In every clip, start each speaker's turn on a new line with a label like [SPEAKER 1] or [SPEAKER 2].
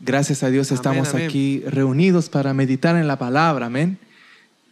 [SPEAKER 1] Gracias a Dios
[SPEAKER 2] Amén,
[SPEAKER 1] estamos
[SPEAKER 2] amén.
[SPEAKER 1] aquí reunidos para meditar en la palabra, amén.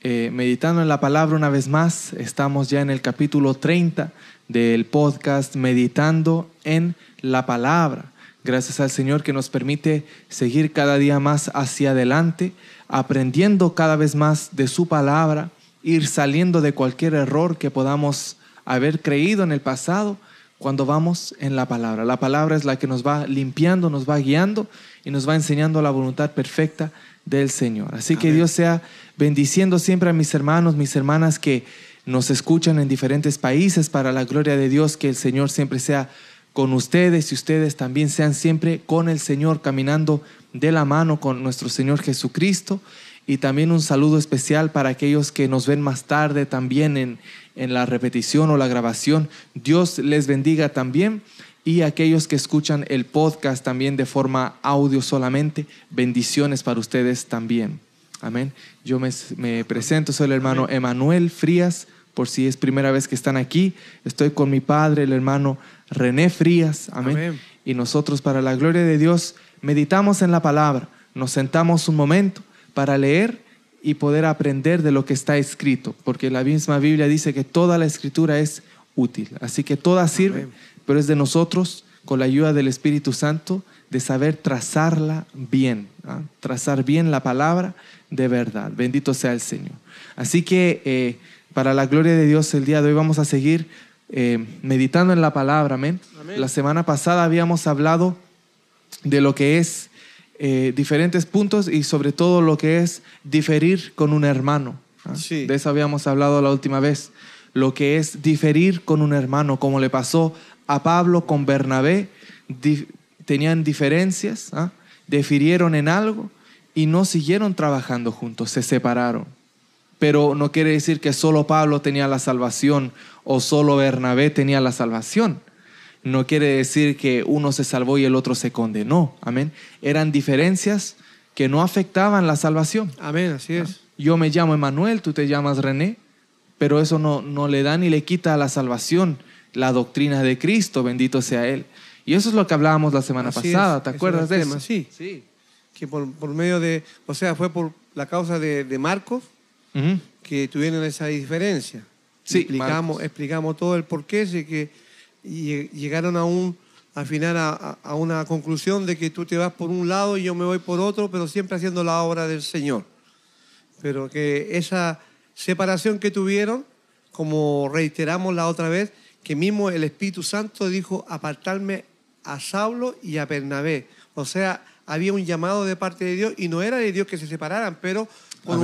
[SPEAKER 1] Eh, meditando en la palabra una vez más, estamos ya en el capítulo 30 del podcast Meditando en la palabra. Gracias al Señor que nos permite seguir cada día más hacia adelante, aprendiendo cada vez más de su palabra, ir saliendo de cualquier error que podamos haber creído en el pasado cuando vamos en la palabra. La palabra es la que nos va limpiando, nos va guiando y nos va enseñando la voluntad perfecta del Señor. Así que
[SPEAKER 2] Amén.
[SPEAKER 1] Dios sea bendiciendo siempre a mis hermanos, mis hermanas que nos escuchan en diferentes países para la gloria de Dios, que el Señor siempre sea con ustedes y ustedes también sean siempre con el Señor, caminando de la mano con nuestro Señor Jesucristo. Y también un saludo especial para aquellos que nos ven más tarde también en, en la repetición o la grabación. Dios les bendiga también. Y aquellos que escuchan el podcast también de forma audio solamente, bendiciones para ustedes también. Amén. Yo me, me presento, soy el hermano Emanuel Frías, por si es primera vez que están aquí. Estoy con mi padre, el hermano René Frías. Amén.
[SPEAKER 2] Amén.
[SPEAKER 1] Y nosotros, para la gloria de Dios, meditamos en la palabra. Nos sentamos un momento para leer y poder aprender de lo que está escrito, porque la misma Biblia dice que toda la escritura es útil. Así que toda sirve,
[SPEAKER 2] Amén.
[SPEAKER 1] Pero es de nosotros, con la ayuda del Espíritu Santo, de saber trazarla bien, ¿ah? trazar bien la palabra de verdad. Bendito sea el Señor. Así que eh, para la gloria de Dios el día de hoy vamos a seguir eh, meditando en la palabra. Amén.
[SPEAKER 2] Amén.
[SPEAKER 1] La semana pasada habíamos hablado de lo que es eh, diferentes puntos y sobre todo lo que es diferir con un hermano. ¿ah?
[SPEAKER 2] Sí.
[SPEAKER 1] De eso habíamos hablado la última vez. Lo que es diferir con un hermano, como le pasó a Pablo con Bernabé. Di- tenían diferencias, ¿ah? difirieron en algo y no siguieron trabajando juntos, se separaron. Pero no quiere decir que solo Pablo tenía la salvación o solo Bernabé tenía la salvación. No quiere decir que uno se salvó y el otro se condenó. Amén. Eran diferencias que no afectaban la salvación.
[SPEAKER 2] Amén, así es.
[SPEAKER 1] Yo me llamo Emanuel, tú te llamas René, pero eso no, no le da ni le quita la salvación la doctrina de Cristo, bendito sea Él. Y eso es lo que hablábamos la semana
[SPEAKER 2] Así
[SPEAKER 1] pasada,
[SPEAKER 2] es,
[SPEAKER 1] ¿te acuerdas de
[SPEAKER 2] tema,
[SPEAKER 1] eso?
[SPEAKER 2] sí.
[SPEAKER 1] Sí.
[SPEAKER 2] Que por, por medio de, o sea, fue por la causa de, de Marcos
[SPEAKER 1] Ujú.
[SPEAKER 2] que tuvieron esa diferencia.
[SPEAKER 1] Sí,
[SPEAKER 2] explicamos,
[SPEAKER 1] Marcos.
[SPEAKER 2] explicamos todo el porqué, de que lle- llegaron a un, al final a- a una conclusión de que tú te vas por un lado y yo me voy por otro, pero siempre haciendo la obra del Señor. Pero que esa separación que tuvieron, como reiteramos la otra vez, que mismo el Espíritu Santo dijo apartarme a Saulo y a Bernabé. O sea, había un llamado de parte de Dios y no era de Dios que se separaran, pero por,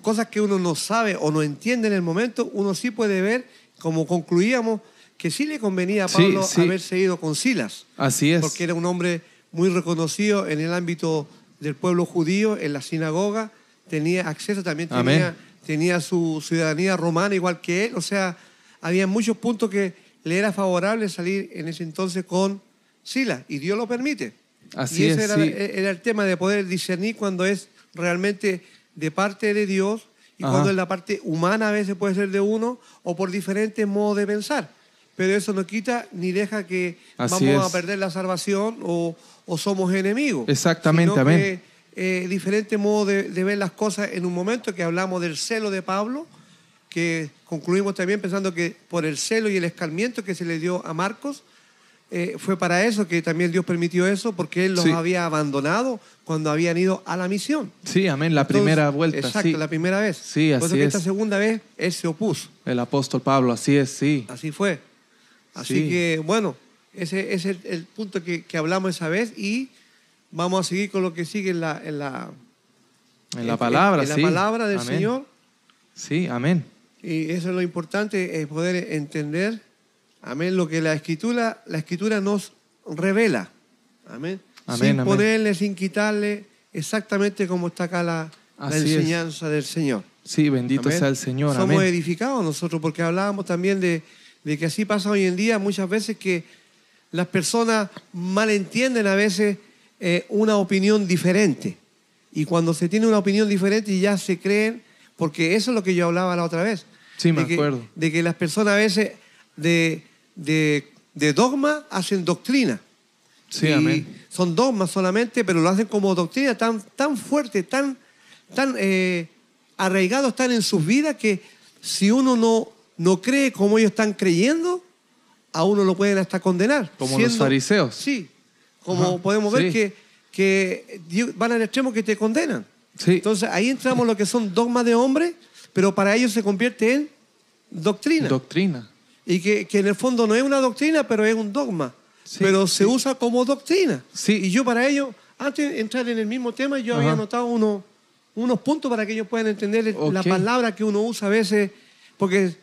[SPEAKER 2] cosas que uno no sabe o no entiende en el momento, uno sí puede ver, como concluíamos, que sí le convenía a
[SPEAKER 1] Sí,
[SPEAKER 2] Pablo
[SPEAKER 1] sí.
[SPEAKER 2] haberse ido con Silas
[SPEAKER 1] Así es.
[SPEAKER 2] porque era un hombre muy reconocido en el ámbito del pueblo judío, en la sinagoga, tenía acceso, también tenía su ciudadanía romana igual que él, o sea, había muchos puntos que le era favorable salir en ese entonces con Silas, y Dios lo permite.
[SPEAKER 1] Así
[SPEAKER 2] y ese
[SPEAKER 1] es,
[SPEAKER 2] era,
[SPEAKER 1] sí.
[SPEAKER 2] era el tema de poder discernir cuando es realmente de parte de Dios y
[SPEAKER 1] Ajá.
[SPEAKER 2] cuando es la parte humana a veces puede ser de uno o por diferentes modos de pensar. Pero eso no quita ni deja que
[SPEAKER 1] Así
[SPEAKER 2] vamos
[SPEAKER 1] es.
[SPEAKER 2] a perder la salvación o, o somos enemigos.
[SPEAKER 1] Exactamente,
[SPEAKER 2] Sino
[SPEAKER 1] amén.
[SPEAKER 2] que, eh, diferente modo de, de ver las cosas en un momento que hablamos del celo de Pablo, que concluimos también pensando que por el celo y el escarmiento que se le dio a Marcos, eh, fue para eso que también Dios permitió eso, porque Él los
[SPEAKER 1] Sí.
[SPEAKER 2] había abandonado cuando habían ido a la misión.
[SPEAKER 1] Sí, amén. La
[SPEAKER 2] Entonces,
[SPEAKER 1] primera vuelta.
[SPEAKER 2] Exacto,
[SPEAKER 1] sí.
[SPEAKER 2] la primera vez.
[SPEAKER 1] Sí,
[SPEAKER 2] Por eso
[SPEAKER 1] así
[SPEAKER 2] que
[SPEAKER 1] es.
[SPEAKER 2] esta segunda vez Él se opuso.
[SPEAKER 1] El apóstol Pablo, así es, sí.
[SPEAKER 2] Así fue. Así
[SPEAKER 1] Sí.
[SPEAKER 2] que, bueno, ese ese es el, el punto que, que hablamos esa vez y vamos a seguir con lo que sigue en la, en la,
[SPEAKER 1] En la palabra,
[SPEAKER 2] en la
[SPEAKER 1] sí.
[SPEAKER 2] palabra del
[SPEAKER 1] Amén.
[SPEAKER 2] Señor.
[SPEAKER 1] Sí, amén.
[SPEAKER 2] Y eso es lo importante, es poder entender, amén, lo que la escritura, la escritura nos revela. Amén.
[SPEAKER 1] Amén,
[SPEAKER 2] sin
[SPEAKER 1] amén.
[SPEAKER 2] ponerle, sin quitarle, exactamente como está acá la, la
[SPEAKER 1] Así es.
[SPEAKER 2] enseñanza del Señor.
[SPEAKER 1] Sí, bendito
[SPEAKER 2] Amén.
[SPEAKER 1] sea el Señor.
[SPEAKER 2] Somos edificados nosotros porque hablábamos también de, de que así pasa hoy en día muchas veces que las personas malentienden a veces eh, una opinión diferente. Y cuando se tiene una opinión diferente ya se creen, porque eso es lo que yo hablaba la otra vez.
[SPEAKER 1] Sí, me
[SPEAKER 2] de que-
[SPEAKER 1] acuerdo.
[SPEAKER 2] de que las personas a veces de, de, de dogma hacen doctrina.
[SPEAKER 1] Sí,
[SPEAKER 2] Y
[SPEAKER 1] amén.
[SPEAKER 2] Son dogmas solamente, pero lo hacen como doctrina tan, tan fuerte, tan, tan eh, arraigados están en sus vidas que si uno no, no cree como ellos están creyendo, a uno lo pueden hasta condenar.
[SPEAKER 1] Como los fariseos.
[SPEAKER 2] Sí, como
[SPEAKER 1] Ajá,
[SPEAKER 2] podemos ver
[SPEAKER 1] sí.
[SPEAKER 2] que, que van al extremo que te condenan.
[SPEAKER 1] Sí.
[SPEAKER 2] Entonces ahí entramos en lo que son dogmas de hombre, pero para ellos se convierte en doctrina.
[SPEAKER 1] Doctrina.
[SPEAKER 2] y que, que en el fondo no es una doctrina, pero es un dogma.
[SPEAKER 1] Sí,
[SPEAKER 2] pero
[SPEAKER 1] sí.
[SPEAKER 2] se usa como doctrina.
[SPEAKER 1] Sí.
[SPEAKER 2] Y yo para ello, antes de entrar en el mismo tema, yo había
[SPEAKER 1] Ajá.
[SPEAKER 2] anotado unos, unos puntos para que ellos puedan entender la
[SPEAKER 1] Ok.
[SPEAKER 2] palabra que uno usa a veces, porque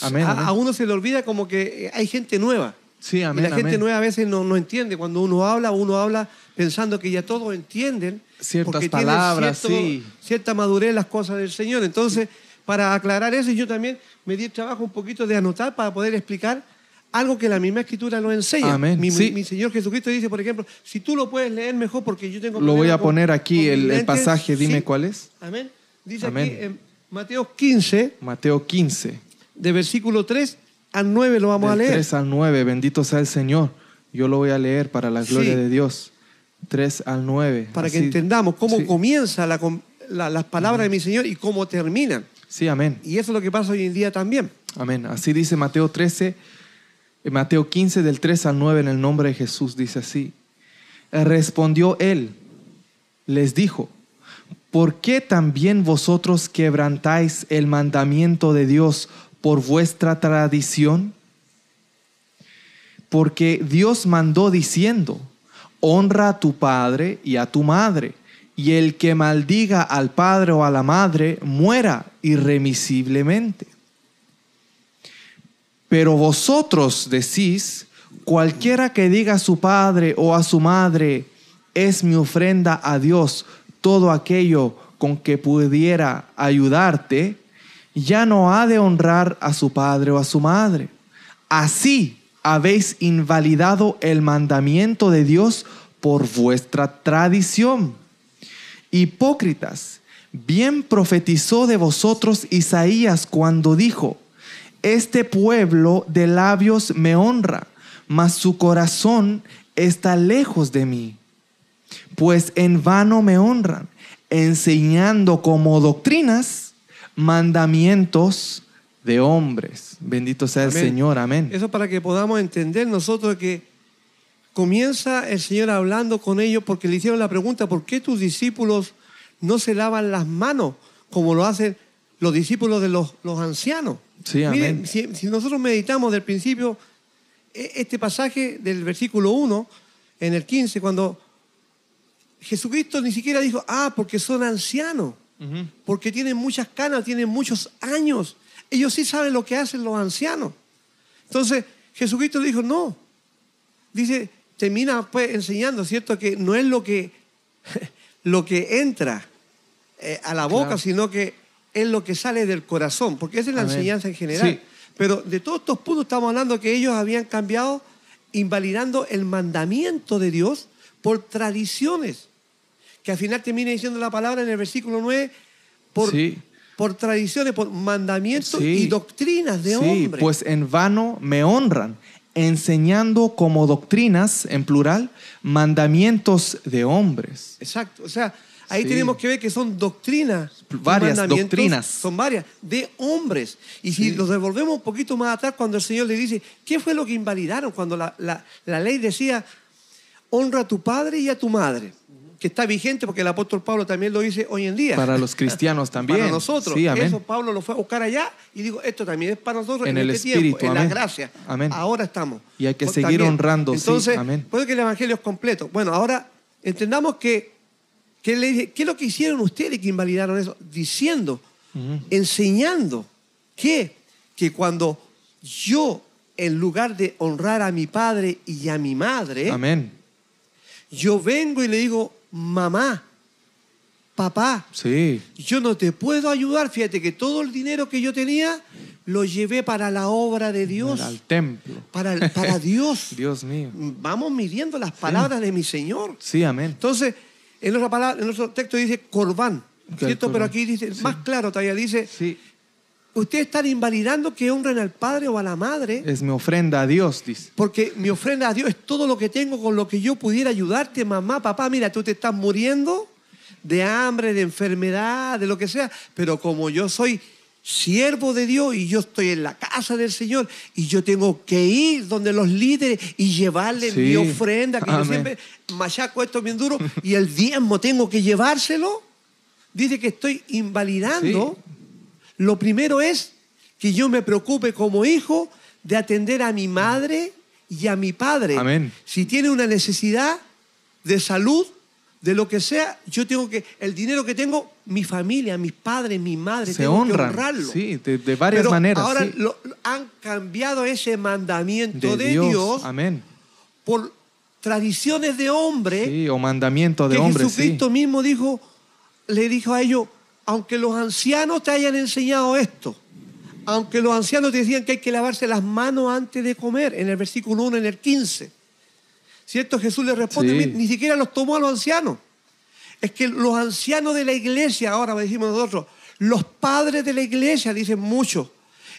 [SPEAKER 1] Amén,
[SPEAKER 2] a,
[SPEAKER 1] amén.
[SPEAKER 2] a uno se le olvida como que hay gente nueva.
[SPEAKER 1] Sí,
[SPEAKER 2] y
[SPEAKER 1] amén,
[SPEAKER 2] la gente nueva a veces no, no entiende. Cuando uno habla, uno habla pensando que ya todos entienden.
[SPEAKER 1] Ciertas
[SPEAKER 2] porque
[SPEAKER 1] palabras,
[SPEAKER 2] cierto-
[SPEAKER 1] sí.
[SPEAKER 2] cierta madurez en las cosas del Señor. Entonces, para aclarar eso, yo también me di el trabajo un poquito de anotar para poder explicar algo que la misma escritura nos enseña.
[SPEAKER 1] Amén,
[SPEAKER 2] Mi,
[SPEAKER 1] sí.
[SPEAKER 2] mi Señor Jesucristo dice, por ejemplo, si tú lo puedes leer mejor porque yo tengo...
[SPEAKER 1] Lo voy a
[SPEAKER 2] con-
[SPEAKER 1] poner aquí
[SPEAKER 2] con
[SPEAKER 1] el, pasaje, dime
[SPEAKER 2] Sí.
[SPEAKER 1] cuál es.
[SPEAKER 2] Amén. Dice
[SPEAKER 1] Amén.
[SPEAKER 2] aquí en Mateo 15,
[SPEAKER 1] Mateo 15,
[SPEAKER 2] de versículo 3 al 9 lo vamos a leer.
[SPEAKER 1] 3 al 9. Bendito sea el Señor. Yo lo voy a leer para la gloria
[SPEAKER 2] Sí.
[SPEAKER 1] de Dios. 3 al 9.
[SPEAKER 2] para que entendamos cómo comienza la la- las palabras de mi Señor y cómo terminan.
[SPEAKER 1] Sí, amén.
[SPEAKER 2] Y eso es lo que pasa hoy en día también.
[SPEAKER 1] Amén. Así dice Mateo 13, eh, Mateo 15 del 3 al 9 en el nombre de Jesús. Dice así. Respondió él, les dijo, ¿por qué también vosotros quebrantáis el mandamiento de Dios por vuestra tradición? Porque Dios mandó diciendo, honra a tu padre y a tu madre, y el que maldiga al padre o a la madre muera irremisiblemente. Pero vosotros decís, cualquiera que diga a su padre o a su madre, es mi ofrenda a Dios, todo aquello con que pudiera ayudarte, ya no ha de honrar a su padre o a su madre. Así habéis invalidado el mandamiento de Dios por vuestra tradición. Hipócritas, bien profetizó de vosotros Isaías cuando dijo, este pueblo de labios me honra, mas su corazón está lejos de mí. Pues en vano me honran, enseñando como doctrinas mandamientos de hombres. Bendito sea el. Señor, amén.
[SPEAKER 2] Eso para que podamos entender nosotros que comienza el Señor hablando con ellos porque le hicieron la pregunta, ¿por qué tus discípulos no se lavan las manos como lo hacen los discípulos de los, los ancianos?
[SPEAKER 1] Sí,
[SPEAKER 2] Miren, si, si nosotros meditamos del principio, e- este pasaje del versículo 1, en el 15, cuando Jesucristo ni siquiera dijo, ah, porque son ancianos porque tienen muchas canas, tienen muchos años. Ellos sí saben lo que hacen los ancianos. Entonces, Jesucristo dijo, no. Dice, termina pues enseñando, ¿cierto? Que no es lo que, lo que entra eh, a la boca,
[SPEAKER 1] Claro.
[SPEAKER 2] sino que es lo que sale del corazón, porque esa es la
[SPEAKER 1] Amén.
[SPEAKER 2] enseñanza en general.
[SPEAKER 1] Sí.
[SPEAKER 2] Pero de todos estos puntos estamos hablando que ellos habían cambiado, invalidando el mandamiento de Dios por tradiciones que al final termina diciendo la palabra en el versículo 9, por,
[SPEAKER 1] Sí.
[SPEAKER 2] por tradiciones, por mandamientos
[SPEAKER 1] Sí.
[SPEAKER 2] y doctrinas de
[SPEAKER 1] sí,
[SPEAKER 2] hombres.
[SPEAKER 1] pues en vano me honran, enseñando como doctrinas, en plural, mandamientos de hombres.
[SPEAKER 2] Exacto. O sea, ahí
[SPEAKER 1] Sí.
[SPEAKER 2] tenemos que ver que son doctrinas.
[SPEAKER 1] Varias doctrinas.
[SPEAKER 2] Son varias, de hombres. Y si
[SPEAKER 1] Sí.
[SPEAKER 2] los devolvemos un poquito más atrás, cuando el Señor le dice, ¿qué fue lo que invalidaron? Cuando la, la- la ley decía, honra a tu padre y a tu madre. Que está vigente porque el apóstol Pablo también lo dice hoy en día.
[SPEAKER 1] Para los cristianos también.
[SPEAKER 2] Para nosotros.
[SPEAKER 1] Sí, amén.
[SPEAKER 2] Eso Pablo lo fue a buscar allá y digo, esto también es para nosotros en,
[SPEAKER 1] En el
[SPEAKER 2] este
[SPEAKER 1] Espíritu,
[SPEAKER 2] tiempo, en la
[SPEAKER 1] amén.
[SPEAKER 2] gracia.
[SPEAKER 1] Amén.
[SPEAKER 2] Ahora estamos.
[SPEAKER 1] Y hay que
[SPEAKER 2] Pues
[SPEAKER 1] seguir honrando, sí,
[SPEAKER 2] Entonces,
[SPEAKER 1] amén.
[SPEAKER 2] puede que el Evangelio es completo. Bueno, ahora entendamos que, que le ¿qué es lo que hicieron ustedes que invalidaron eso? Diciendo, enseñando que, que cuando yo, en lugar de honrar a mi padre y a mi madre,
[SPEAKER 1] Amén.
[SPEAKER 2] yo vengo y le digo, mamá, papá,
[SPEAKER 1] Sí.
[SPEAKER 2] yo no te puedo ayudar. Fíjate que todo el dinero que yo tenía lo llevé para la obra de Dios,
[SPEAKER 1] Al templo.
[SPEAKER 2] para, para Dios.
[SPEAKER 1] Dios mío.
[SPEAKER 2] Vamos midiendo las palabras de mi Señor.
[SPEAKER 1] Sí, amén.
[SPEAKER 2] Entonces, en otra palabra, en otro texto dice corbán, ¿cierto? Pero aquí dice,
[SPEAKER 1] Sí.
[SPEAKER 2] más claro todavía dice,
[SPEAKER 1] Sí.
[SPEAKER 2] Ustedes están invalidando que honren al padre o a la madre.
[SPEAKER 1] Es mi ofrenda a Dios, dice.
[SPEAKER 2] Porque mi ofrenda a Dios es todo lo que tengo con lo que yo pudiera ayudarte, mamá, papá. Mira, tú te estás muriendo de hambre, de enfermedad, de lo que sea. Pero como yo soy siervo de Dios y yo estoy en la casa del Señor y yo tengo que ir donde los líderes y llevarle
[SPEAKER 1] Sí.
[SPEAKER 2] mi ofrenda, que yo siempre machaco esto bien duro y el diezmo tengo que llevárselo. Dice que estoy invalidando. Lo primero es que yo me preocupe como hijo de atender a mi madre y a mi padre.
[SPEAKER 1] Amén.
[SPEAKER 2] Si tiene una necesidad de salud, de lo que sea, yo tengo que, el dinero que tengo, mi familia, mis padres, mi madre,
[SPEAKER 1] Se
[SPEAKER 2] tengo que
[SPEAKER 1] honran.
[SPEAKER 2] honrarlo.
[SPEAKER 1] Sí, de, de varias
[SPEAKER 2] Pero
[SPEAKER 1] maneras.
[SPEAKER 2] Ahora
[SPEAKER 1] sí.
[SPEAKER 2] lo- lo- han cambiado ese mandamiento
[SPEAKER 1] de,
[SPEAKER 2] de,
[SPEAKER 1] Dios.
[SPEAKER 2] Dios,
[SPEAKER 1] Amén.
[SPEAKER 2] por tradiciones de hombre
[SPEAKER 1] Sí, o mandamiento de
[SPEAKER 2] que
[SPEAKER 1] hombres. Sí.
[SPEAKER 2] Jesucristo mismo dijo, le dijo a ellos, aunque los ancianos te hayan enseñado esto, aunque los ancianos te decían que hay que lavarse las manos antes de comer, en el versículo 1, en el 15. ¿Cierto? Jesús le responde,
[SPEAKER 1] Sí.
[SPEAKER 2] "Mi- ni siquiera los tomó a los ancianos. Es que los ancianos de la iglesia, ahora decimos nosotros, los padres de la iglesia, dicen muchos,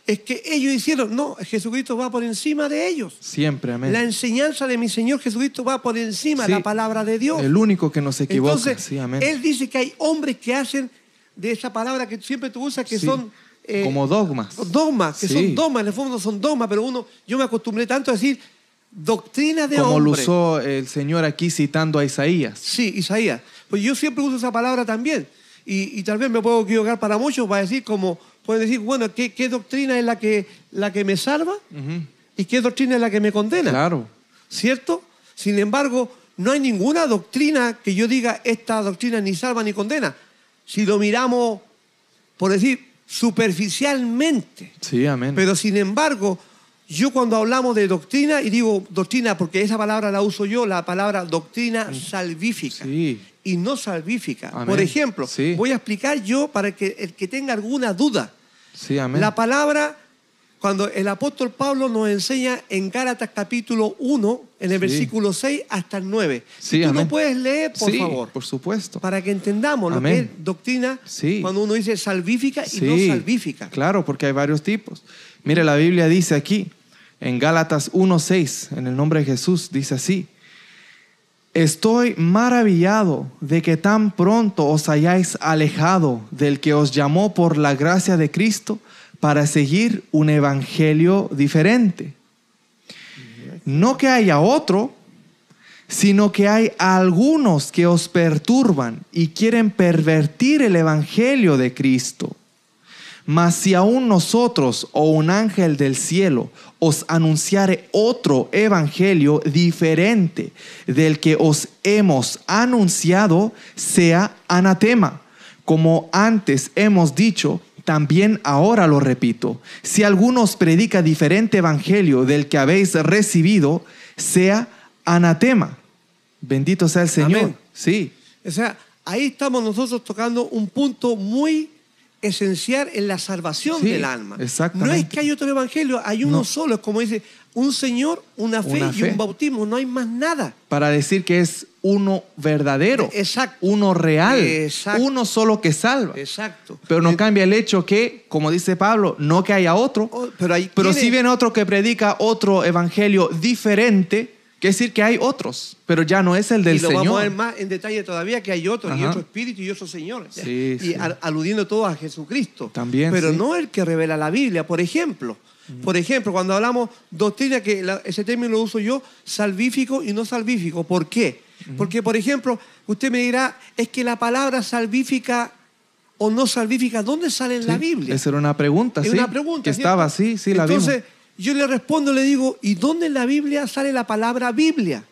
[SPEAKER 2] es que ellos hicieron, no, Jesucristo va por encima de ellos.
[SPEAKER 1] Siempre, amén.
[SPEAKER 2] La enseñanza de mi Señor Jesucristo va por encima
[SPEAKER 1] Sí.
[SPEAKER 2] de la palabra de Dios.
[SPEAKER 1] El único que nos equivoca.
[SPEAKER 2] Entonces,
[SPEAKER 1] sí, amén.
[SPEAKER 2] él dice que hay hombres que hacen de esa palabra que siempre tú usas, que
[SPEAKER 1] Sí.
[SPEAKER 2] son eh,
[SPEAKER 1] Como dogmas.
[SPEAKER 2] dogmas, que
[SPEAKER 1] Sí.
[SPEAKER 2] son dogmas, en el fondo son dogmas, pero uno, yo me acostumbré tanto a decir doctrinas de
[SPEAKER 1] Como lo
[SPEAKER 2] hombre.
[SPEAKER 1] usó el Señor aquí citando a Isaías.
[SPEAKER 2] Sí, Isaías. Pues yo siempre uso esa palabra también. Y, y tal vez me puedo equivocar para muchos, va a decir como, pueden decir, bueno, ¿qué, qué doctrina es la que, la que me salva?
[SPEAKER 1] Ujú.
[SPEAKER 2] ¿Y qué doctrina es la que me condena?
[SPEAKER 1] Claro.
[SPEAKER 2] ¿Cierto? Sin embargo, no hay ninguna doctrina que yo diga esta doctrina ni salva ni condena. Si lo miramos, por decir, superficialmente.
[SPEAKER 1] Sí, amén.
[SPEAKER 2] Pero sin embargo, yo cuando hablamos de doctrina, y digo doctrina porque esa palabra la uso yo, la palabra doctrina salvífica.
[SPEAKER 1] Sí.
[SPEAKER 2] Y no salvífica.
[SPEAKER 1] Amén.
[SPEAKER 2] Por ejemplo,
[SPEAKER 1] Sí.
[SPEAKER 2] voy a explicar yo para que el que tenga alguna duda.
[SPEAKER 1] Sí, amén.
[SPEAKER 2] La palabra, cuando el apóstol Pablo nos enseña en Gálatas capítulo 1, en el
[SPEAKER 1] Sí.
[SPEAKER 2] versículo 6 hasta el 9.
[SPEAKER 1] Sí,
[SPEAKER 2] Tú
[SPEAKER 1] amén.
[SPEAKER 2] lo puedes leer, por
[SPEAKER 1] sí,
[SPEAKER 2] favor,
[SPEAKER 1] por supuesto.
[SPEAKER 2] para que entendamos lo
[SPEAKER 1] Amén.
[SPEAKER 2] que es doctrina
[SPEAKER 1] Sí.
[SPEAKER 2] cuando uno dice salvífica y no salvífica.
[SPEAKER 1] Claro, porque hay varios tipos. Mire, la Biblia dice aquí, en Gálatas 1.6, en el nombre de Jesús, dice así. Estoy maravillado de que tan pronto os hayáis alejado del que os llamó por la gracia de Cristo para seguir un evangelio diferente. No que haya otro, sino que hay algunos que os perturban y quieren pervertir el evangelio de Cristo. Mas si aún nosotros o un ángel del cielo os anunciare otro evangelio diferente del que os hemos anunciado, sea anatema. Como antes hemos dicho, también ahora lo repito. Si alguno os predica diferente evangelio del que habéis recibido, sea anatema. Bendito sea el Señor.
[SPEAKER 2] Amén.
[SPEAKER 1] Sí,
[SPEAKER 2] O sea, ahí estamos nosotros tocando un punto muy esencial en la salvación
[SPEAKER 1] Sí,
[SPEAKER 2] del alma.
[SPEAKER 1] exactamente.
[SPEAKER 2] No es que hay otro evangelio, hay uno
[SPEAKER 1] No.
[SPEAKER 2] solo. Es como dice, un Señor, una fe
[SPEAKER 1] Una
[SPEAKER 2] y un bautismo. No hay más nada.
[SPEAKER 1] para decir que es uno verdadero,
[SPEAKER 2] Exacto.
[SPEAKER 1] uno real,
[SPEAKER 2] Exacto.
[SPEAKER 1] uno solo que salva.
[SPEAKER 2] Exacto.
[SPEAKER 1] Pero no
[SPEAKER 2] Eh,
[SPEAKER 1] cambia el hecho que, como dice Pablo, no que haya otro,
[SPEAKER 2] oh, pero hay-
[SPEAKER 1] pero si viene otro que predica otro evangelio diferente, quiere decir que hay otros, pero ya no es el del
[SPEAKER 2] y lo
[SPEAKER 1] Señor.
[SPEAKER 2] vamos a ver más en detalle todavía que hay otro, y otro espíritu y otro Señor.
[SPEAKER 1] Sí,
[SPEAKER 2] y
[SPEAKER 1] sí.
[SPEAKER 2] aludiendo todo a Jesucristo.
[SPEAKER 1] También,
[SPEAKER 2] Pero no el que revela la Biblia. Por ejemplo, por ejemplo, cuando hablamos doctrina, que la- ese término lo uso yo, salvífico y no salvífico. ¿Por qué? Porque, por ejemplo, usted me dirá, es que la palabra salvífica o no salvífica, ¿dónde sale en
[SPEAKER 1] Sí,
[SPEAKER 2] la Biblia?
[SPEAKER 1] Esa era una pregunta,
[SPEAKER 2] Es
[SPEAKER 1] sí.
[SPEAKER 2] una pregunta.
[SPEAKER 1] Que
[SPEAKER 2] ¿cierto?
[SPEAKER 1] estaba, sí, sí, la
[SPEAKER 2] Entonces,
[SPEAKER 1] vimos.
[SPEAKER 2] yo le respondo, le digo, ¿y dónde en la Biblia sale la palabra Biblia?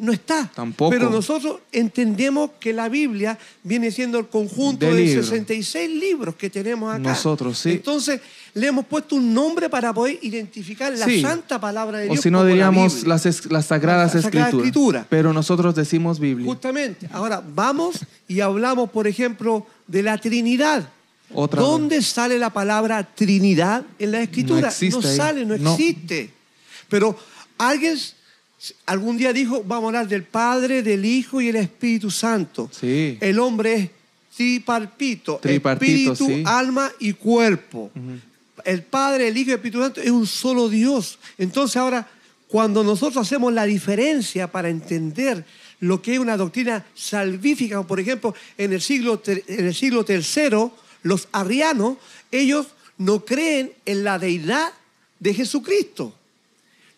[SPEAKER 2] No está.
[SPEAKER 1] Tampoco.
[SPEAKER 2] Pero nosotros entendemos que la Biblia viene siendo el conjunto
[SPEAKER 1] De
[SPEAKER 2] de,
[SPEAKER 1] libros.
[SPEAKER 2] 66 libros que tenemos acá.
[SPEAKER 1] Nosotros, sí.
[SPEAKER 2] Entonces, le hemos puesto un nombre para poder identificar la
[SPEAKER 1] Sí.
[SPEAKER 2] santa palabra de
[SPEAKER 1] O
[SPEAKER 2] Dios.
[SPEAKER 1] si no
[SPEAKER 2] la
[SPEAKER 1] diríamos las, es- las sagradas
[SPEAKER 2] La Sagrada
[SPEAKER 1] escrituras.
[SPEAKER 2] Escritura.
[SPEAKER 1] Pero nosotros decimos Biblia.
[SPEAKER 2] Justamente. Ahora, vamos y hablamos, por ejemplo, de la Trinidad.
[SPEAKER 1] Otra
[SPEAKER 2] ¿Dónde sale la palabra Trinidad en la Escritura?
[SPEAKER 1] No existe ahí.
[SPEAKER 2] sale, no,
[SPEAKER 1] No.
[SPEAKER 2] existe. Pero alguien algún día dijo, vamos a hablar del Padre, del Hijo y el Espíritu Santo.
[SPEAKER 1] Sí.
[SPEAKER 2] El hombre es tripartito,
[SPEAKER 1] Tripartito,
[SPEAKER 2] espíritu,
[SPEAKER 1] sí.
[SPEAKER 2] alma y cuerpo. el Padre, el Hijo y el Espíritu Santo es un solo Dios. Entonces ahora, cuando nosotros hacemos la diferencia para entender lo que es una doctrina salvífica, por ejemplo, en el siglo, en el siglo III, los arrianos, ellos no creen en la deidad de Jesucristo.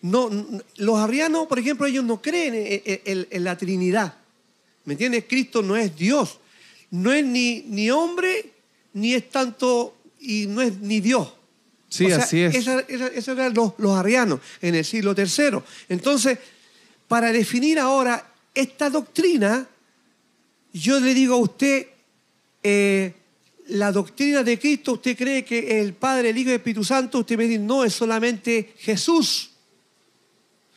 [SPEAKER 2] No, los arrianos, por ejemplo, ellos no creen en, la Trinidad. ¿Me entiendes? Cristo no es Dios. No es ni, ni hombre, ni es tanto, y no es ni Dios.
[SPEAKER 1] Sí, así es.
[SPEAKER 2] Esos eran los, los arrianos en el siglo III. Entonces, para definir ahora esta doctrina, yo le digo a usted, eh, la doctrina de Cristo, usted cree que el Padre, el Hijo y el Espíritu Santo, usted me dice, no, es solamente Jesús.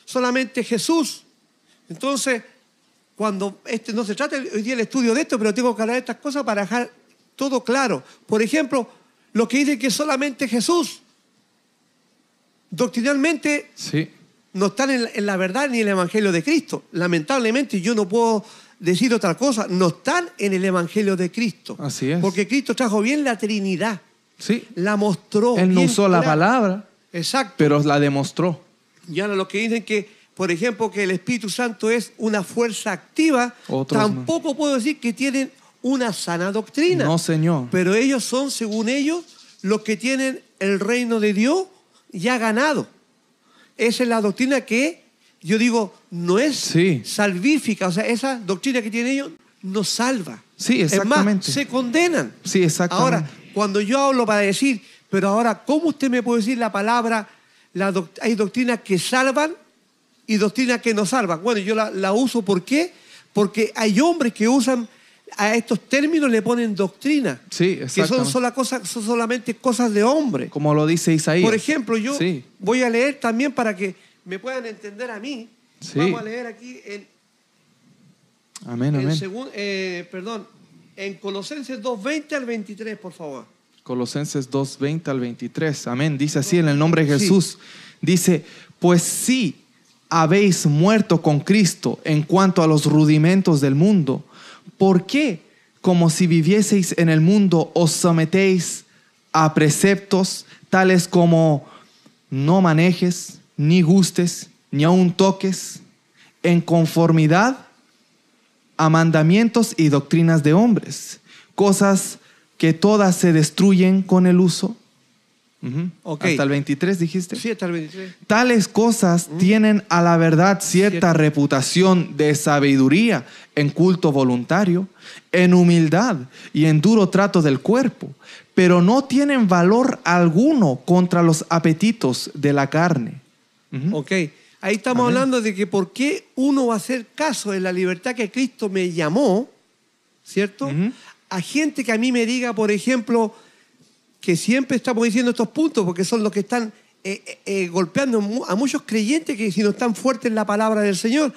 [SPEAKER 2] Solamente Jesús. Entonces, cuando este, no se trata hoy día el estudio de esto, pero tengo que hablar de estas cosas para dejar todo claro. Por ejemplo, lo que dice que solamente Jesús, doctrinalmente,
[SPEAKER 1] sí.
[SPEAKER 2] no están en, la verdad ni en el Evangelio de Cristo. Lamentablemente yo no puedo decir otra cosa, no están en el Evangelio de Cristo.
[SPEAKER 1] Así es.
[SPEAKER 2] Porque Cristo trajo bien la Trinidad.
[SPEAKER 1] Sí.
[SPEAKER 2] La mostró.
[SPEAKER 1] Él no usó la palabra.
[SPEAKER 2] Exacto.
[SPEAKER 1] Pero la demostró.
[SPEAKER 2] Y ahora lo que dicen que, por ejemplo, que el Espíritu Santo es una fuerza activa, tampoco puedo decir que tienen una sana doctrina.
[SPEAKER 1] No, Señor.
[SPEAKER 2] Pero ellos son, según ellos, los que tienen el reino de Dios ya ganado. Esa es la doctrina que yo digo, no es salvífica. O sea, esa doctrina que tienen ellos no salva.
[SPEAKER 1] Sí, exactamente.
[SPEAKER 2] Es más, se condenan.
[SPEAKER 1] Sí, exactamente.
[SPEAKER 2] Ahora, cuando yo hablo para decir, pero ahora, ¿cómo usted me puede decir la palabra? Hay doctrinas que salvan y doctrinas que no salvan. Bueno, yo la, la uso, ¿por qué? Porque hay hombres que usan a estos términos le ponen doctrina.
[SPEAKER 1] Sí,
[SPEAKER 2] que son, sola cosa, son solamente cosas de hombre.
[SPEAKER 1] Como lo dice Isaías.
[SPEAKER 2] Por ejemplo, yo voy a leer también para que me puedan entender a mí. Vamos a leer aquí en.
[SPEAKER 1] Amén, amén.
[SPEAKER 2] Eh, perdón, en Colosenses 2.20 al 23, por favor.
[SPEAKER 1] Colosenses 2.20 al 23. Amén. Dice así en el nombre de Jesús. Dice, pues sí, habéis muerto con Cristo en cuanto a los rudimentos del mundo ¿por qué, como si vivieseis en el mundo, os sometéis a preceptos tales como no manejes, ni gustes, ni aun toques, en conformidad a mandamientos y doctrinas de hombres, cosas que todas se destruyen con el uso? Hasta el 23 dijiste.
[SPEAKER 2] Sí, hasta el 23.
[SPEAKER 1] Tales cosas tienen a la verdad cierta reputación de sabiduría en culto voluntario, en humildad y en duro trato del cuerpo, pero no tienen valor alguno contra los apetitos de la carne.
[SPEAKER 2] Ok, ahí estamos hablando de que por qué uno va a hacer caso en la libertad que Cristo me llamó, ¿cierto? A gente que a mí me diga, por ejemplo, que siempre estamos diciendo estos puntos porque son los que están eh, eh, eh, golpeando a muchos creyentes que si no están fuertes en la palabra del Señor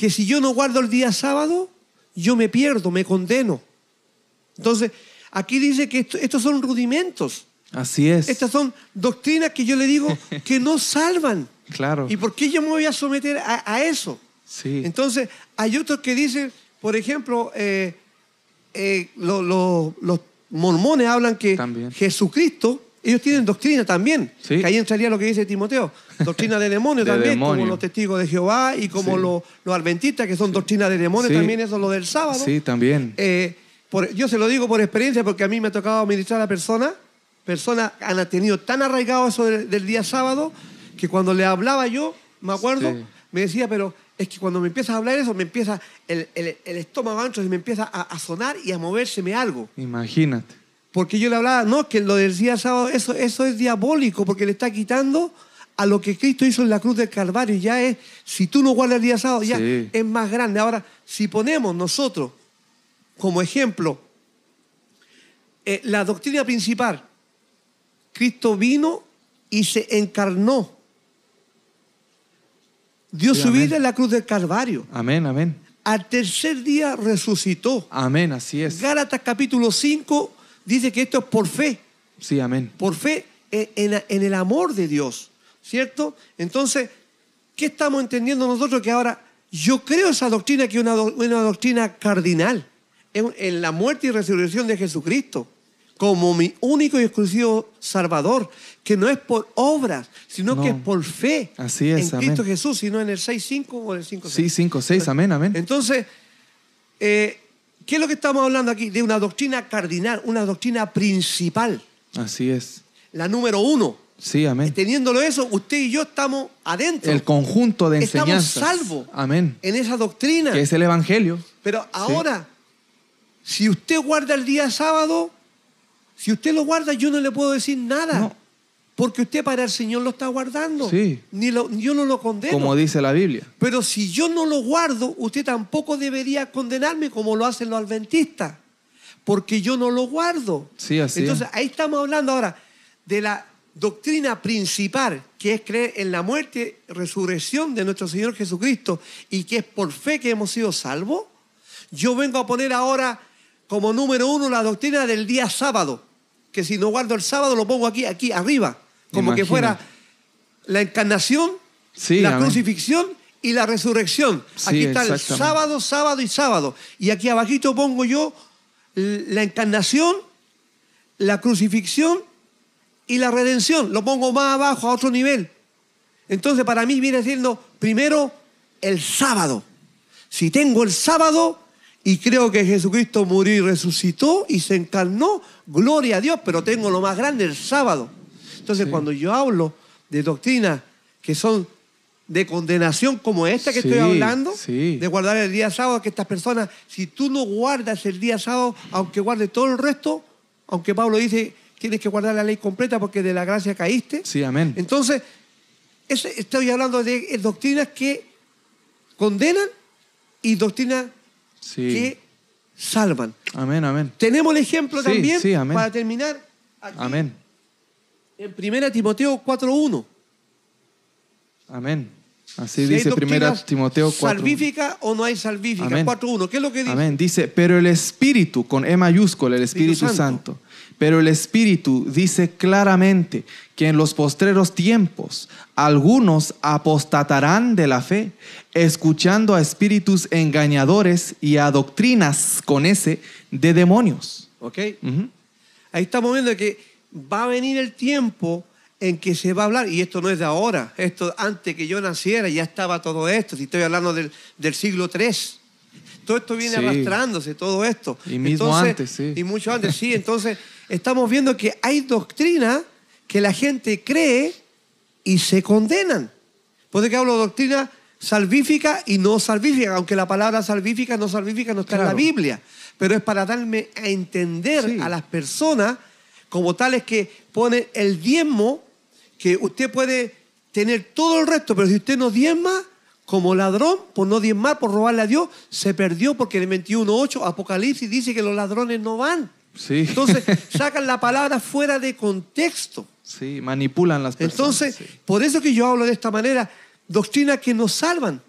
[SPEAKER 2] que si yo no guardo el día sábado, yo me pierdo, me condeno. Entonces, aquí dice que estos son rudimentos.
[SPEAKER 1] Así es.
[SPEAKER 2] Estas son doctrinas que yo le digo que no salvan.
[SPEAKER 1] Claro.
[SPEAKER 2] ¿Y por qué yo me voy a someter a, eso?
[SPEAKER 1] Sí.
[SPEAKER 2] Entonces, hay otros que dicen, por ejemplo, eh, eh, los mormones hablan que Jesucristo ellos tienen doctrina también, que ahí entraría lo que dice Timoteo, doctrina de demonios también, como los testigos de Jehová y como los, adventistas, que son doctrina de demonios también, eso es lo del sábado.
[SPEAKER 1] Sí, también.
[SPEAKER 2] Eh, yo se lo digo por experiencia, porque a mí me ha tocado administrar a personas, personas han tenido tan arraigado eso del, día sábado, que cuando le hablaba yo, me acuerdo, me decía, pero es que cuando me empiezas a hablar eso, me empieza el, estómago ancho, me empieza a, a sonar y a movérseme algo.
[SPEAKER 1] Imagínate.
[SPEAKER 2] Porque yo le hablaba, no, que lo del día sábado, eso, eso es diabólico, porque le está quitando a lo que Cristo hizo en la cruz del Calvario. Ya es, si tú no guardas el día sábado, ya es más grande. Ahora, si ponemos nosotros como ejemplo eh, la doctrina principal, Cristo vino y se encarnó. Dio su vida en la cruz del Calvario.
[SPEAKER 1] Amén, amén.
[SPEAKER 2] Al tercer día resucitó.
[SPEAKER 1] Amén, así es.
[SPEAKER 2] Gálatas capítulo 5 dice que esto es por fe.
[SPEAKER 1] Sí, amén.
[SPEAKER 2] Por fe en, el amor de Dios, ¿cierto? Entonces, ¿qué estamos entendiendo nosotros? Que ahora yo creo esa doctrina que es una, doctrina cardinal en, la muerte y resurrección de Jesucristo. Como mi único y exclusivo Salvador, que no es por obras, sino
[SPEAKER 1] No.
[SPEAKER 2] que es por fe
[SPEAKER 1] Así es,
[SPEAKER 2] en Cristo. Jesús, sino en el 6.5 o en el 5.6.
[SPEAKER 1] Sí, 5, 6, amén, amén.
[SPEAKER 2] Entonces, eh, ¿qué es lo que estamos hablando aquí? De una doctrina cardinal, una doctrina principal,
[SPEAKER 1] Así es.
[SPEAKER 2] la número uno.
[SPEAKER 1] Sí, amén.
[SPEAKER 2] Teniéndolo eso, usted y yo estamos adentro.
[SPEAKER 1] El conjunto de
[SPEAKER 2] Estamos
[SPEAKER 1] enseñanzas.
[SPEAKER 2] salvos.
[SPEAKER 1] Amén.
[SPEAKER 2] en esa doctrina.
[SPEAKER 1] Que es el evangelio.
[SPEAKER 2] Pero ahora, si usted guarda el día sábado, si usted lo guarda, yo no le puedo decir nada.
[SPEAKER 1] No.
[SPEAKER 2] Porque usted para el Señor lo está guardando.
[SPEAKER 1] Sí.
[SPEAKER 2] Ni lo- yo no lo condeno.
[SPEAKER 1] Como dice la Biblia.
[SPEAKER 2] Pero si yo no lo guardo, usted tampoco debería condenarme como lo hacen los adventistas. Porque yo no lo guardo.
[SPEAKER 1] Sí, así
[SPEAKER 2] Entonces,
[SPEAKER 1] es.
[SPEAKER 2] ahí estamos hablando ahora de la doctrina principal, que es creer en la muerte resurrección de nuestro Señor Jesucristo y que es por fe que hemos sido salvos. Yo vengo a poner ahora como número uno la doctrina del día sábado, que si no guardo el sábado lo pongo aquí, aquí arriba, como que fuera la encarnación,
[SPEAKER 1] Sí,
[SPEAKER 2] la
[SPEAKER 1] amén.
[SPEAKER 2] crucifixión y la resurrección.
[SPEAKER 1] Sí,
[SPEAKER 2] aquí está el sábado, sábado y sábado. Y aquí abajito pongo yo la encarnación, la crucifixión y la redención. Lo pongo más abajo, a otro nivel. Entonces para mí viene siendo primero el sábado. Si tengo el sábado y creo que Jesucristo murió y resucitó y se encarnó, gloria a Dios, pero tengo lo más grande, el sábado. Entonces
[SPEAKER 1] Sí.
[SPEAKER 2] cuando yo hablo de doctrinas que son de condenación como esta que
[SPEAKER 1] Sí,
[SPEAKER 2] estoy hablando,
[SPEAKER 1] sí.
[SPEAKER 2] de guardar el día sábado, que estas personas, si tú no guardas el día sábado, aunque guardes todo el resto, aunque Pablo dice, tienes que guardar la ley completa porque de la gracia caíste.
[SPEAKER 1] Sí, amén.
[SPEAKER 2] Entonces, estoy hablando de eh, doctrinas que condenan y doctrinas
[SPEAKER 1] Sí.
[SPEAKER 2] que salvan.
[SPEAKER 1] Amén, amén.
[SPEAKER 2] Tenemos el ejemplo
[SPEAKER 1] Sí,
[SPEAKER 2] también,
[SPEAKER 1] sí, amén.
[SPEAKER 2] para terminar, aquí,
[SPEAKER 1] Amén.
[SPEAKER 2] en 1 Timoteo 4.1.
[SPEAKER 1] Amén. Así
[SPEAKER 2] Si
[SPEAKER 1] dice primera
[SPEAKER 2] doctrinas
[SPEAKER 1] Timoteo 4.
[SPEAKER 2] ¿Salvífica o no hay salvífica?
[SPEAKER 1] Amén.
[SPEAKER 2] 4.1. ¿Qué es lo que dice?
[SPEAKER 1] Amén. Dice, pero el Espíritu, con E mayúscula, el Espíritu
[SPEAKER 2] Espíritu
[SPEAKER 1] Santo.
[SPEAKER 2] Santo.
[SPEAKER 1] Pero el Espíritu dice claramente que en los postreros tiempos algunos apostatarán de la fe, escuchando a espíritus engañadores y a doctrinas con ese de demonios.
[SPEAKER 2] ¿Ok? Ahí estamos viendo que va a venir el tiempo en que se va a hablar, y esto no es de ahora, esto antes que yo naciera ya estaba todo esto, si estoy hablando del, del siglo III. Todo esto viene
[SPEAKER 1] Sí.
[SPEAKER 2] arrastrándose, todo esto.
[SPEAKER 1] Y mismo antes, sí.
[SPEAKER 2] Y mucho antes, sí. Entonces, estamos viendo que hay doctrina que la gente cree y se condenan. Por eso que hablo de doctrina salvífica y no salvífica, aunque la palabra salvífica, no salvífica no está en la. Biblia, pero es para darme a entender
[SPEAKER 1] Sí.
[SPEAKER 2] a las personas como tales que pone el diezmo, que usted puede tener todo el resto, pero si usted no diezma, como ladrón, por no diezmar, por robarle a Dios, se perdió porque en el 21.8 Apocalipsis dice que los ladrones no van.
[SPEAKER 1] Sí.
[SPEAKER 2] Entonces sacan la palabra fuera de contexto.
[SPEAKER 1] Sí, manipulan las personas.
[SPEAKER 2] Entonces,
[SPEAKER 1] sí.
[SPEAKER 2] por eso que yo hablo de esta manera, doctrinas que nos salvan.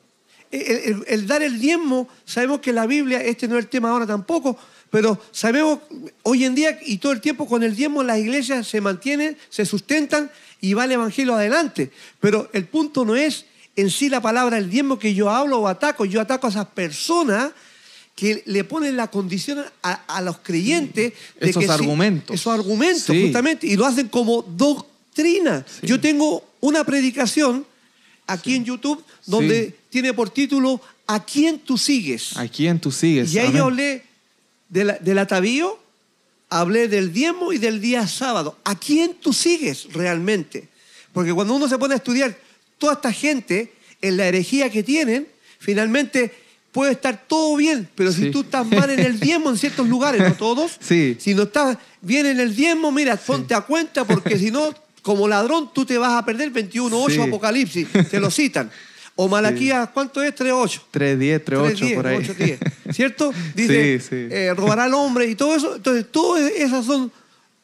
[SPEAKER 2] El, el- el dar el diezmo, sabemos que la Biblia, este no es el tema ahora tampoco, pero sabemos hoy en día y todo el tiempo con el diezmo las iglesias se mantienen, se sustentan y va el Evangelio adelante. Pero el punto no es en sí la palabra el diezmo que yo hablo o ataco, yo ataco a esas personas que le ponen la condición a, a los creyentes de
[SPEAKER 1] Esos
[SPEAKER 2] que
[SPEAKER 1] argumentos.
[SPEAKER 2] esos argumentos,
[SPEAKER 1] Sí.
[SPEAKER 2] justamente, y lo hacen como doctrina.
[SPEAKER 1] Sí.
[SPEAKER 2] Yo tengo una predicación aquí en YouTube donde tiene por título ¿A quién tú sigues?
[SPEAKER 1] ¿A quién tú sigues?
[SPEAKER 2] Y ahí
[SPEAKER 1] Amén.
[SPEAKER 2] yo hablé de la- del atavío, hablé del diezmo y del día sábado. ¿A quién tú sigues realmente? Porque cuando uno se pone a estudiar toda esta gente en la herejía que tienen, finalmente puede estar todo bien, pero si tú estás mal en el diezmo en ciertos lugares, no todos,
[SPEAKER 1] Sí.
[SPEAKER 2] si no estás bien en el diezmo, mira, ponte a cuenta porque si no, como ladrón, tú te vas a perder 21.8
[SPEAKER 1] Sí.
[SPEAKER 2] Apocalipsis, te lo citan. O Malaquías, ¿cuánto es? 3.8.
[SPEAKER 1] 3.10, 3.8
[SPEAKER 2] 3.10,
[SPEAKER 1] por ahí.
[SPEAKER 2] 8.10, ¿Cierto? Dice, eh, robará al hombre y todo eso. Entonces, todas esas son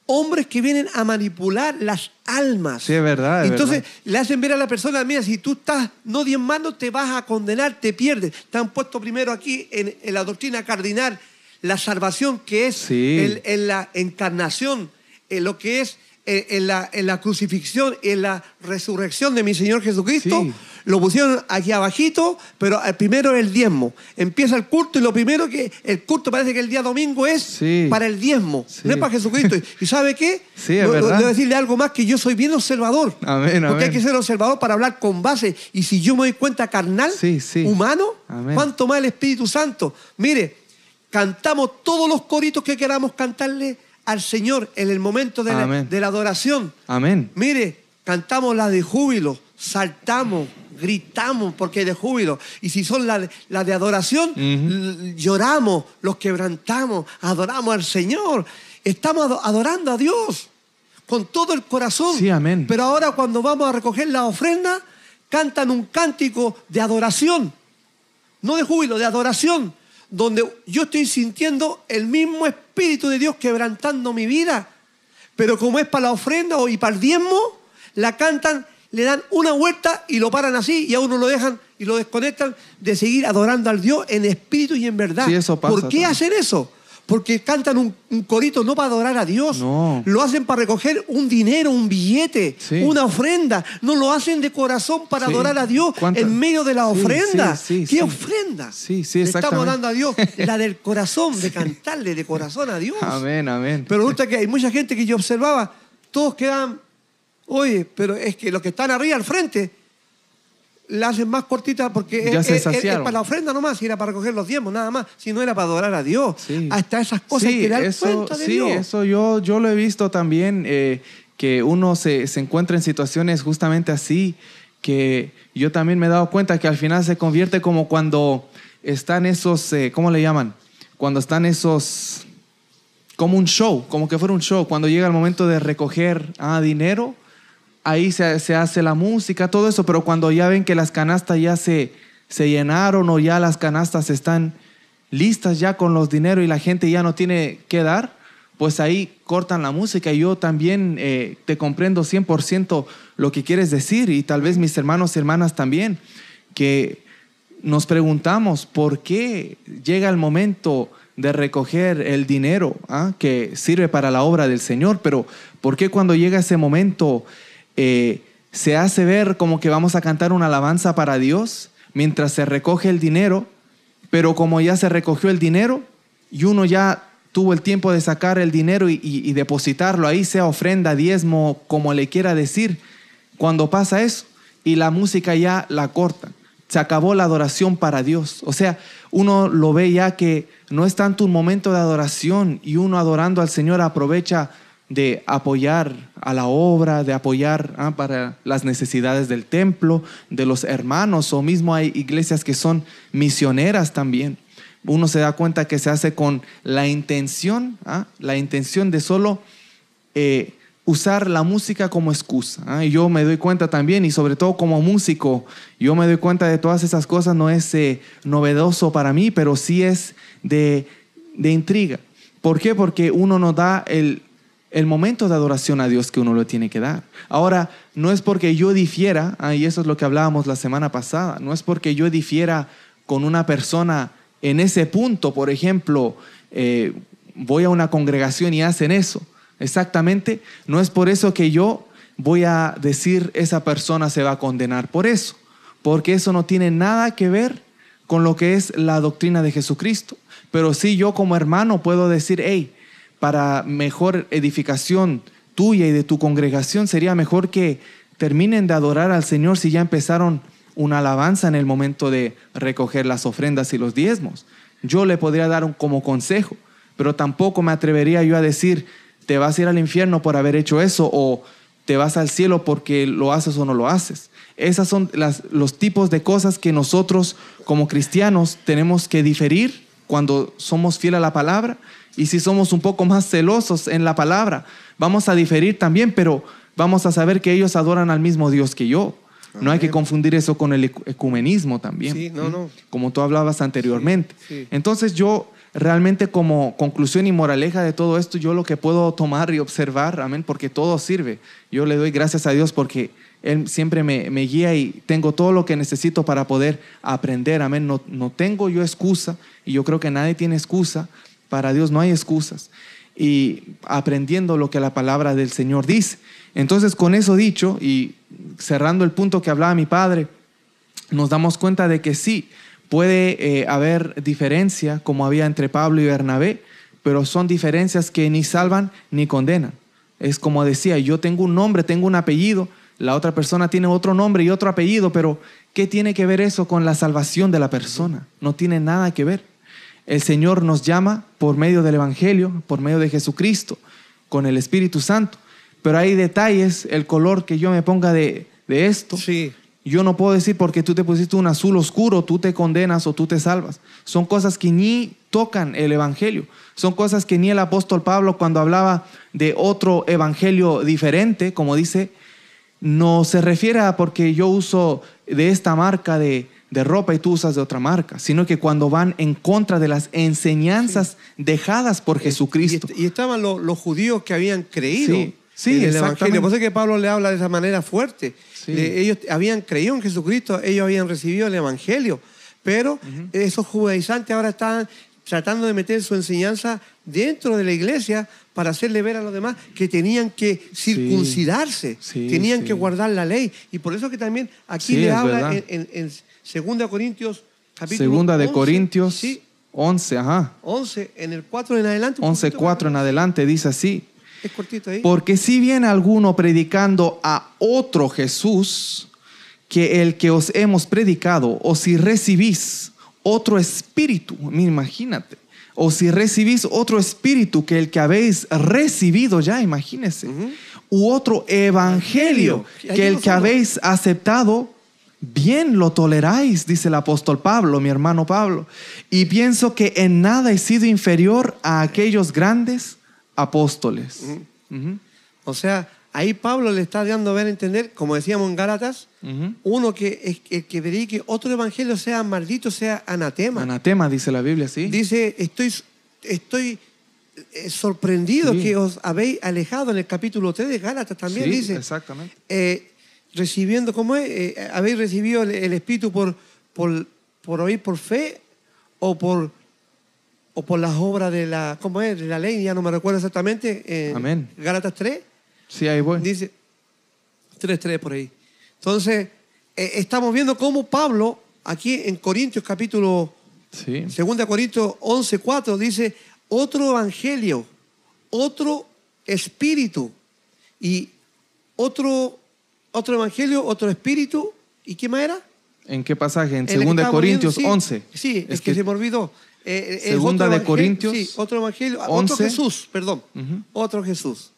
[SPEAKER 2] hombres que vienen a manipular las almas.
[SPEAKER 1] Sí, es verdad, es
[SPEAKER 2] Entonces,
[SPEAKER 1] verdad.
[SPEAKER 2] le hacen ver a la persona, mira, si tú estás no diezmando, te vas a condenar, te pierdes. Te han puesto primero aquí en, en la doctrina cardinal la salvación, que es
[SPEAKER 1] Sí.
[SPEAKER 2] el- en la encarnación, en lo que es eh, en la, en la crucifixión, en la resurrección de mi Señor Jesucristo.
[SPEAKER 1] Sí.
[SPEAKER 2] Lo pusieron aquí abajito, pero el primero es el diezmo. Empieza el culto y lo primero que el culto parece que el día domingo es
[SPEAKER 1] Sí.
[SPEAKER 2] para el diezmo,
[SPEAKER 1] Sí.
[SPEAKER 2] no es para Jesucristo. ¿Y sabe qué?
[SPEAKER 1] Sí, es verdad.
[SPEAKER 2] Debo decirle algo más que yo soy bien observador.
[SPEAKER 1] Amén,
[SPEAKER 2] Porque hay que ser observador para hablar con base. Y si yo me doy cuenta carnal, humano,
[SPEAKER 1] Amén.
[SPEAKER 2] ¿cuánto más el Espíritu Santo? Mire, cantamos todos los coritos que queramos cantarle al Señor en el momento de la,
[SPEAKER 1] Amén.
[SPEAKER 2] de la adoración.
[SPEAKER 1] Amén.
[SPEAKER 2] Mire, cantamos la de júbilo, saltamos, gritamos porque es de júbilo. Y si son las de, la de adoración, lloramos, los quebrantamos, adoramos al Señor. Estamos ado- adorando a Dios con todo el corazón.
[SPEAKER 1] Sí, amén.
[SPEAKER 2] Pero ahora cuando vamos a recoger la ofrenda, cantan un cántico de adoración. No de júbilo, de adoración. Donde yo estoy sintiendo el mismo Espíritu de Dios quebrantando mi vida. Pero como es para la ofrenda y para el diezmo, la cantan, le dan una vuelta y lo paran así y a uno lo dejan y lo desconectan de seguir adorando al Dios en espíritu y en verdad.
[SPEAKER 1] Sí, eso pasa
[SPEAKER 2] ¿Por qué
[SPEAKER 1] también.
[SPEAKER 2] hacen eso? Porque cantan un, un corito no para adorar a Dios.
[SPEAKER 1] No.
[SPEAKER 2] Lo hacen para recoger un dinero, un billete,
[SPEAKER 1] Sí.
[SPEAKER 2] una ofrenda. No lo hacen de corazón para
[SPEAKER 1] Sí.
[SPEAKER 2] adorar a Dios
[SPEAKER 1] ¿Cuánta-
[SPEAKER 2] en medio de la ofrenda.
[SPEAKER 1] sí, sí,
[SPEAKER 2] ¿Qué
[SPEAKER 1] sí.
[SPEAKER 2] ofrenda?
[SPEAKER 1] Sí, sí,
[SPEAKER 2] Le estamos dando a Dios la del corazón, de cantarle de corazón a Dios.
[SPEAKER 1] Amén, amén.
[SPEAKER 2] Pero resulta que hay mucha gente que yo observaba, todos quedan, oye, pero es que los que están arriba al frente la hacen más cortita porque es, es- es- para la ofrenda nomás, era para recoger los diezmos, nada más, si no era para adorar a Dios.
[SPEAKER 1] Sí.
[SPEAKER 2] Hasta esas cosas
[SPEAKER 1] Sí,
[SPEAKER 2] que dan
[SPEAKER 1] eso,
[SPEAKER 2] cuenta de
[SPEAKER 1] sí,
[SPEAKER 2] Dios.
[SPEAKER 1] eso yo, yo lo he visto también, eh, que uno se, se encuentra en situaciones justamente así, que yo también me he dado cuenta que al final se convierte como cuando están esos, eh, ¿cómo le llaman? Cuando están esos, como un show, como que fuera un show, cuando llega el momento de recoger ah, dinero, ahí se, se hace la música, todo eso, pero cuando ya ven que las canastas ya se, se llenaron o ya las canastas están listas ya con los dineros y la gente ya no tiene que dar, pues ahí cortan la música. Y yo también eh, te comprendo 100% lo que quieres decir y tal vez mis hermanos y hermanas también, que nos preguntamos por qué llega el momento de recoger el dinero ah, que sirve para la obra del Señor, pero por qué cuando llega ese momento eh, se hace ver como que vamos a cantar una alabanza para Dios mientras se recoge el dinero, pero como ya se recogió el dinero y uno ya tuvo el tiempo de sacar el dinero y, depositarlo ahí, sea ofrenda, diezmo, como le quiera decir, cuando pasa eso y la música ya la corta, se acabó la adoración para Dios. O sea, uno lo ve ya que no es tanto un momento de adoración y uno adorando al Señor aprovecha de apoyar a la obra, de apoyar ah, para las necesidades del templo, de los hermanos, o mismo hay iglesias que son misioneras también. Uno se da cuenta que se hace con la intención, ah, la intención de solo eh, usar la música como excusa. ¿ah? Y yo me doy cuenta también, y sobre todo como músico, yo me doy cuenta de todas esas cosas, no es eh, novedoso para mí, pero sí es de, de intriga. ¿Por qué? Porque uno no da el, el momento de adoración a Dios que uno lo tiene que dar. Ahora, no es porque yo difiera, ah, y eso es lo que hablábamos la semana pasada, no es porque yo difiera con una persona en ese punto, por ejemplo, eh, voy a una congregación y hacen eso. Exactamente, no es por eso que yo voy a decir esa persona se va a condenar por eso, porque eso no tiene nada que ver con lo que es la doctrina de Jesucristo. Pero sí yo como hermano puedo decir, hey, para mejor edificación tuya y de tu congregación sería mejor que terminen de adorar al Señor si ya empezaron una alabanza en el momento de recoger las ofrendas y los diezmos. Yo le podría dar un, como consejo, pero tampoco me atrevería yo a decir, te vas a ir al infierno por haber hecho eso o te vas al cielo porque lo haces o no lo haces. Esas son los tipos de cosas que nosotros como cristianos tenemos que diferir cuando somos fieles a la palabra y si somos un poco más celosos en la palabra, vamos a diferir también, pero vamos a saber que ellos adoran al mismo Dios que yo. No hay que confundir eso con el ecu- ecumenismo también.
[SPEAKER 2] Sí, no, no.
[SPEAKER 1] Como tú hablabas anteriormente.
[SPEAKER 2] sí.
[SPEAKER 1] Entonces yo realmente como conclusión y moraleja de todo esto, yo lo que puedo tomar y observar, amén, porque todo sirve. Yo le doy gracias a Dios porque Él siempre me, me guía y tengo todo lo que necesito para poder aprender, amén. No, no tengo yo excusa y yo creo que nadie tiene excusa. Para Dios no hay excusas. Y aprendiendo lo que la palabra del Señor dice. Entonces con eso dicho y cerrando el punto que hablaba mi padre, nos damos cuenta de que sí, puede eh, haber diferencia como había entre Pablo y Bernabé, pero son diferencias que ni salvan ni condenan. Es como decía, yo tengo un nombre, tengo un apellido, la otra persona tiene otro nombre y otro apellido, pero ¿qué tiene que ver eso con la salvación de la persona? No tiene nada que ver. El Señor nos llama por medio del Evangelio, por medio de Jesucristo, con el Espíritu Santo. Pero hay detalles, el color que yo me ponga de, de esto.
[SPEAKER 2] Sí.
[SPEAKER 1] Yo no puedo decir porque tú te pusiste un azul oscuro, tú te condenas o tú te salvas. Son cosas que ni tocan el Evangelio. Son cosas que ni el apóstol Pablo cuando hablaba de otro Evangelio diferente, como dice, no se refiere a porque yo uso de esta marca de, de ropa y tú usas de otra marca, sino que cuando van en contra de las enseñanzas dejadas por Jesucristo.
[SPEAKER 2] Y, y estaban los, los judíos que habían creído
[SPEAKER 1] Sí, sí,
[SPEAKER 2] en el. Evangelio. Por eso es que Pablo le habla de esa manera fuerte.
[SPEAKER 1] Sí.
[SPEAKER 2] Le- ellos habían creído en Jesucristo, ellos habían recibido el Evangelio. Pero esos judaizantes ahora están tratando de meter su enseñanza dentro de la iglesia para hacerle ver a los demás que tenían que circuncidarse,
[SPEAKER 1] Sí,
[SPEAKER 2] tenían
[SPEAKER 1] sí.
[SPEAKER 2] que guardar la ley. Y por eso que también aquí
[SPEAKER 1] Sí,
[SPEAKER 2] le habla en, en, en 2 Corintios capítulo
[SPEAKER 1] Segunda de
[SPEAKER 2] 11,
[SPEAKER 1] Corintios
[SPEAKER 2] sí,
[SPEAKER 1] 11, ajá.
[SPEAKER 2] 11, en el 4 en adelante. un
[SPEAKER 1] 11,
[SPEAKER 2] poquito
[SPEAKER 1] 4 en adelante dice así.
[SPEAKER 2] Es cortito ahí.
[SPEAKER 1] Porque si viene alguno predicando a otro Jesús que el que os hemos predicado, o si recibís otro espíritu, imagínate, o si recibís otro espíritu que el que habéis recibido ya, imagínese, u otro evangelio
[SPEAKER 2] Ahí
[SPEAKER 1] que el que habéis aceptado, bien lo toleráis, dice el apóstol Pablo, mi hermano Pablo, y pienso que en nada he sido inferior a aquellos grandes apóstoles.
[SPEAKER 2] O sea, ahí Pablo le está dando a ver a entender, como decíamos en Gálatas, uno que, el que predique otro evangelio sea maldito, sea anatema.
[SPEAKER 1] Anatema, dice la Biblia, sí.
[SPEAKER 2] Dice, estoy, estoy eh, sorprendido
[SPEAKER 1] Sí.
[SPEAKER 2] que os habéis alejado en el capítulo 3 de Gálatas también
[SPEAKER 1] Sí,
[SPEAKER 2] dice.
[SPEAKER 1] exactamente.
[SPEAKER 2] eh, recibiendo, ¿cómo es? Eh, ¿Habéis recibido el, el Espíritu por, por, por oír por fe o por, o por las obras de la, ¿cómo es? De la ley, ya no me recuerdo exactamente. eh,
[SPEAKER 1] Amén.
[SPEAKER 2] Gálatas 3,
[SPEAKER 1] Sí, ahí voy.
[SPEAKER 2] dice 3.3 por ahí. Entonces, eh, estamos viendo cómo Pablo, aquí en Corintios capítulo
[SPEAKER 1] Sí.
[SPEAKER 2] 2 Corintios 11.4 dice, otro evangelio, otro espíritu y otro, otro evangelio, otro espíritu. ¿Y qué más era?
[SPEAKER 1] ¿En qué pasaje? En
[SPEAKER 2] En el que
[SPEAKER 1] 2
[SPEAKER 2] estábamos
[SPEAKER 1] Corintios
[SPEAKER 2] viendo,
[SPEAKER 1] 11.
[SPEAKER 2] Sí, sí, es,
[SPEAKER 1] Es
[SPEAKER 2] que,
[SPEAKER 1] que-
[SPEAKER 2] se me olvidó. Eh, es
[SPEAKER 1] Segunda de Corintios
[SPEAKER 2] Sí, otro evangelio.
[SPEAKER 1] 11.
[SPEAKER 2] Otro Jesús, perdón. Otro Jesús.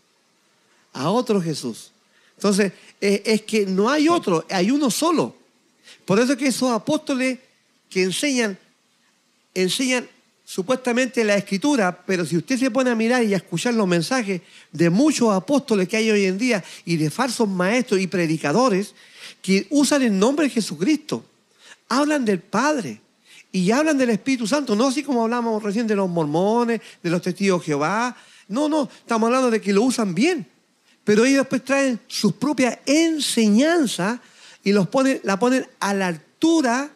[SPEAKER 2] A otro Jesús. Entonces, eh, es que no hay otro, hay uno solo. Por eso que esos apóstoles que enseñan, enseñan supuestamente la escritura, pero si usted se pone a mirar y a escuchar los mensajes de muchos apóstoles que hay hoy en día y de falsos maestros y predicadores que usan el nombre de Jesucristo, hablan del Padre y hablan del Espíritu Santo, no así como hablamos recién de los mormones, de los testigos de Jehová, no, no, estamos hablando de que lo usan bien, pero ellos después traen sus propias enseñanzas y los ponen, la ponen a la altura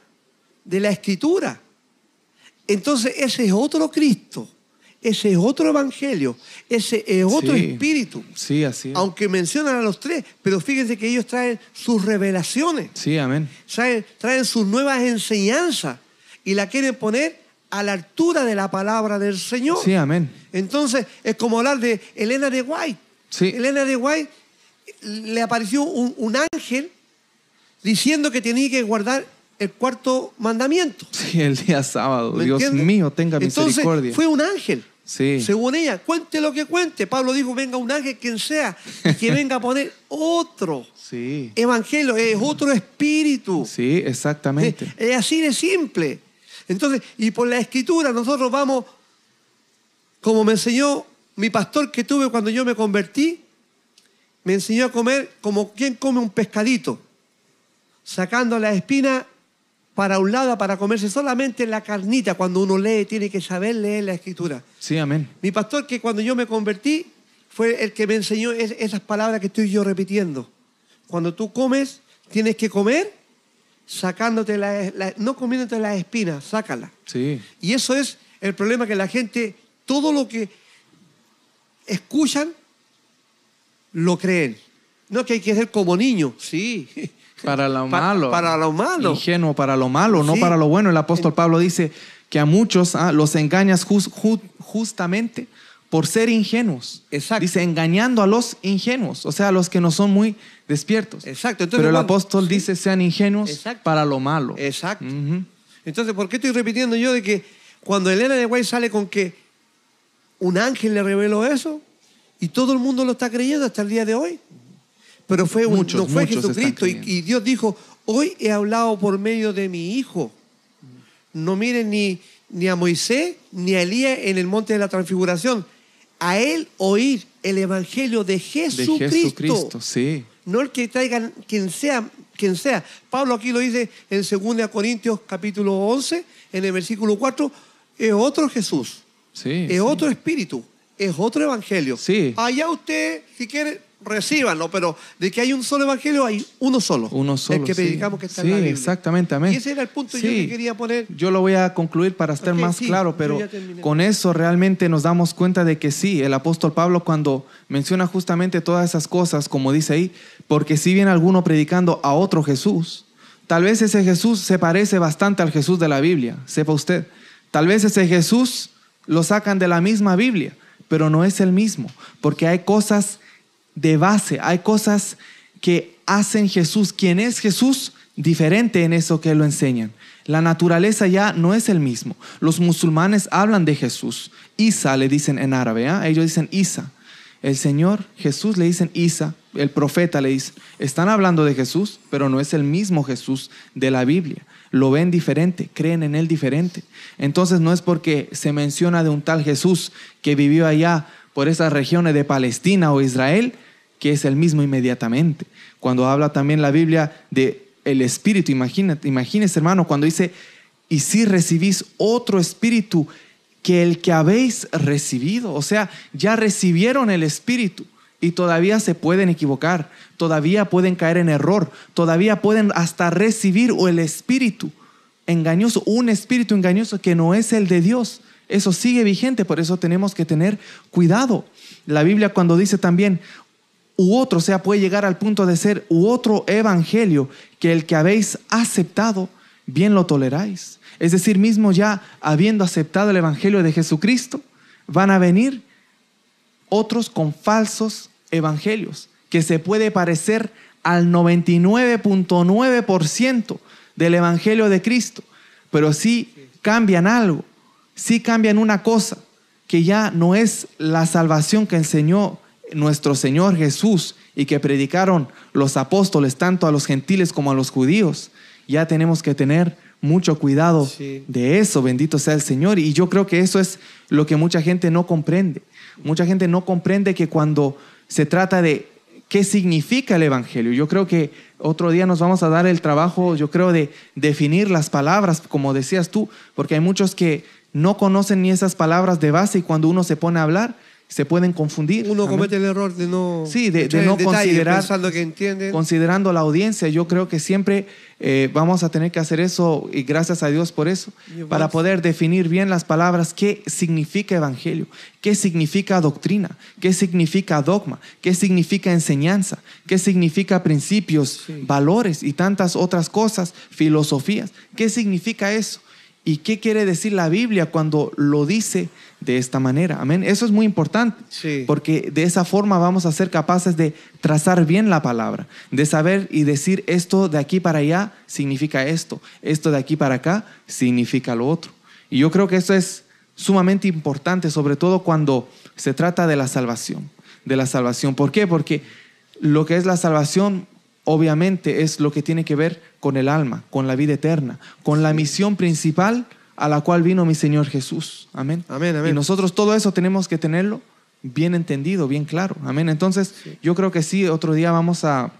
[SPEAKER 2] de la escritura. Entonces ese es otro Cristo, ese es otro evangelio, ese es otro
[SPEAKER 1] Sí.
[SPEAKER 2] espíritu.
[SPEAKER 1] Sí, así es.
[SPEAKER 2] Aunque mencionan a los tres, pero fíjense que ellos traen sus revelaciones,
[SPEAKER 1] Sí, amén.
[SPEAKER 2] traen, traen sus nuevas enseñanzas y la quieren poner a la altura de la palabra del Señor.
[SPEAKER 1] Sí, amén.
[SPEAKER 2] Entonces es como hablar de Elena de White.
[SPEAKER 1] Sí.
[SPEAKER 2] Elena de White le apareció un, un ángel diciendo que tenía que guardar el cuarto mandamiento.
[SPEAKER 1] Sí, el día sábado.
[SPEAKER 2] ¿Me
[SPEAKER 1] Dios mío, tenga
[SPEAKER 2] Entonces,
[SPEAKER 1] misericordia.
[SPEAKER 2] fue un ángel.
[SPEAKER 1] Sí.
[SPEAKER 2] Según ella, cuente lo que cuente. Pablo dijo, venga un ángel quien sea y que venga a poner otro
[SPEAKER 1] Sí.
[SPEAKER 2] evangelio, es otro espíritu.
[SPEAKER 1] Sí, exactamente.
[SPEAKER 2] Es así de simple. Entonces, y por la escritura nosotros vamos, como me enseñó mi pastor que tuve cuando yo me convertí, me enseñó a comer como quien come un pescadito, sacando la espina para un lado para comerse solamente la carnita. Cuando uno lee, tiene que saber leer la escritura.
[SPEAKER 1] Sí, amén.
[SPEAKER 2] Mi pastor, que cuando yo me convertí, fue el que me enseñó es- esas palabras que estoy yo repitiendo. Cuando tú comes, tienes que comer sacándote la, la- no comiéndote las espinas, sácala.
[SPEAKER 1] Sí.
[SPEAKER 2] Y eso es el problema que la gente, todo lo que escuchan, lo creen. No que hay que ser como niño, sí.
[SPEAKER 1] Para lo
[SPEAKER 2] Pa-
[SPEAKER 1] malo.
[SPEAKER 2] Para lo malo.
[SPEAKER 1] Ingenuo para lo malo, no para lo bueno. El apóstol Pablo dice que a muchos ah, los engañas jus- ju- justamente por ser ingenuos.
[SPEAKER 2] Exacto.
[SPEAKER 1] Dice engañando a los ingenuos, o sea, a los que no son muy despiertos.
[SPEAKER 2] Exacto. Entonces,
[SPEAKER 1] Pero el
[SPEAKER 2] cuando-
[SPEAKER 1] apóstol
[SPEAKER 2] sí.
[SPEAKER 1] dice sean ingenuos
[SPEAKER 2] Exacto.
[SPEAKER 1] para lo malo.
[SPEAKER 2] Exacto. Entonces, ¿por qué estoy repitiendo yo de que cuando Elena de White sale con que un ángel le reveló eso y todo el mundo lo está creyendo hasta el día de hoy? Pero fue un,
[SPEAKER 1] Muchos,
[SPEAKER 2] no fue Jesucristo y, y Dios dijo, hoy he hablado por medio de mi hijo. No miren ni, ni a Moisés ni a Elías en el monte de la transfiguración. A él oír el evangelio de
[SPEAKER 1] De
[SPEAKER 2] Jesucristo.
[SPEAKER 1] Jesucristo, sí.
[SPEAKER 2] No el que traigan quien sea, quien sea. Pablo aquí lo dice en 2 Corintios capítulo 11, en el versículo 4, es otro Jesús,
[SPEAKER 1] Sí.
[SPEAKER 2] es
[SPEAKER 1] sí.
[SPEAKER 2] otro espíritu, es otro evangelio.
[SPEAKER 1] Sí.
[SPEAKER 2] Allá usted, si quiere, recíbanlo, pero de que hay un solo evangelio, hay uno solo.
[SPEAKER 1] Uno solo.
[SPEAKER 2] El que
[SPEAKER 1] sí.
[SPEAKER 2] predicamos que está
[SPEAKER 1] Sí,
[SPEAKER 2] en la Biblia.
[SPEAKER 1] exactamente, amén.
[SPEAKER 2] Y ese era el punto yo
[SPEAKER 1] Sí.
[SPEAKER 2] que quería poner.
[SPEAKER 1] Yo lo voy a concluir para estar más
[SPEAKER 2] sí,
[SPEAKER 1] claro,
[SPEAKER 2] yo
[SPEAKER 1] pero con eso realmente nos damos cuenta de que sí, el apóstol Pablo cuando menciona justamente todas esas cosas, como dice ahí, porque si viene alguno predicando a otro Jesús, tal vez ese Jesús se parece bastante al Jesús de la Biblia, sepa usted. Tal vez ese Jesús lo sacan de la misma Biblia, pero no es el mismo, porque hay cosas de base, hay cosas que hacen Jesús, quien es Jesús, diferente en eso que lo enseñan. La naturaleza ya no es el mismo. Los musulmanes hablan de Jesús. Isa le dicen en árabe, ¿ah? ellos dicen Isa. El Señor Jesús le dicen Isa, el profeta le dice, están hablando de Jesús, pero no es el mismo Jesús de la Biblia. Lo ven diferente, creen en él diferente. Entonces no es porque se menciona de un tal Jesús que vivió allá por esas regiones de Palestina o Israel, que es el mismo inmediatamente. Cuando habla también la Biblia de el Espíritu, imagínate, imagínese hermano, cuando dice, y si recibís otro Espíritu que el que habéis recibido, o sea, ya recibieron el Espíritu y todavía se pueden equivocar, todavía pueden caer en error, todavía pueden hasta recibir el Espíritu engañoso, un espíritu engañoso que no es el de Dios. Eso sigue vigente, por eso tenemos que tener cuidado. La Biblia cuando dice también, u otro, o sea, puede llegar al punto de ser u otro evangelio que el que habéis aceptado, bien lo toleráis. Es decir, mismo ya habiendo aceptado el evangelio de Jesucristo, van a venir otros con falsos evangelios, que se puede parecer al 99.9% del evangelio de Cristo, pero sí cambian algo, sí cambian una cosa, que ya no es la salvación que enseñó nuestro Señor Jesús y que predicaron los apóstoles tanto a los gentiles como a los judíos. Ya tenemos que tener mucho cuidado
[SPEAKER 2] Sí.
[SPEAKER 1] de eso, bendito sea el Señor. Y yo creo que eso es lo que mucha gente no comprende. Mucha gente no comprende que cuando se trata de qué significa el Evangelio, yo creo que otro día nos vamos a dar el trabajo, yo creo, de definir las palabras, como decías tú, porque hay muchos que no conocen ni esas palabras de base y cuando uno se pone a hablar, se pueden confundir.
[SPEAKER 2] Uno
[SPEAKER 1] Amén.
[SPEAKER 2] comete el error de no,
[SPEAKER 1] Sí, de- no
[SPEAKER 2] detalle,
[SPEAKER 1] considerar-
[SPEAKER 2] pensando que entienden.
[SPEAKER 1] Considerando la audiencia, yo creo que siempre eh, vamos a tener que hacer eso y gracias a Dios por eso, para poder definir bien las palabras, qué significa evangelio, qué significa doctrina, qué significa dogma, qué significa enseñanza, qué significa principios,
[SPEAKER 2] Sí.
[SPEAKER 1] valores y tantas otras cosas, filosofías. ¿Qué significa eso? ¿Y qué quiere decir la Biblia cuando lo dice de esta manera? Amén. Eso es muy importante.
[SPEAKER 2] Sí.
[SPEAKER 1] Porque de esa forma vamos a ser capaces de trazar bien la palabra, de saber y decir esto de aquí para allá significa esto, esto de aquí para acá significa lo otro. Y yo creo que eso es sumamente importante, sobre todo cuando se trata de la salvación, de la salvación. ¿Por qué? Porque lo que es la salvación obviamente es lo que tiene que ver con el alma, con la vida eterna, con la misión principal a la cual vino mi Señor Jesús. Amén.
[SPEAKER 2] Amén, amén.
[SPEAKER 1] Y nosotros todo eso tenemos que tenerlo bien entendido, bien claro. Amén. Entonces, yo creo que sí, otro día vamos a,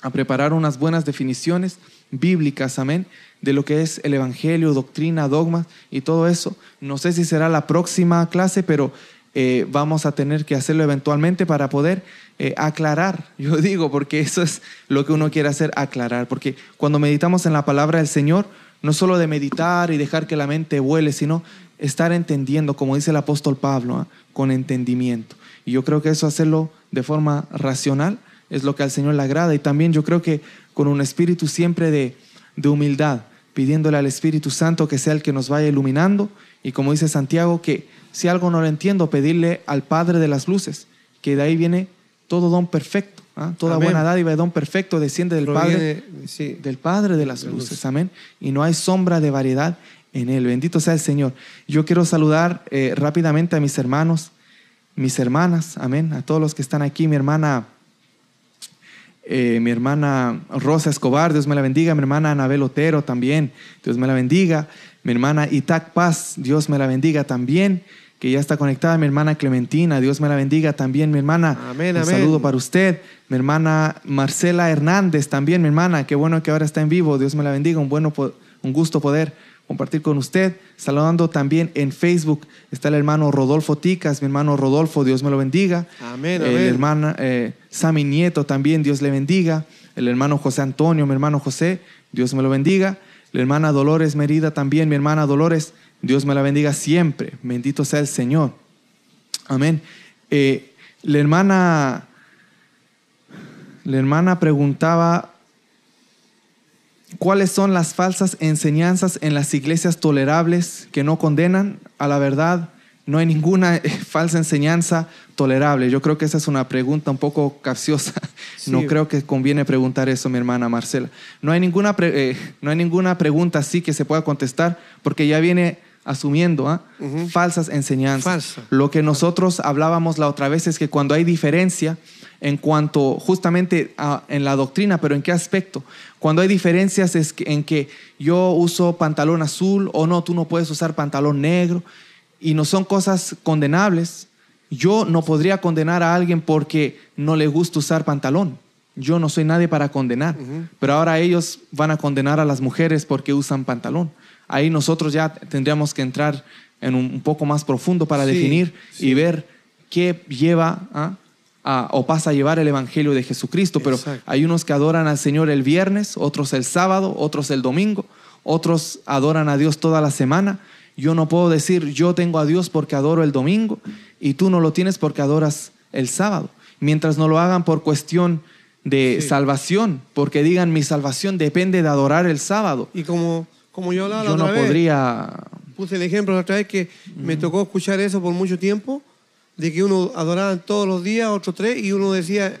[SPEAKER 1] a preparar unas buenas definiciones bíblicas, amén, de lo que es el Evangelio, doctrina, dogmas y todo eso. No sé si será la próxima clase, pero eh, vamos a tener que hacerlo eventualmente para poder eh, aclarar, yo digo, porque eso es lo que uno quiere hacer, aclarar, porque cuando meditamos en la palabra del Señor, no solo de meditar y dejar que la mente vuele, sino estar entendiendo, como dice el apóstol Pablo, ¿ah? con entendimiento. Y yo creo que eso hacerlo de forma racional es lo que al Señor le agrada. Y también yo creo que con un espíritu siempre de, de humildad, pidiéndole al Espíritu Santo que sea el que nos vaya iluminando. Y como dice Santiago, que si algo no lo entiendo, pedirle al Padre de las luces, que de ahí viene todo don perfecto. ¿Ah? Toda
[SPEAKER 2] Amén.
[SPEAKER 1] buena dádiva y don perfecto desciende del Padre
[SPEAKER 2] sí,
[SPEAKER 1] del Padre de las luces. Amén. Y no hay sombra de variedad en Él. Bendito sea el Señor. Yo quiero saludar eh, rápidamente a mis hermanos, mis hermanas. Amén. A todos los que están aquí. Mi hermana, eh, mi hermana Rosa Escobar, Dios me la bendiga. Mi hermana Anabel Otero también, Dios me la bendiga. Mi hermana Itac Paz, Dios me la bendiga también. Que ya está conectada, mi hermana Clementina, Dios me la bendiga también, mi hermana.
[SPEAKER 2] Amén,
[SPEAKER 1] un
[SPEAKER 2] amén.
[SPEAKER 1] saludo para usted. Mi hermana Marcela Hernández también, mi hermana. Qué bueno que ahora está en vivo. Dios me la bendiga. Un, bueno, un gusto poder compartir con usted. Saludando también en Facebook está el hermano Rodolfo Ticas, mi hermano Rodolfo, Dios me lo bendiga.
[SPEAKER 2] Amén,
[SPEAKER 1] El hermano eh, Sammy Nieto también, Dios le bendiga. El hermano José Antonio, mi hermano José, Dios me lo bendiga. La hermana Dolores Merida también, mi hermana Dolores, Dios me la bendiga siempre. Bendito sea el Señor. Amén. Eh, la hermana, la hermana preguntaba cuáles son las falsas enseñanzas en las iglesias tolerables que no condenan a la verdad. No hay ninguna eh, falsa enseñanza tolerable. Yo creo que esa es una pregunta un poco capciosa. No creo que conviene preguntar eso, mi hermana Marcela. No hay ninguna, eh, no hay ninguna pregunta así que se pueda contestar porque ya viene asumiendo ¿ah? Falsas enseñanzas.
[SPEAKER 2] Falsa.
[SPEAKER 1] Lo que nosotros hablábamos la otra vez es que cuando hay diferencia en cuanto justamente a- en la doctrina, pero ¿en qué aspecto? Cuando hay diferencias es que- en que yo uso pantalón azul o no, tú no puedes usar pantalón negro y no son cosas condenables. Yo no podría condenar a alguien porque no le gusta usar pantalón. Yo no soy nadie para condenar. Pero ahora ellos van a condenar a las mujeres porque usan pantalón. Ahí nosotros ya tendríamos que entrar en un, un poco más profundo para
[SPEAKER 2] Sí,
[SPEAKER 1] definir
[SPEAKER 2] sí.
[SPEAKER 1] y ver qué lleva ¿ah? a- o pasa a llevar el Evangelio de Jesucristo. Pero
[SPEAKER 2] Exacto.
[SPEAKER 1] hay unos que adoran al Señor el viernes, otros el sábado, otros el domingo, otros adoran a Dios toda la semana. Yo no puedo decir yo tengo a Dios porque adoro el domingo y tú no lo tienes porque adoras el sábado. Mientras no lo hagan por cuestión de
[SPEAKER 2] Sí.
[SPEAKER 1] salvación, porque digan mi salvación depende de adorar el sábado.
[SPEAKER 2] Y como, como yo hablaba la
[SPEAKER 1] Yo no
[SPEAKER 2] otra vez,
[SPEAKER 1] podría
[SPEAKER 2] puse el ejemplo la otra vez que me tocó escuchar eso por mucho tiempo, de que uno adoraba todos los días, otros tres, y uno decía,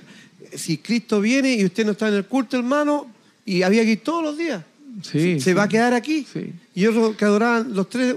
[SPEAKER 2] si Cristo viene y usted no está en el culto, hermano, y había que ir todos los días,
[SPEAKER 1] Sí,
[SPEAKER 2] se
[SPEAKER 1] sí.
[SPEAKER 2] va a quedar aquí.
[SPEAKER 1] Sí.
[SPEAKER 2] Y otros que adoraban los tres,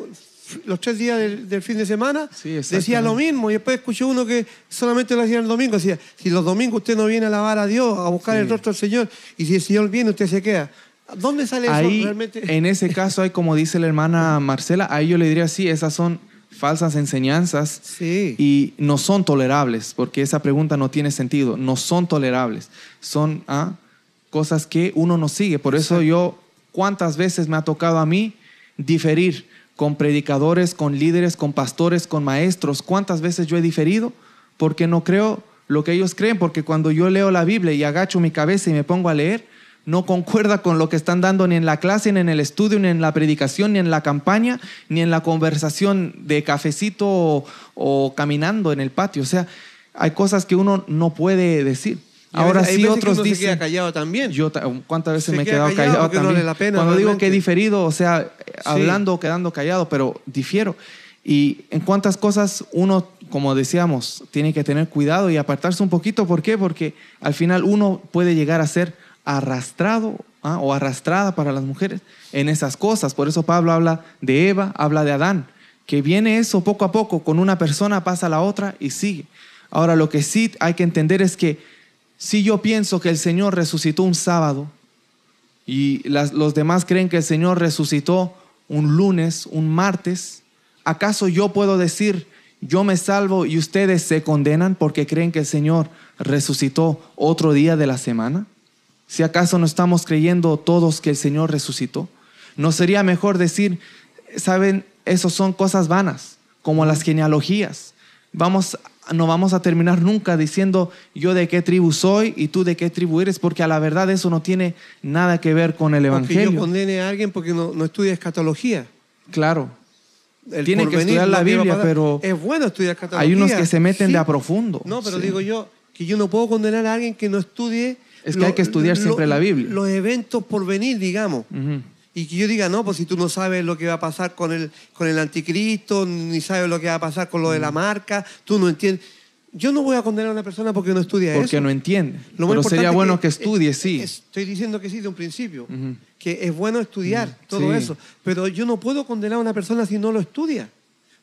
[SPEAKER 2] los tres días del, del fin de semana, decía lo mismo. Y después escuché uno que solamente lo hacía el domingo, decía, si los domingos usted no viene a alabar a Dios, a buscar el rostro del Señor, y si el Señor viene, usted se queda. ¿Dónde sale eso
[SPEAKER 1] Ahí,
[SPEAKER 2] realmente?
[SPEAKER 1] en ese caso, hay como dice la hermana Marcela, ahí yo le diría sí, esas son falsas enseñanzas
[SPEAKER 2] Sí.
[SPEAKER 1] y no son tolerables, porque esa pregunta no tiene sentido, no son tolerables, son ah, cosas que uno no sigue. Por eso yo, ¿cuántas veces me ha tocado a mí diferir con predicadores, con líderes, con pastores, con maestros? ¿Cuántas veces yo he diferido? Porque no creo lo que ellos creen, porque cuando yo leo la Biblia y agacho mi cabeza y me pongo a leer, no concuerda con lo que están dando ni en la clase, ni en el estudio, ni en la predicación, ni en la campaña, ni en la conversación de cafecito o, o caminando en el patio. O sea, hay cosas que uno no puede decir. Ahora
[SPEAKER 2] veces-
[SPEAKER 1] sí
[SPEAKER 2] veces que
[SPEAKER 1] otros
[SPEAKER 2] uno se
[SPEAKER 1] dicen...
[SPEAKER 2] queda callado también.
[SPEAKER 1] Yo ta- cuántas veces
[SPEAKER 2] Se
[SPEAKER 1] me he
[SPEAKER 2] queda
[SPEAKER 1] quedado
[SPEAKER 2] callado
[SPEAKER 1] callado,
[SPEAKER 2] porque no
[SPEAKER 1] también.
[SPEAKER 2] vale la pena
[SPEAKER 1] Cuando digo que he diferido, o sea, hablando o quedando callado, pero difiero. Y en cuántas cosas uno, como decíamos, tiene que tener cuidado y apartarse un poquito. ¿Por qué? Porque al final uno puede llegar a ser arrastrado ¿ah? o arrastrada para las mujeres en esas cosas. Por eso Pablo habla de Eva, habla de Adán, que viene eso poco a poco, con una persona pasa a la otra y sigue. Ahora, lo que sí hay que entender es que si yo pienso que el Señor resucitó un sábado y los demás creen que el Señor resucitó un lunes, un martes, ¿acaso yo puedo decir, yo me salvo y ustedes se condenan porque creen que el Señor resucitó otro día de la semana? Si acaso no estamos creyendo todos que el Señor resucitó, ¿no sería mejor decir, saben, esos son cosas vanas, como las genealogías? Vamos, no vamos a terminar nunca diciendo yo de qué tribu soy y tú de qué tribu eres, porque a la verdad eso no tiene nada que ver con el
[SPEAKER 2] Aunque yo
[SPEAKER 1] Evangelio.
[SPEAKER 2] condene a alguien porque no, no estudia escatología.
[SPEAKER 1] Claro,
[SPEAKER 2] El
[SPEAKER 1] Tiene que estudiar la Biblia, pero
[SPEAKER 2] Es bueno estudiar escatología.
[SPEAKER 1] hay unos que se meten
[SPEAKER 2] sí.
[SPEAKER 1] de a profundo.
[SPEAKER 2] No, pero
[SPEAKER 1] Sí.
[SPEAKER 2] digo yo, que yo no puedo condenar a alguien que no estudie.
[SPEAKER 1] Es que hay que estudiar siempre la Biblia.
[SPEAKER 2] Los eventos por venir, digamos.
[SPEAKER 1] Ujú.
[SPEAKER 2] Y que yo diga, no, pues si tú no sabes lo que va a pasar con el, con el anticristo, ni sabes lo que va a pasar con lo de la marca, tú no entiendes. Yo no voy a condenar a una persona porque no estudia
[SPEAKER 1] Porque
[SPEAKER 2] eso.
[SPEAKER 1] no entiende.
[SPEAKER 2] Lo
[SPEAKER 1] Pero sería bueno
[SPEAKER 2] es
[SPEAKER 1] que estudie,
[SPEAKER 2] es-
[SPEAKER 1] sí.
[SPEAKER 2] Estoy diciendo que sí de un principio.
[SPEAKER 1] Ujú.
[SPEAKER 2] Que es bueno estudiar todo
[SPEAKER 1] sí.
[SPEAKER 2] eso. Pero yo no puedo condenar a una persona si no lo estudia.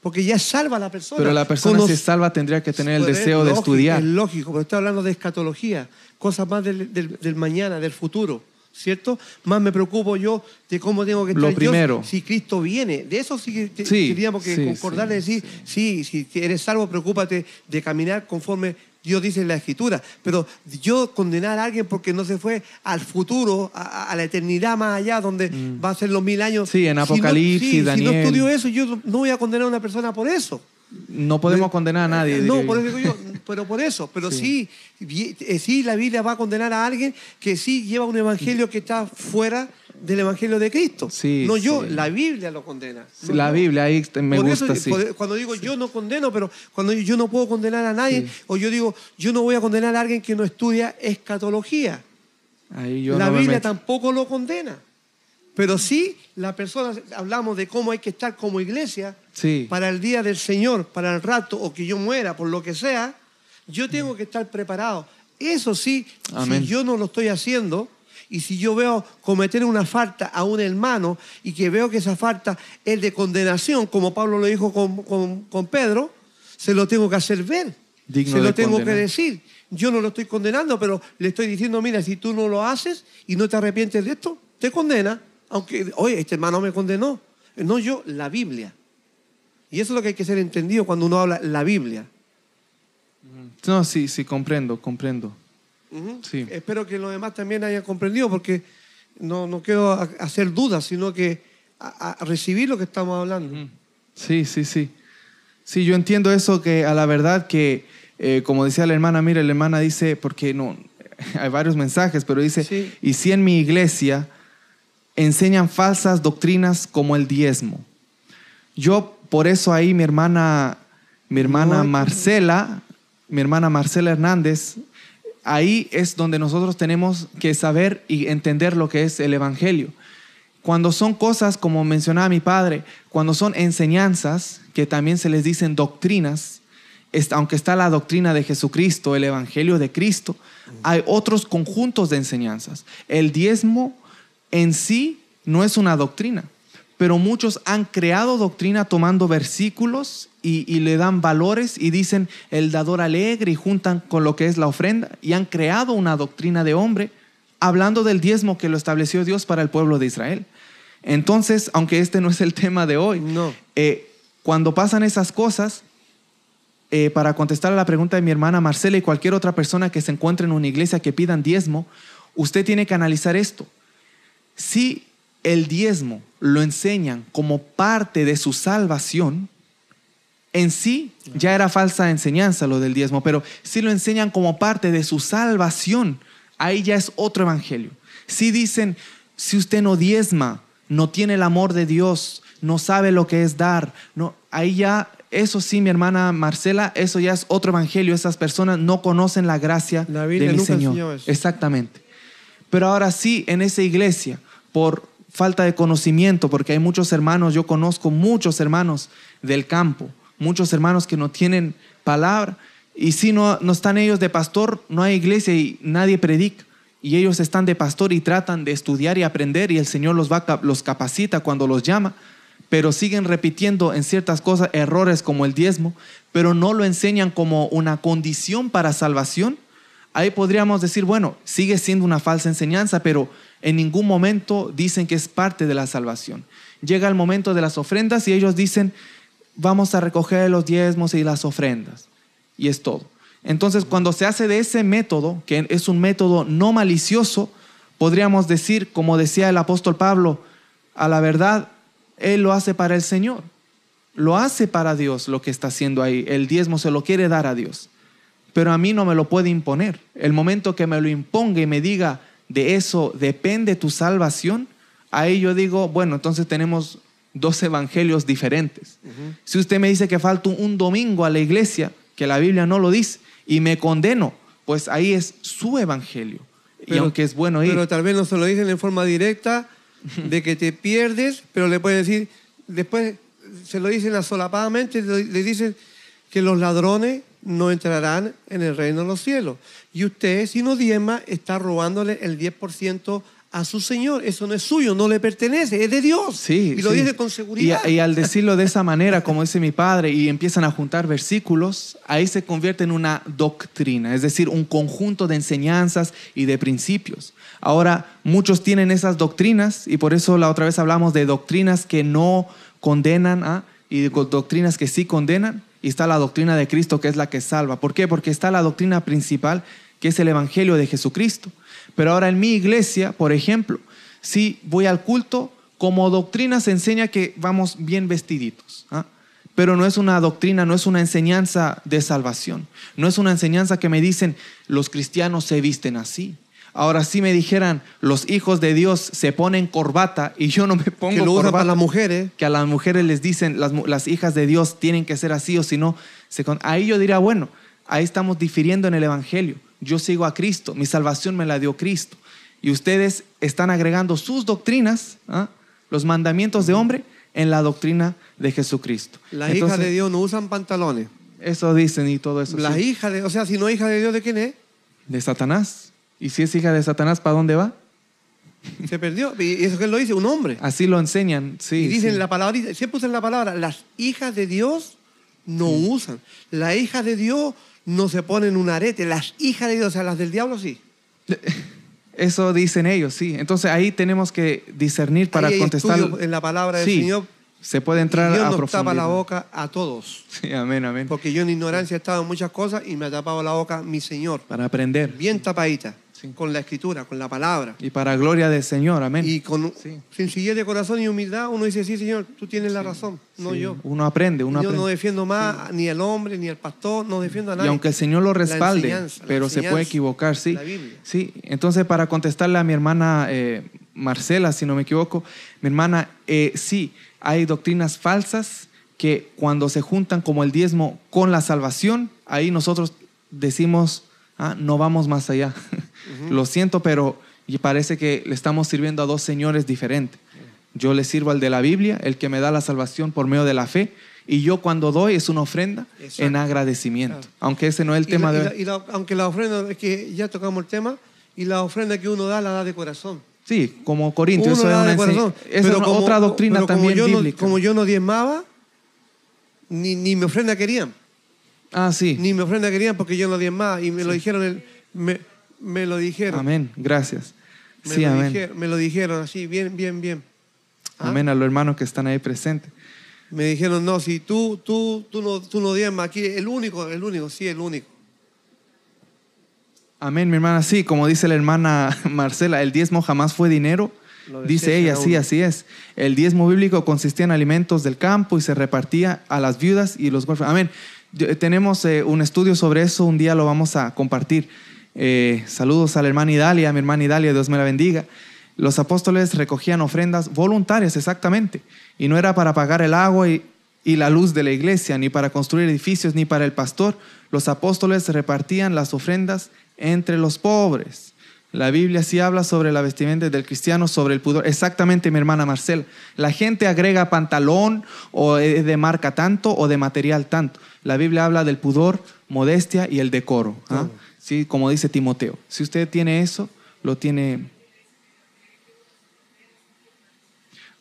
[SPEAKER 2] Porque ya salva a la persona.
[SPEAKER 1] Pero la persona
[SPEAKER 2] Cono-
[SPEAKER 1] si es salva tendría que tener el deseo
[SPEAKER 2] es
[SPEAKER 1] de estudiar.
[SPEAKER 2] Es lógico, pero estoy hablando de escatología, cosas más del, del- del mañana, del futuro, ¿cierto? Más me preocupo yo de cómo tengo que
[SPEAKER 1] Lo
[SPEAKER 2] estar yo
[SPEAKER 1] primero.
[SPEAKER 2] si Cristo viene. De eso sí que
[SPEAKER 1] Sí,
[SPEAKER 2] tendríamos que
[SPEAKER 1] sí,
[SPEAKER 2] concordar
[SPEAKER 1] sí,
[SPEAKER 2] decir, sí, si eres salvo, preocúpate de caminar conforme Dios dice en la Escritura. Pero yo condenar a alguien porque no se fue al futuro, a, a la eternidad más allá, donde va a ser los mil años.
[SPEAKER 1] Mm. Sí, en
[SPEAKER 2] Si no-
[SPEAKER 1] Apocalipsis,
[SPEAKER 2] sí, Si
[SPEAKER 1] Daniel.
[SPEAKER 2] no estudio eso, yo no- no voy a condenar a una persona por eso.
[SPEAKER 1] No podemos condenar a nadie.
[SPEAKER 2] No,
[SPEAKER 1] diría
[SPEAKER 2] por eso digo yo, pero por eso, pero
[SPEAKER 1] Sí.
[SPEAKER 2] eh, sí, la Biblia va a condenar a alguien que sí lleva un evangelio que está fuera del evangelio de Cristo.
[SPEAKER 1] Sí,
[SPEAKER 2] no yo,
[SPEAKER 1] sí.
[SPEAKER 2] la Biblia lo condena. no
[SPEAKER 1] La
[SPEAKER 2] yo.
[SPEAKER 1] Biblia ahí me gusta,
[SPEAKER 2] eso,
[SPEAKER 1] sí.
[SPEAKER 2] cuando digo yo no condeno, pero cuando yo no puedo condenar a nadie, o yo digo yo no voy a condenar a alguien que no estudia escatología.
[SPEAKER 1] Ahí yo
[SPEAKER 2] la
[SPEAKER 1] no
[SPEAKER 2] Biblia tampoco lo condena. Pero sí, la persona, hablamos de cómo hay que estar como iglesia para el día del Señor, para el rato, o que yo muera, por lo que sea, yo tengo que estar preparado. Eso sí,
[SPEAKER 1] Amén.
[SPEAKER 2] si yo no lo estoy haciendo, y si yo veo cometer una falta a un hermano y que veo que esa falta es de condenación, como Pablo lo dijo con, con- con Pedro, se lo tengo que hacer ver.
[SPEAKER 1] Digno
[SPEAKER 2] se lo tengo
[SPEAKER 1] condenar.
[SPEAKER 2] que decir. Yo no lo estoy condenando, pero le estoy diciendo, mira, si tú no lo haces y no te arrepientes de esto, te condena. Aunque, oye, este hermano me condenó. No yo, la Biblia. Y eso es lo que hay que ser entendido cuando uno habla la Biblia.
[SPEAKER 1] No, sí, sí, comprendo, comprendo.
[SPEAKER 2] Ujú.
[SPEAKER 1] Sí.
[SPEAKER 2] Espero que los demás también hayan comprendido, porque no, no quiero ha- hacer dudas, sino que a, a recibir lo que estamos hablando.
[SPEAKER 1] Sí, sí, sí. Sí, yo entiendo eso que a la verdad que, eh, como decía la hermana, mire, la hermana dice, porque no, hay varios mensajes, pero dice,
[SPEAKER 2] Sí.
[SPEAKER 1] y si en mi iglesia enseñan falsas doctrinas como el diezmo. Yo, por eso ahí mi hermana, mi hermana
[SPEAKER 2] No,
[SPEAKER 1] Marcela, mi hermana Marcela Hernández, ahí es donde nosotros tenemos que saber y entender lo que es el Evangelio. Cuando son cosas, como mencionaba mi padre, cuando son enseñanzas, que también se les dicen doctrinas, aunque está la doctrina de Jesucristo, el Evangelio de Cristo, hay otros conjuntos de enseñanzas. El diezmo en sí no es una doctrina, pero muchos han creado doctrina tomando versículos y, y le dan valores y dicen el dador alegre y juntan con lo que es la ofrenda y han creado una doctrina de hombre hablando del diezmo que lo estableció Dios para el pueblo de Israel. Entonces, aunque este no es el tema de hoy,
[SPEAKER 2] No.
[SPEAKER 1] eh, cuando pasan esas cosas, eh, para contestar a la pregunta de mi hermana Marcela y cualquier otra persona que se encuentre en una iglesia que pidan diezmo, usted tiene que analizar esto. Si el diezmo lo enseñan como parte de su salvación, en sí ya era falsa enseñanza lo del diezmo, pero si lo enseñan como parte de su salvación, ahí ya es otro evangelio. Si dicen, si usted no diezma, no tiene el amor de Dios, no sabe lo que es dar, no, ahí ya, eso sí, mi hermana Marcela, eso ya es otro evangelio. Esas personas no conocen la gracia
[SPEAKER 2] La
[SPEAKER 1] de mi Señor. Exactamente. Pero ahora sí, en esa iglesia, por falta de conocimiento, porque hay muchos hermanos, yo conozco muchos hermanos del campo, muchos hermanos que no tienen palabra, y si no, no están ellos de pastor, no hay iglesia y nadie predica. Y ellos están de pastor y tratan de estudiar y aprender y el Señor los, va, los capacita cuando los llama, pero siguen repitiendo en ciertas cosas errores como el diezmo, pero no lo enseñan como una condición para salvación, ahí podríamos decir, bueno, sigue siendo una falsa enseñanza, pero en ningún momento dicen que es parte de la salvación. Llega el momento de las ofrendas y ellos dicen, vamos a recoger los diezmos y las ofrendas. Y es todo. Entonces, cuando se hace de ese método, que es un método no malicioso, podríamos decir, como decía el apóstol Pablo, a la verdad, él lo hace para el Señor. Lo hace para Dios lo que está haciendo ahí. El diezmo se lo quiere dar a Dios pero a mí no me lo puede imponer. El momento que me lo imponga y me diga, de eso depende tu salvación, ahí yo digo, bueno, entonces tenemos dos evangelios diferentes. Si usted me dice que falta un domingo a la iglesia, que la Biblia no lo dice, y me condeno pues ahí es su evangelio. y aunque es bueno ir,
[SPEAKER 2] Pero tal vez no se lo dicen en forma directa de que te pierdes, pero le pueden decir, después se lo dicen asolapadamente, le dicen que los ladrones no entrarán en el reino de los cielos. Y usted, si no diezma, está robándole el 10% a su Señor. Eso no es suyo, no le pertenece, es de Dios.
[SPEAKER 1] Sí,
[SPEAKER 2] y lo
[SPEAKER 1] sí.
[SPEAKER 2] dice con seguridad.
[SPEAKER 1] Y, y al decirlo de esa manera, como dice mi padre, y empiezan a juntar versículos, ahí se convierte en una doctrina, es decir, un conjunto de enseñanzas y de principios. Ahora, muchos tienen esas doctrinas y por eso la otra vez hablamos de doctrinas que no condenan ¿ah? y doctrinas que sí condenan. Y está la doctrina de Cristo que es la que salva. ¿Por qué? Porque está la doctrina principal que es el Evangelio de Jesucristo. Pero ahora en mi iglesia, por ejemplo, si voy al culto, como doctrina se enseña que vamos bien vestiditos. ¿ah? Pero no es una doctrina, no es una enseñanza de salvación. No es una enseñanza que me dicen los cristianos se visten así. Ahora si me dijeran los hijos de Dios se ponen corbata y yo no me pongo
[SPEAKER 2] que lo
[SPEAKER 1] corbata,
[SPEAKER 2] para las mujeres.
[SPEAKER 1] que a las mujeres les dicen las, las hijas de Dios tienen que ser así o si no, se con- ahí yo diría, bueno, ahí estamos difiriendo en el Evangelio. Yo sigo a Cristo, mi salvación me la dio Cristo. Y ustedes están agregando sus doctrinas, ¿ah? los mandamientos de hombre, en la doctrina de Jesucristo.
[SPEAKER 2] Las hijas de Dios no usan pantalones.
[SPEAKER 1] Eso dicen y todo eso.
[SPEAKER 2] Las
[SPEAKER 1] sí.
[SPEAKER 2] hijas de, o sea, si no es hija de Dios, ¿de quién es?
[SPEAKER 1] De Satanás. Y si es hija de Satanás, ¿para dónde va?
[SPEAKER 2] Se perdió. Y eso que él lo dice, un hombre.
[SPEAKER 1] Así lo enseñan, sí.
[SPEAKER 2] y dicen
[SPEAKER 1] sí.
[SPEAKER 2] la palabra, siempre usan la palabra, las hijas de Dios no usan. Las hijas de Dios no se ponen un arete. Las hijas de Dios, o sea, las del diablo sí.
[SPEAKER 1] Eso dicen ellos, sí. Entonces ahí tenemos que discernir para
[SPEAKER 2] Ahí hay
[SPEAKER 1] contestar.
[SPEAKER 2] en la palabra del
[SPEAKER 1] Sí,
[SPEAKER 2] Señor.
[SPEAKER 1] Se puede
[SPEAKER 2] y
[SPEAKER 1] entrar
[SPEAKER 2] Dios
[SPEAKER 1] a
[SPEAKER 2] nos
[SPEAKER 1] profundidad.
[SPEAKER 2] tapa la boca a todos.
[SPEAKER 1] Sí, amén, amén.
[SPEAKER 2] Porque yo en ignorancia he estado en muchas cosas y me ha tapado la boca mi Señor.
[SPEAKER 1] Para aprender.
[SPEAKER 2] Bien tapadita.
[SPEAKER 1] Sí.
[SPEAKER 2] Con la escritura, con la palabra.
[SPEAKER 1] Y para gloria del Señor, amén.
[SPEAKER 2] Y con
[SPEAKER 1] Sí.
[SPEAKER 2] sencillez de corazón y humildad uno dice, sí, Señor, tú tienes la razón, no yo.
[SPEAKER 1] Uno aprende, uno
[SPEAKER 2] yo
[SPEAKER 1] aprende.
[SPEAKER 2] no defiendo más ni al hombre, ni al pastor, no defiendo a
[SPEAKER 1] Y
[SPEAKER 2] nadie.
[SPEAKER 1] aunque el Señor lo respalde, pero se puede equivocar, sí.
[SPEAKER 2] la Biblia.
[SPEAKER 1] Sí, entonces para contestarle a mi hermana eh, Marcela, si no me equivoco, mi hermana, eh, sí, hay doctrinas falsas que cuando se juntan como el diezmo con la salvación, ahí nosotros decimos, ah, no vamos más allá. Lo siento, pero y parece que le estamos sirviendo a dos señores diferentes. Yo le sirvo al de la Biblia, el que me da la salvación por medio de la fe, y yo cuando doy es una ofrenda
[SPEAKER 2] Exacto.
[SPEAKER 1] en agradecimiento.
[SPEAKER 2] Claro.
[SPEAKER 1] Aunque ese no es el
[SPEAKER 2] Y
[SPEAKER 1] tema
[SPEAKER 2] la- y
[SPEAKER 1] de
[SPEAKER 2] la- y la- aunque la ofrenda, es que ya tocamos el tema, y la ofrenda que uno da, la da de corazón.
[SPEAKER 1] Sí, como Corintios, eso es una,
[SPEAKER 2] de
[SPEAKER 1] ense-
[SPEAKER 2] corazón.
[SPEAKER 1] esa es una-
[SPEAKER 2] como-
[SPEAKER 1] otra doctrina
[SPEAKER 2] pero como
[SPEAKER 1] también
[SPEAKER 2] yo no-
[SPEAKER 1] bíblica.
[SPEAKER 2] como yo no diezmaba, ni, ni mi ofrenda querían.
[SPEAKER 1] ah, sí.
[SPEAKER 2] Ni mi ofrenda querían porque yo no diezmaba. Y me lo dijeron, el- me, me lo dijeron.
[SPEAKER 1] Amén, gracias.
[SPEAKER 2] Me,
[SPEAKER 1] Sí,
[SPEAKER 2] lo
[SPEAKER 1] amén.
[SPEAKER 2] dijeron me lo dijeron así, bien, bien, bien. ¿Ah?
[SPEAKER 1] Amén a los hermanos que están ahí presentes.
[SPEAKER 2] Me dijeron, no, si tú, tú, tú no, tú no diezmas aquí, el único, el único, sí, el único.
[SPEAKER 1] Amén, mi hermana. Sí, como dice la hermana Marcela, el diezmo jamás fue dinero. Dice ella, sí, así es. El diezmo bíblico consistía en alimentos del campo y se repartía a las viudas y los huérfanos. Amén. Yo- Tenemos eh, un estudio sobre eso, un día lo vamos a compartir. Eh, saludos a la hermana Idalia, a mi hermana Idalia, Dios me la bendiga. Los apóstoles recogían ofrendas voluntarias, exactamente. Y no era para pagar el agua y, y la luz de la iglesia, ni para construir edificios, ni para el pastor. Los apóstoles repartían las ofrendas entre los pobres. La Biblia sí habla sobre la vestimenta del cristiano, sobre el pudor. Exactamente, mi hermana Marcela. La gente agrega pantalón o es de marca tanto o de material tanto. La Biblia habla del pudor, modestia y el decoro. ¿ah? Sí, como dice Timoteo. Si usted tiene eso, lo tiene.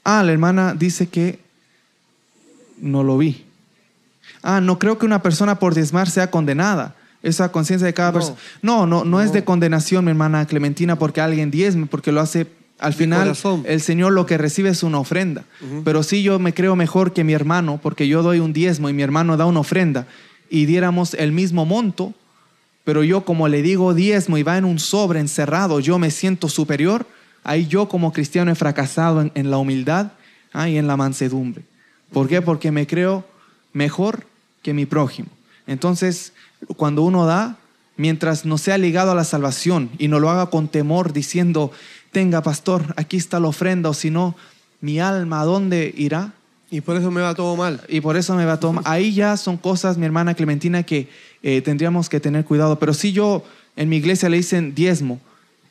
[SPEAKER 1] Ah, la hermana dice que no lo vi. Ah, no creo que una persona por diezmar sea condenada. Esa conciencia de cada
[SPEAKER 2] No.
[SPEAKER 1] persona. No, no, no, es de condenación, mi hermana Clementina, porque alguien diezme, porque lo hace. Al final, el Señor lo que recibe es una ofrenda. Pero sí yo me creo mejor que mi hermano, porque yo doy un diezmo y mi hermano da una ofrenda, y diéramos el mismo monto, pero yo como le digo diezmo y va en un sobre encerrado, yo me siento superior, ahí yo como cristiano he fracasado en, la humildad ah, y en la mansedumbre. ¿Por qué? Porque me creo mejor que mi prójimo. Entonces, cuando uno da, mientras no sea ligado a la salvación y no lo haga con temor diciendo, tenga pastor, aquí está la ofrenda, o si no, mi alma, ¿a dónde irá?
[SPEAKER 2] Y por eso me va todo mal.
[SPEAKER 1] Y por eso me va a tomar. Ahí ya son cosas, mi hermana Clementina, que eh, tendríamos que tener cuidado. Pero sí yo en mi iglesia le dicen diezmo,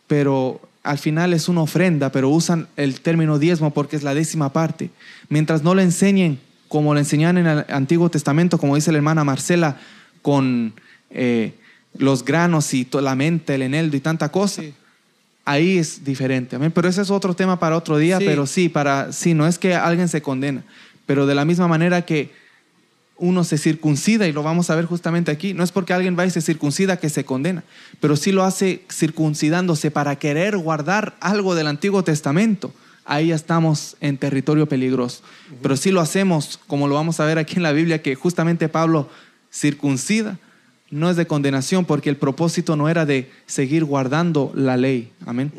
[SPEAKER 1] pero al final es una ofrenda, pero usan el término diezmo porque es la décima parte. Mientras no le enseñen como le enseñan en el Antiguo Testamento, como dice la hermana Marcela, con eh, los granos y la mente, el eneldo y tanta cosa. Ahí es diferente. Pero ese es otro tema para otro día, pero sí, para, sí, no es que alguien se condena, pero de la misma manera que uno se circuncida, y lo vamos a ver justamente aquí, no es porque alguien va y se circuncida que se condena, pero sí lo hace circuncidándose para querer guardar algo del Antiguo Testamento. Ahí ya estamos en territorio peligroso. Pero si lo hacemos, como lo vamos a ver aquí en la Biblia, que justamente Pablo circuncida, no es de condenación porque el propósito no era de seguir guardando la ley. Amén.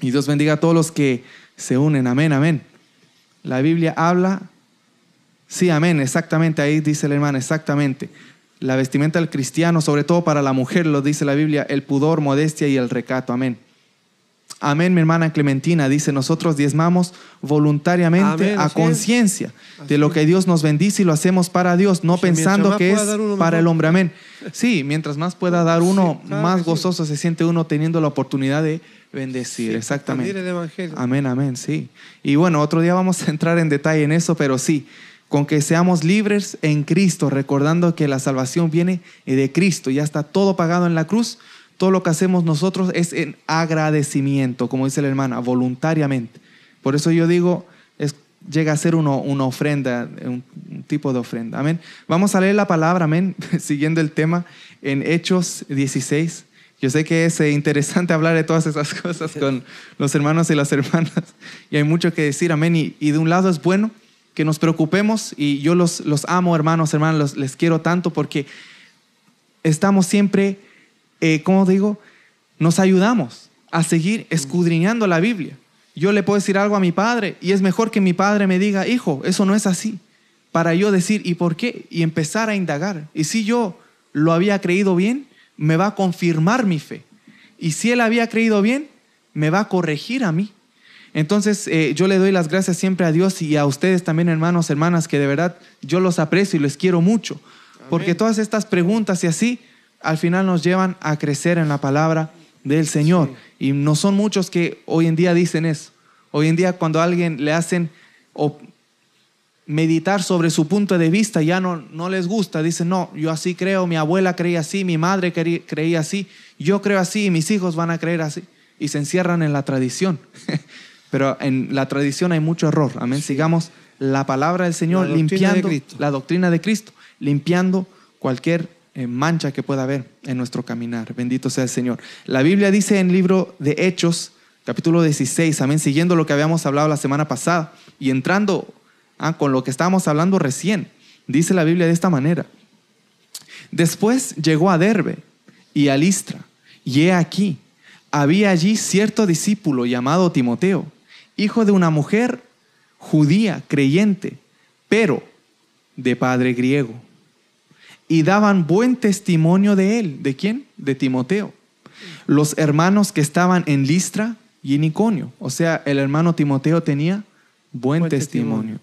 [SPEAKER 1] Y Dios bendiga a todos los que se unen. Amén, amén. La Biblia habla, sí, amén, exactamente, ahí dice la hermana, exactamente. La vestimenta del cristiano, sobre todo para la mujer, lo dice la Biblia, el pudor, modestia y el recato. Amén. Amén, mi hermana Clementina dice, nosotros diezmamos voluntariamente a conciencia de lo que Dios nos bendice y lo hacemos para Dios, no pensando que es para el hombre. Amén. Sí, mientras más pueda dar uno, más gozoso se siente uno teniendo la oportunidad de bendecir. Exactamente. Amén, amén, sí. Y bueno, otro día vamos a entrar en detalle en eso, pero sí, con que seamos libres en Cristo, recordando que la salvación viene de Cristo, ya está todo pagado en la cruz todo lo que hacemos nosotros es en agradecimiento, como dice la hermana, voluntariamente. Por eso yo digo, llega a ser uno, una ofrenda, un, tipo de ofrenda. Amén. Vamos a leer la palabra, amén, siguiendo el tema en Hechos 16. Yo sé que es eh, interesante hablar de todas esas cosas con los hermanos y las hermanas, y hay mucho que decir, amén. Y, de un lado es bueno que nos preocupemos, y yo los, los amo, hermanos, hermanas, les quiero tanto porque estamos siempre eh, ¿cómo digo? Nos ayudamos a seguir escudriñando la Biblia. Yo le puedo decir algo a mi padre y es mejor que mi padre me diga, hijo, eso no es así. Para yo decir, ¿y por qué? Y empezar a indagar. Y si yo lo había creído bien, me va a confirmar mi fe. Y si él había creído bien, me va a corregir a mí. Entonces eh, yo le doy las gracias siempre a Dios y a ustedes también, hermanos, hermanas, que de verdad yo los aprecio y les quiero mucho. Porque todas estas preguntas y así al final nos llevan a crecer en la palabra del Señor. Y no son muchos que hoy en día dicen eso. Hoy en día cuando a alguien le hacen o meditar sobre su punto de vista ya no, no les gusta. Dicen, no, yo así creo, mi abuela creía así, mi madre creía así, yo creo así y mis hijos van a creer así. Y se encierran en la tradición. Pero en la tradición hay mucho error. Amén. Sigamos la palabra del Señor limpiando la doctrina de Cristo, limpiando cualquier eh, mancha que pueda haber en nuestro caminar. Bendito sea el Señor. La Biblia dice en el libro de Hechos, capítulo 16, amén, siguiendo lo que habíamos hablado la semana pasada y entrando ah, con lo que estábamos hablando recién, dice la Biblia de esta manera. Después llegó a Derbe y a Listra, y he aquí, había allí cierto discípulo llamado Timoteo, hijo de una mujer judía, creyente, pero de padre griego y daban buen testimonio de él. ¿De quién? De Timoteo. Los hermanos que estaban en Listra y en Iconio. O sea, el hermano Timoteo tenía buen, testimonio.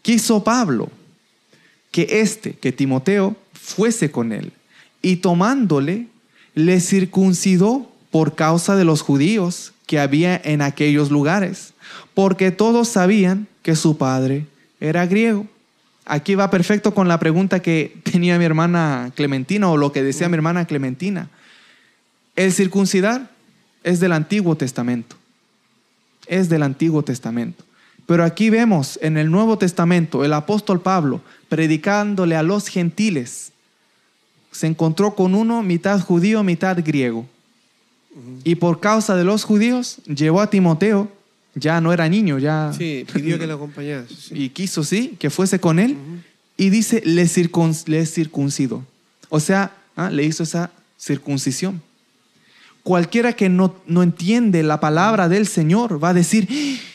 [SPEAKER 1] Quiso Pablo que este, que Timoteo, fuese con él. Y tomándole, le circuncidó por causa de los judíos que había en aquellos lugares, porque todos sabían que su padre era griego aquí va perfecto con la pregunta que tenía mi hermana Clementina o lo que decía mi hermana Clementina. El circuncidar es del Antiguo Testamento. Es del Antiguo Testamento. Pero aquí vemos en el Nuevo Testamento el apóstol Pablo predicándole a los gentiles. Se encontró con uno mitad judío, mitad griego. Y por causa de los judíos llevó a Timoteo ya no era niño, ya...
[SPEAKER 2] Sí, pidió que lo acompañase.
[SPEAKER 1] Y quiso, sí, que fuese con él. Y dice, le, circuncidó. O sea, ¿ah? le hizo esa circuncisión. Cualquiera que no, no entiende la palabra del Señor va a decir,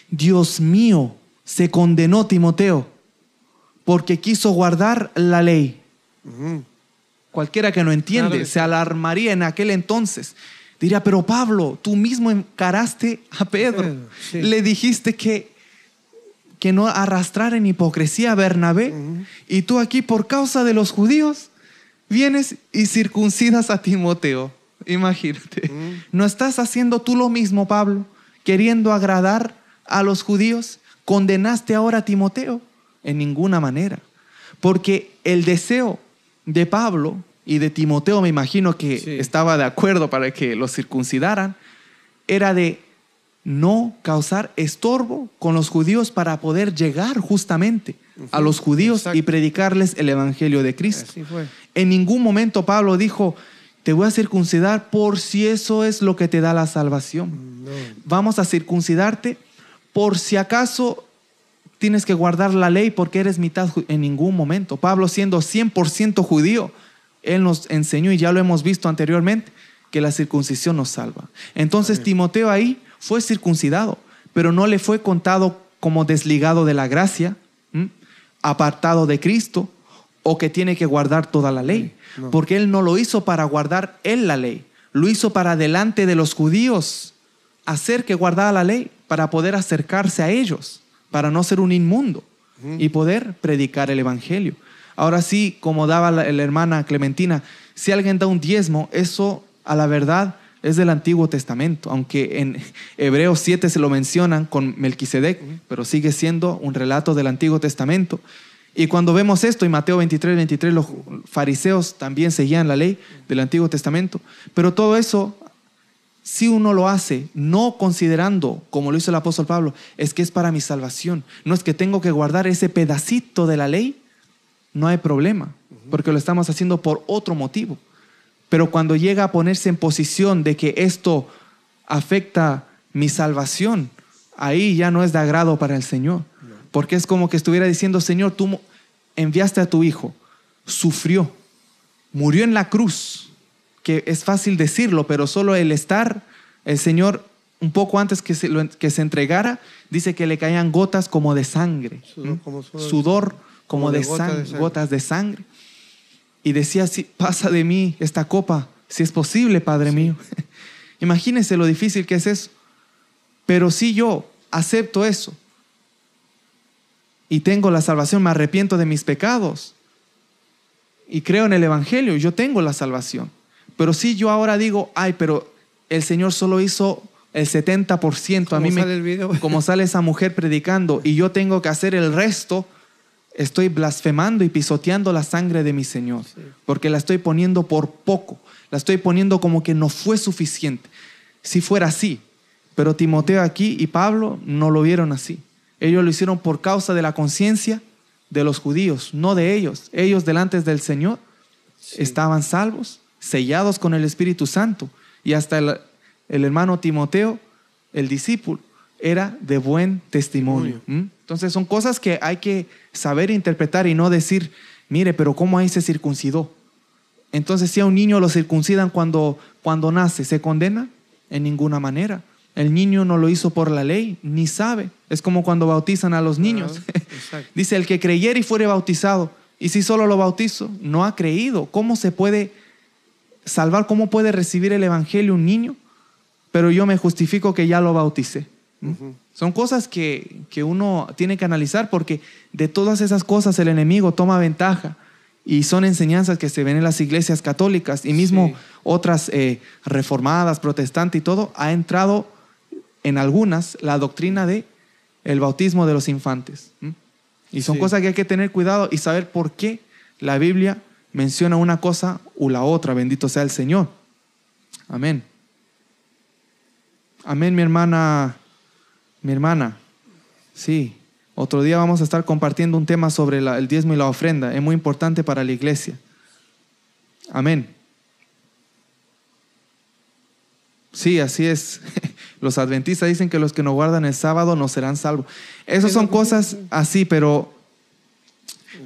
[SPEAKER 1] Dios mío, se condenó Timoteo porque quiso guardar la ley. Cualquiera que no entiende se alarmaría en aquel entonces. Diría, pero Pablo, tú mismo encaraste a Pedro. Le dijiste que, que no arrastrara en hipocresía a Bernabé. Y tú aquí, por causa de los judíos, vienes y circuncidas a Timoteo. Imagínate. ¿No estás haciendo tú lo mismo, Pablo? Queriendo agradar a los judíos. ¿Condenaste ahora a Timoteo? En ninguna manera. Porque el deseo de Pablo y de Timoteo, me imagino que
[SPEAKER 2] Sí.
[SPEAKER 1] estaba de acuerdo para que los circuncidaran, era de no causar estorbo con los judíos para poder llegar justamente a los judíos y predicarles el evangelio de Cristo. En ningún momento Pablo dijo, te voy a circuncidar por si eso es lo que te da la salvación.
[SPEAKER 2] No.
[SPEAKER 1] Vamos a circuncidarte por si acaso tienes que guardar la ley porque eres mitad en ningún momento. Pablo siendo 100% judío, él nos enseñó y ya lo hemos visto anteriormente que la circuncisión nos salva. Entonces Timoteo ahí fue circuncidado, pero no le fue contado como desligado de la gracia, ¿m? apartado de Cristo o que tiene que guardar toda la ley,
[SPEAKER 2] No.
[SPEAKER 1] porque él no lo hizo para guardar él la ley, lo hizo para delante de los judíos hacer que guardara la ley para poder acercarse a ellos, para no ser un inmundo y poder predicar el evangelio. Ahora sí, como daba la, la hermana Clementina, si alguien da un diezmo, eso a la verdad es del Antiguo Testamento, aunque en Hebreos 7 se lo mencionan con Melquisedec, pero sigue siendo un relato del Antiguo Testamento. Y cuando vemos esto, en Mateo 23, 23, los fariseos también seguían la ley del Antiguo Testamento, pero todo eso si uno lo hace no considerando, como lo hizo el apóstol Pablo, es que es para mi salvación, no es que tengo que guardar ese pedacito de la ley, no hay problema, porque lo estamos haciendo por otro motivo. Pero cuando llega a ponerse en posición de que esto afecta mi salvación, ahí ya no es de agrado para el Señor, porque es como que estuviera diciendo, Señor, tú enviaste a tu Hijo, sufrió, murió en la cruz, que es fácil decirlo, pero solo el estar, el Señor, un poco antes que se, que se entregara, dice que le caían gotas como de sangre,
[SPEAKER 2] Sudor, sudor.
[SPEAKER 1] Como,
[SPEAKER 2] Como de
[SPEAKER 1] de,
[SPEAKER 2] gotas
[SPEAKER 1] sang-
[SPEAKER 2] de sangre.
[SPEAKER 1] gotas de sangre. Y decía, si pasa de mí esta copa, si es posible, Padre mío. Imagínense lo difícil que es eso. Pero si yo acepto eso y tengo la salvación, me arrepiento de mis pecados y creo en el Evangelio, yo tengo la salvación. Pero si yo ahora digo, ay, pero el Señor solo hizo el 70%, a
[SPEAKER 2] ¿Cómo
[SPEAKER 1] mí me, como sale esa mujer predicando y yo tengo que hacer el resto, estoy blasfemando y pisoteando la sangre de mi Señor, porque la estoy poniendo por poco, la estoy poniendo como que no fue suficiente. Si fuera así, pero Timoteo aquí y Pablo no lo vieron así. Ellos lo hicieron por causa de la conciencia de los judíos, no de ellos. Ellos delante del Señor estaban salvos, sellados con el Espíritu Santo. Y hasta el, el hermano Timoteo, el discípulo, era de buen testimonio. ¿Mm? Entonces son cosas que hay que saber interpretar y no decir, mire, pero ¿cómo ahí se circuncidó? Entonces si a un niño lo circuncidan cuando, cuando nace, ¿se condena? En ninguna manera. El niño no lo hizo por la ley, ni sabe. Es como cuando bautizan a los niños.
[SPEAKER 2] Ah.
[SPEAKER 1] Dice, el que creyere y fuere bautizado, y si solo lo bautizo, no ha creído. ¿Cómo se puede salvar? ¿Cómo puede recibir el Evangelio un niño? Pero yo me justifico que ya lo bauticé. Son cosas que, que uno tiene que analizar porque de todas esas cosas el enemigo toma ventaja y son enseñanzas que se ven en las iglesias católicas y mismo
[SPEAKER 2] Sí.
[SPEAKER 1] otras eh, reformadas, protestantes y todo, ha entrado en algunas la doctrina de el bautismo de los infantes. Y son
[SPEAKER 2] Sí.
[SPEAKER 1] cosas que hay que tener cuidado y saber por qué la Biblia menciona una cosa u la otra. Bendito sea el Señor. Amén. Amén, mi hermana. Mi hermana. Sí. Otro día vamos a estar compartiendo un tema sobre la- el diezmo y la ofrenda. Es muy importante para la iglesia. Amén. Sí, así es. Los adventistas dicen que los que no guardan el sábado no serán salvos. Esas son cosas así, pero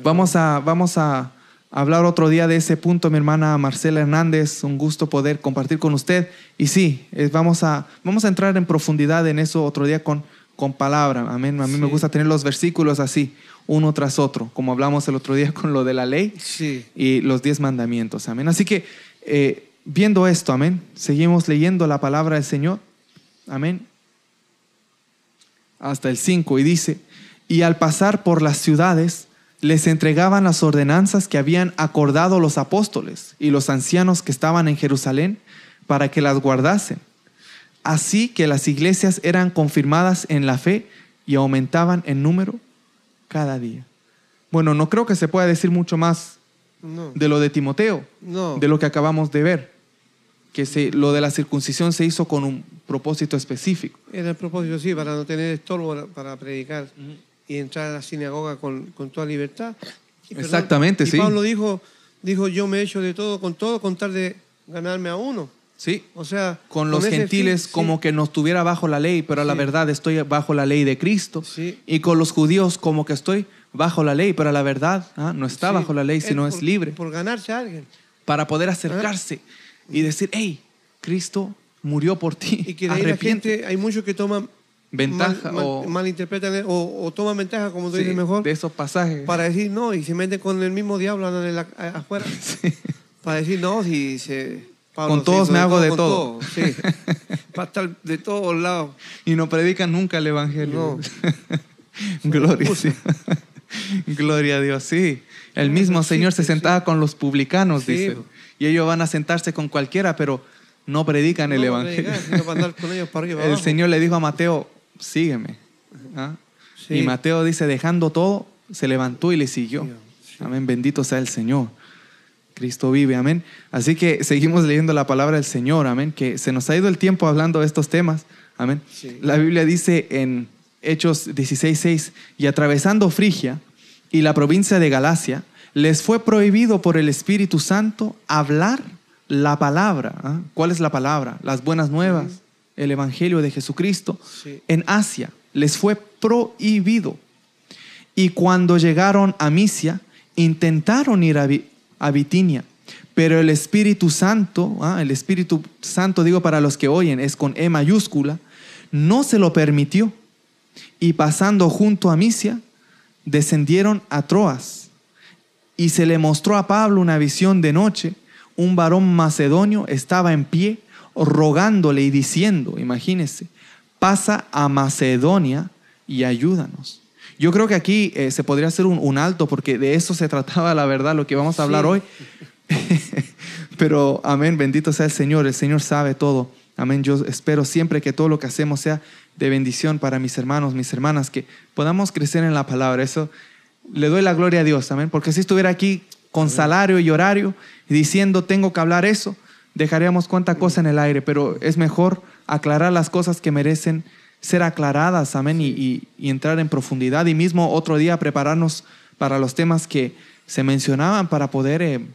[SPEAKER 1] vamos a, vamos a hablar otro día de ese punto, mi hermana Marcela Hernández. Un gusto poder compartir con usted. Y sí, es- vamos, a, vamos a entrar en profundidad en eso otro día con, con palabra. Amén. A mí me gusta tener los versículos así, uno tras otro, como hablamos el otro día con lo de la ley
[SPEAKER 2] Sí.
[SPEAKER 1] y los diez mandamientos. Amén. Así que eh, viendo esto, amén, seguimos leyendo la palabra del Señor. Amén. Hasta el 5 y dice, y al pasar por las ciudades les entregaban las ordenanzas que habían acordado los apóstoles y los ancianos que estaban en Jerusalén para que las guardasen. Así que las iglesias eran confirmadas en la fe y aumentaban en número cada día. Bueno, no creo que se pueda decir mucho más
[SPEAKER 2] No.
[SPEAKER 1] de lo de Timoteo,
[SPEAKER 2] No.
[SPEAKER 1] de lo que acabamos de ver, que se, lo de la circuncisión se hizo con un propósito específico.
[SPEAKER 2] Era el propósito, sí, para no tener estorbo para- para predicar y entrar a la sinagoga con, con toda libertad. Y, perdón,
[SPEAKER 1] Exactamente,
[SPEAKER 2] y
[SPEAKER 1] sí.
[SPEAKER 2] Pablo dijo, dijo, yo me he hecho de todo con todo con tal de ganarme a uno.
[SPEAKER 1] Sí,
[SPEAKER 2] O sea,
[SPEAKER 1] con los
[SPEAKER 2] ese
[SPEAKER 1] gentiles
[SPEAKER 2] fin, sí.
[SPEAKER 1] como que no estuviera bajo la ley, pero a la
[SPEAKER 2] Sí.
[SPEAKER 1] verdad estoy bajo la ley de Cristo.
[SPEAKER 2] Sí.
[SPEAKER 1] Y con los judíos como que estoy bajo la ley, pero a la verdad ah, no está bajo la ley,
[SPEAKER 2] él
[SPEAKER 1] sino es
[SPEAKER 2] por-
[SPEAKER 1] libre.
[SPEAKER 2] Por ganarse a alguien.
[SPEAKER 1] Para poder acercarse y decir, hey, Cristo murió por ti.
[SPEAKER 2] Y que de ahí la gente, hay muchos que toman
[SPEAKER 1] Ventaja
[SPEAKER 2] mal- mal-
[SPEAKER 1] o-
[SPEAKER 2] malinterpretan o, o toman ventaja, como tú
[SPEAKER 1] Sí,
[SPEAKER 2] dices mejor,
[SPEAKER 1] de esos pasajes.
[SPEAKER 2] para decir no y se meten con el mismo diablo andan la- afuera. Para decir no, si se. Pablo
[SPEAKER 1] Con todos me hago de todo.
[SPEAKER 2] Sí. Para estar de todos lados.
[SPEAKER 1] Y no predican nunca el Evangelio. Gloria, a Dios. Gloria a Dios, sí. El mismo Señor se sentaba con los publicanos, dice. Y ellos van a sentarse con cualquiera, pero no predican el
[SPEAKER 2] No,
[SPEAKER 1] Evangelio.
[SPEAKER 2] predicar, para para
[SPEAKER 1] El. Señor le dijo a Mateo, sígueme. ¿Ah?
[SPEAKER 2] Sí.
[SPEAKER 1] Y Mateo dice, dejando todo, se levantó y le siguió.
[SPEAKER 2] Sí.
[SPEAKER 1] Amén, bendito sea el Señor. Cristo vive, amén. Así que seguimos leyendo la palabra del Señor, amén, que se nos ha ido el tiempo hablando de estos temas, amén.
[SPEAKER 2] Sí.
[SPEAKER 1] La Biblia dice en Hechos 16:6, y atravesando Frigia y la provincia de Galacia, les fue prohibido por el Espíritu Santo hablar la palabra. ¿ah? ¿Cuál es la palabra? Las buenas nuevas, el Evangelio de Jesucristo.
[SPEAKER 2] Sí.
[SPEAKER 1] En Asia les fue prohibido. Y cuando llegaron a Misia, intentaron ir a, Vi- a Bitinia, pero el Espíritu Santo, ah, el Espíritu Santo, digo para los que oyen, es con E mayúscula, no se lo permitió. Y pasando junto a Misia, descendieron a Troas. Y se le mostró a Pablo una visión de noche. Un varón macedonio estaba en pie, rogándole y diciendo, imagínense, pasa a Macedonia y ayúdanos. Yo creo que aquí eh, se podría hacer un, un alto porque de eso se trataba la verdad, lo que vamos a hablar
[SPEAKER 2] Sí.
[SPEAKER 1] hoy. Pero amén, bendito sea el Señor, el Señor sabe todo. Amén, yo espero siempre que todo lo que hacemos sea de bendición para mis hermanos, mis hermanas, que podamos crecer en la palabra. Eso le doy la gloria a Dios, amén. Porque si estuviera aquí con salario y horario y diciendo tengo que hablar eso, dejaríamos cuánta cosa en el aire, pero es mejor aclarar las cosas que merecen ser aclaradas, amén, y, y- y entrar en profundidad y mismo otro día prepararnos para los temas que se mencionaban para poder eh,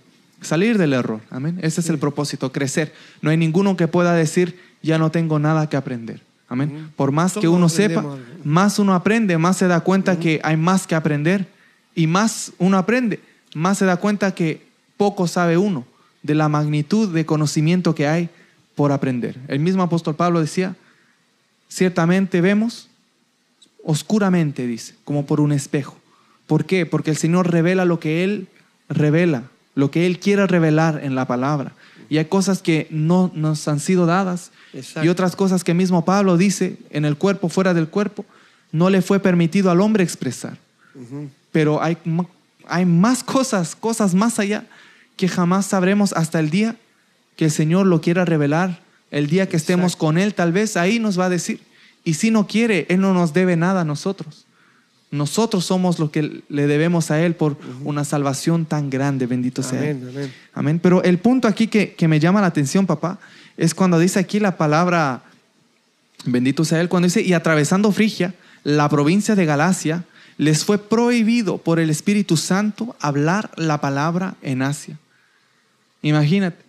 [SPEAKER 1] salir del error, amén. Ese es el propósito, crecer. No hay ninguno que pueda decir ya no tengo nada que aprender, amén. Por más que uno sepa, más uno aprende, más se da cuenta que hay más que aprender y más uno aprende, más se da cuenta que poco sabe uno de la magnitud de conocimiento que hay por aprender. El mismo apóstol Pablo decía, ciertamente vemos oscuramente, dice, como por un espejo. ¿Por qué? Porque el Señor revela lo que Él revela, lo que Él quiere revelar en la palabra. Y hay cosas que no nos han sido dadas
[SPEAKER 2] Exacto.
[SPEAKER 1] y otras cosas que mismo Pablo dice en el cuerpo, fuera del cuerpo, no le fue permitido al hombre expresar. Pero hay, hay más cosas, cosas más allá que jamás sabremos hasta el día que el Señor lo quiera revelar. El día que estemos
[SPEAKER 2] Exacto.
[SPEAKER 1] con Él, tal vez ahí nos va a decir. Y si no quiere, Él no nos debe nada a nosotros. Nosotros somos lo que le debemos a Él por una salvación tan grande, bendito sea Él.
[SPEAKER 2] Amén, amén.
[SPEAKER 1] Amén. Pero el punto aquí que, que me llama la atención, papá, es cuando dice aquí la palabra, bendito sea Él, cuando dice, y atravesando Frigia, la provincia de Galacia, les fue prohibido por el Espíritu Santo hablar la palabra en Asia. Imagínate,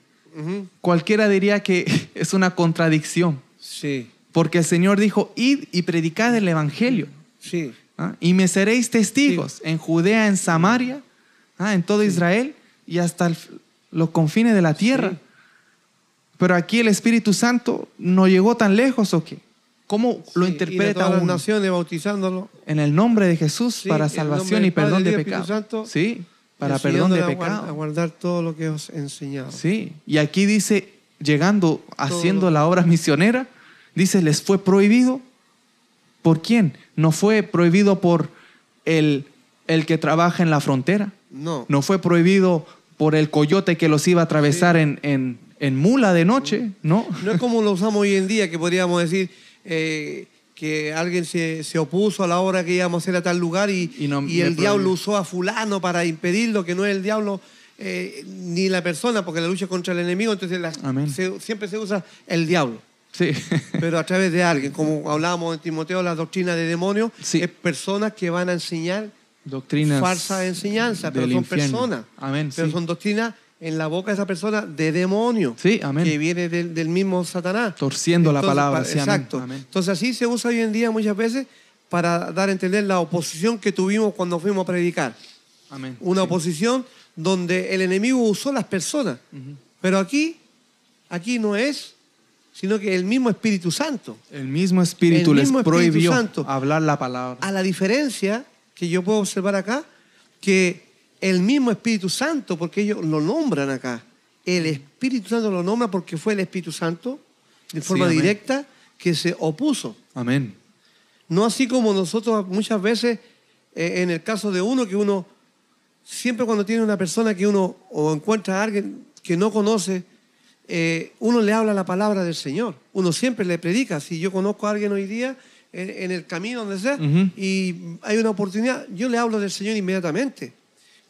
[SPEAKER 1] cualquiera diría que es una contradicción,
[SPEAKER 2] Sí,
[SPEAKER 1] porque el Señor dijo, id y predicad el Evangelio.
[SPEAKER 2] sí.
[SPEAKER 1] ¿ah? Y me seréis testigos en Judea, en Samaria, ¿ah? en todo Israel y hasta el- los confines de la tierra.
[SPEAKER 2] Sí.
[SPEAKER 1] Pero aquí el Espíritu Santo no llegó tan lejos o qué? ¿Cómo lo interpreta
[SPEAKER 2] ir a todas las
[SPEAKER 1] uno?
[SPEAKER 2] naciones bautizándolo.
[SPEAKER 1] En el nombre de Jesús para salvación y
[SPEAKER 2] Padre,
[SPEAKER 1] perdón de pecado.
[SPEAKER 2] Santo,
[SPEAKER 1] Sí, para perdón de pecado.
[SPEAKER 2] A guardar todo lo que os he enseñado.
[SPEAKER 1] Sí, y aquí dice, llegando, haciendo la obra misionera, dice, les fue prohibido. ¿Por quién? No fue prohibido por el, el que trabaja en la frontera.
[SPEAKER 2] No.
[SPEAKER 1] No fue prohibido por el coyote que los iba a atravesar en, en- en mula de noche, ¿no?
[SPEAKER 2] No es como lo usamos hoy en día, que podríamos decir eh, que alguien se, se opuso a la obra que íbamos a hacer a tal lugar y,
[SPEAKER 1] Y no-
[SPEAKER 2] y
[SPEAKER 1] me
[SPEAKER 2] el diablo usó a fulano para impedirlo, que no es el diablo eh, ni la persona, porque la lucha contra el enemigo, entonces la-
[SPEAKER 1] Amén.
[SPEAKER 2] se- siempre se usa el diablo.
[SPEAKER 1] Sí.
[SPEAKER 2] pero a través de alguien, como hablábamos en Timoteo, la doctrina de demonios,
[SPEAKER 1] Sí.
[SPEAKER 2] es personas que van a enseñar
[SPEAKER 1] Doctrinas.
[SPEAKER 2] falsa enseñanza, pero son
[SPEAKER 1] infierno.
[SPEAKER 2] personas.
[SPEAKER 1] Amén.
[SPEAKER 2] Pero
[SPEAKER 1] sí.
[SPEAKER 2] son doctrinas en la boca de esa persona de demonio.
[SPEAKER 1] Sí, amén.
[SPEAKER 2] Que viene del, del mismo Satanás.
[SPEAKER 1] Torciendo la palabra,
[SPEAKER 2] pa-
[SPEAKER 1] sí, amén,
[SPEAKER 2] exacto.
[SPEAKER 1] amén.
[SPEAKER 2] Entonces así se usa hoy en día muchas veces para dar a entender la oposición que tuvimos cuando fuimos a predicar.
[SPEAKER 1] Amén.
[SPEAKER 2] Una
[SPEAKER 1] Sí.
[SPEAKER 2] oposición donde el enemigo usó las personas. Pero aquí, aquí no es, sino que el mismo Espíritu Santo.
[SPEAKER 1] El mismo Espíritu
[SPEAKER 2] El
[SPEAKER 1] les
[SPEAKER 2] Espíritu
[SPEAKER 1] prohibió
[SPEAKER 2] Santo.
[SPEAKER 1] hablar la palabra.
[SPEAKER 2] A la diferencia que yo puedo observar acá, que el mismo Espíritu Santo, porque ellos lo nombran acá, el Espíritu Santo lo nombra porque fue el Espíritu Santo, de forma directa, que se opuso.
[SPEAKER 1] Amén.
[SPEAKER 2] No así como nosotros muchas veces, eh, en el caso de uno, que uno, siempre cuando tiene una persona que uno, o encuentra a alguien que no conoce, eh, uno le habla la palabra del Señor. Uno siempre le predica. Si yo conozco a alguien hoy día, en, en el camino, donde sea, y hay una oportunidad, yo le hablo del Señor inmediatamente.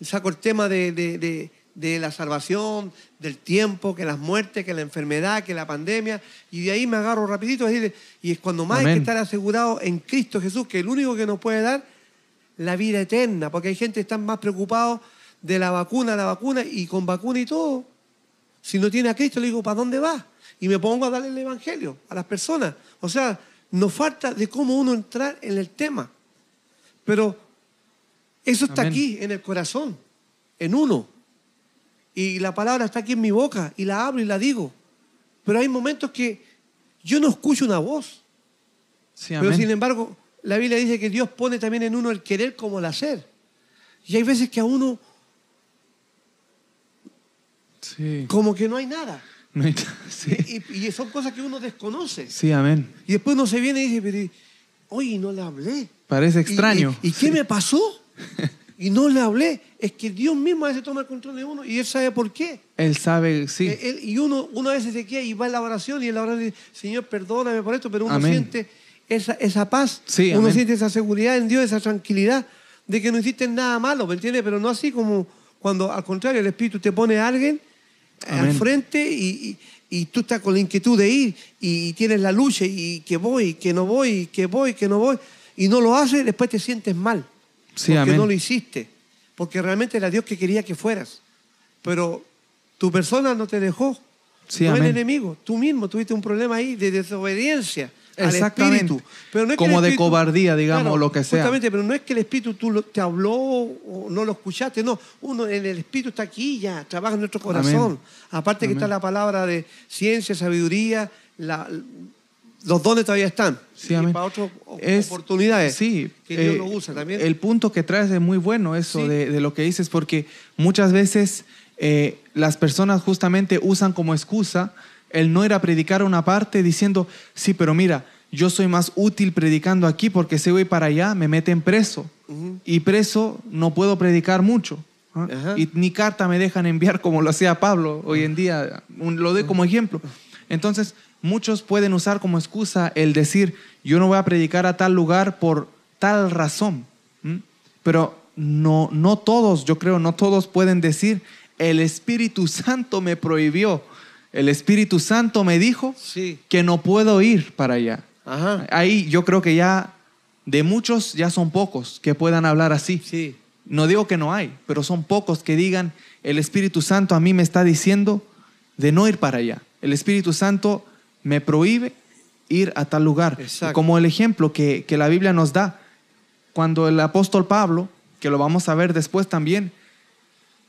[SPEAKER 2] Saco el tema de, de- de- de la salvación, del tiempo, que las muertes, que la enfermedad, que la pandemia, y de ahí me agarro rapidito y es cuando más hay que estar asegurado en Cristo Jesús, que el único que nos puede dar la vida eterna, porque hay gente que está más preocupados de la vacuna, la vacuna, y con vacuna y todo. Si no tiene a Cristo, le digo, ¿para dónde va? Y me pongo a darle el Evangelio a las personas. O sea, nos falta de cómo uno entrar en el tema. Pero eso está
[SPEAKER 1] Amén.
[SPEAKER 2] aquí, en el corazón, en uno. Y la palabra está aquí en mi boca, y la hablo y la digo. Pero hay momentos que yo no escucho una voz.
[SPEAKER 1] Sí,
[SPEAKER 2] Pero sin embargo, la Biblia dice que Dios pone también en uno el querer como el hacer. Y hay veces que a uno
[SPEAKER 1] Sí.
[SPEAKER 2] como que no hay nada.
[SPEAKER 1] No hay- sí.
[SPEAKER 2] Y, y son cosas que uno desconoce.
[SPEAKER 1] Sí, amén.
[SPEAKER 2] Y después uno se viene y dice, pero, oye, no le hablé.
[SPEAKER 1] Parece
[SPEAKER 2] ¿Y-
[SPEAKER 1] extraño.
[SPEAKER 2] ¿Y, y qué me pasó? Y no le hablé. Es que Dios mismo a veces toma el control de uno y Él sabe por qué.
[SPEAKER 1] Él sabe, sí.
[SPEAKER 2] Eh, él- y uno, uno a veces se queda y va en la oración y en la oración dice, Señor, perdóname por esto, pero uno
[SPEAKER 1] Amén.
[SPEAKER 2] siente esa, esa paz,
[SPEAKER 1] Sí,
[SPEAKER 2] uno
[SPEAKER 1] amén.
[SPEAKER 2] siente esa seguridad en Dios, esa tranquilidad de que no hiciste nada malo, ¿me entiendes? Pero no así como cuando al contrario el Espíritu te pone a alguien al
[SPEAKER 1] Amén.
[SPEAKER 2] frente y, y- y tú estás con la inquietud de ir y tienes la lucha y que voy, que no voy, que voy, que no voy y no lo haces, después te sientes mal
[SPEAKER 1] Sí,
[SPEAKER 2] porque
[SPEAKER 1] amén.
[SPEAKER 2] no lo hiciste, porque realmente era Dios que quería que fueras, pero tu persona no te dejó,
[SPEAKER 1] Sí,
[SPEAKER 2] no el enemigo, tú mismo tuviste un problema ahí de desobediencia al
[SPEAKER 1] Exactamente.
[SPEAKER 2] Espíritu. Pero no es que
[SPEAKER 1] Como de cobardía, digamos, lo que sea.
[SPEAKER 2] Justamente, pero no es que el Espíritu tú te habló o no lo escuchaste, no, uno en el Espíritu está aquí ya, trabaja en nuestro corazón.
[SPEAKER 1] Amén.
[SPEAKER 2] Aparte que está la palabra de ciencia, sabiduría, la- los dones todavía están.
[SPEAKER 1] Sí,
[SPEAKER 2] y para otras oportunidades
[SPEAKER 1] Sí,
[SPEAKER 2] que Dios
[SPEAKER 1] eh,
[SPEAKER 2] lo usa también.
[SPEAKER 1] El punto que traes es muy bueno, eso
[SPEAKER 2] Sí.
[SPEAKER 1] de, de lo que dices, porque muchas veces eh, las personas justamente usan como excusa el no ir a predicar a una parte diciendo, sí, pero mira, yo soy más útil predicando aquí porque si voy para allá me meten preso. Y preso no puedo predicar mucho. Y ni carta me dejan enviar como lo hacía Pablo hoy en día. Un- Lo doy como ejemplo. Entonces, muchos pueden usar como excusa el decir, yo no voy a predicar a tal lugar por tal razón. Pero no, no todos, yo creo, no todos pueden decir, el Espíritu Santo me prohibió. El Espíritu Santo me dijo
[SPEAKER 2] Sí.
[SPEAKER 1] que no puedo ir para allá.
[SPEAKER 2] Ajá.
[SPEAKER 1] Ahí yo creo que ya de muchos ya son pocos que puedan hablar así.
[SPEAKER 2] Sí.
[SPEAKER 1] No digo que no hay, pero son pocos que digan, el Espíritu Santo a mí me está diciendo de no ir para allá. El Espíritu Santo me prohíbe ir a tal lugar.
[SPEAKER 2] Exacto.
[SPEAKER 1] Como el ejemplo que, que la Biblia nos da, cuando el apóstol Pablo, que lo vamos a ver después también,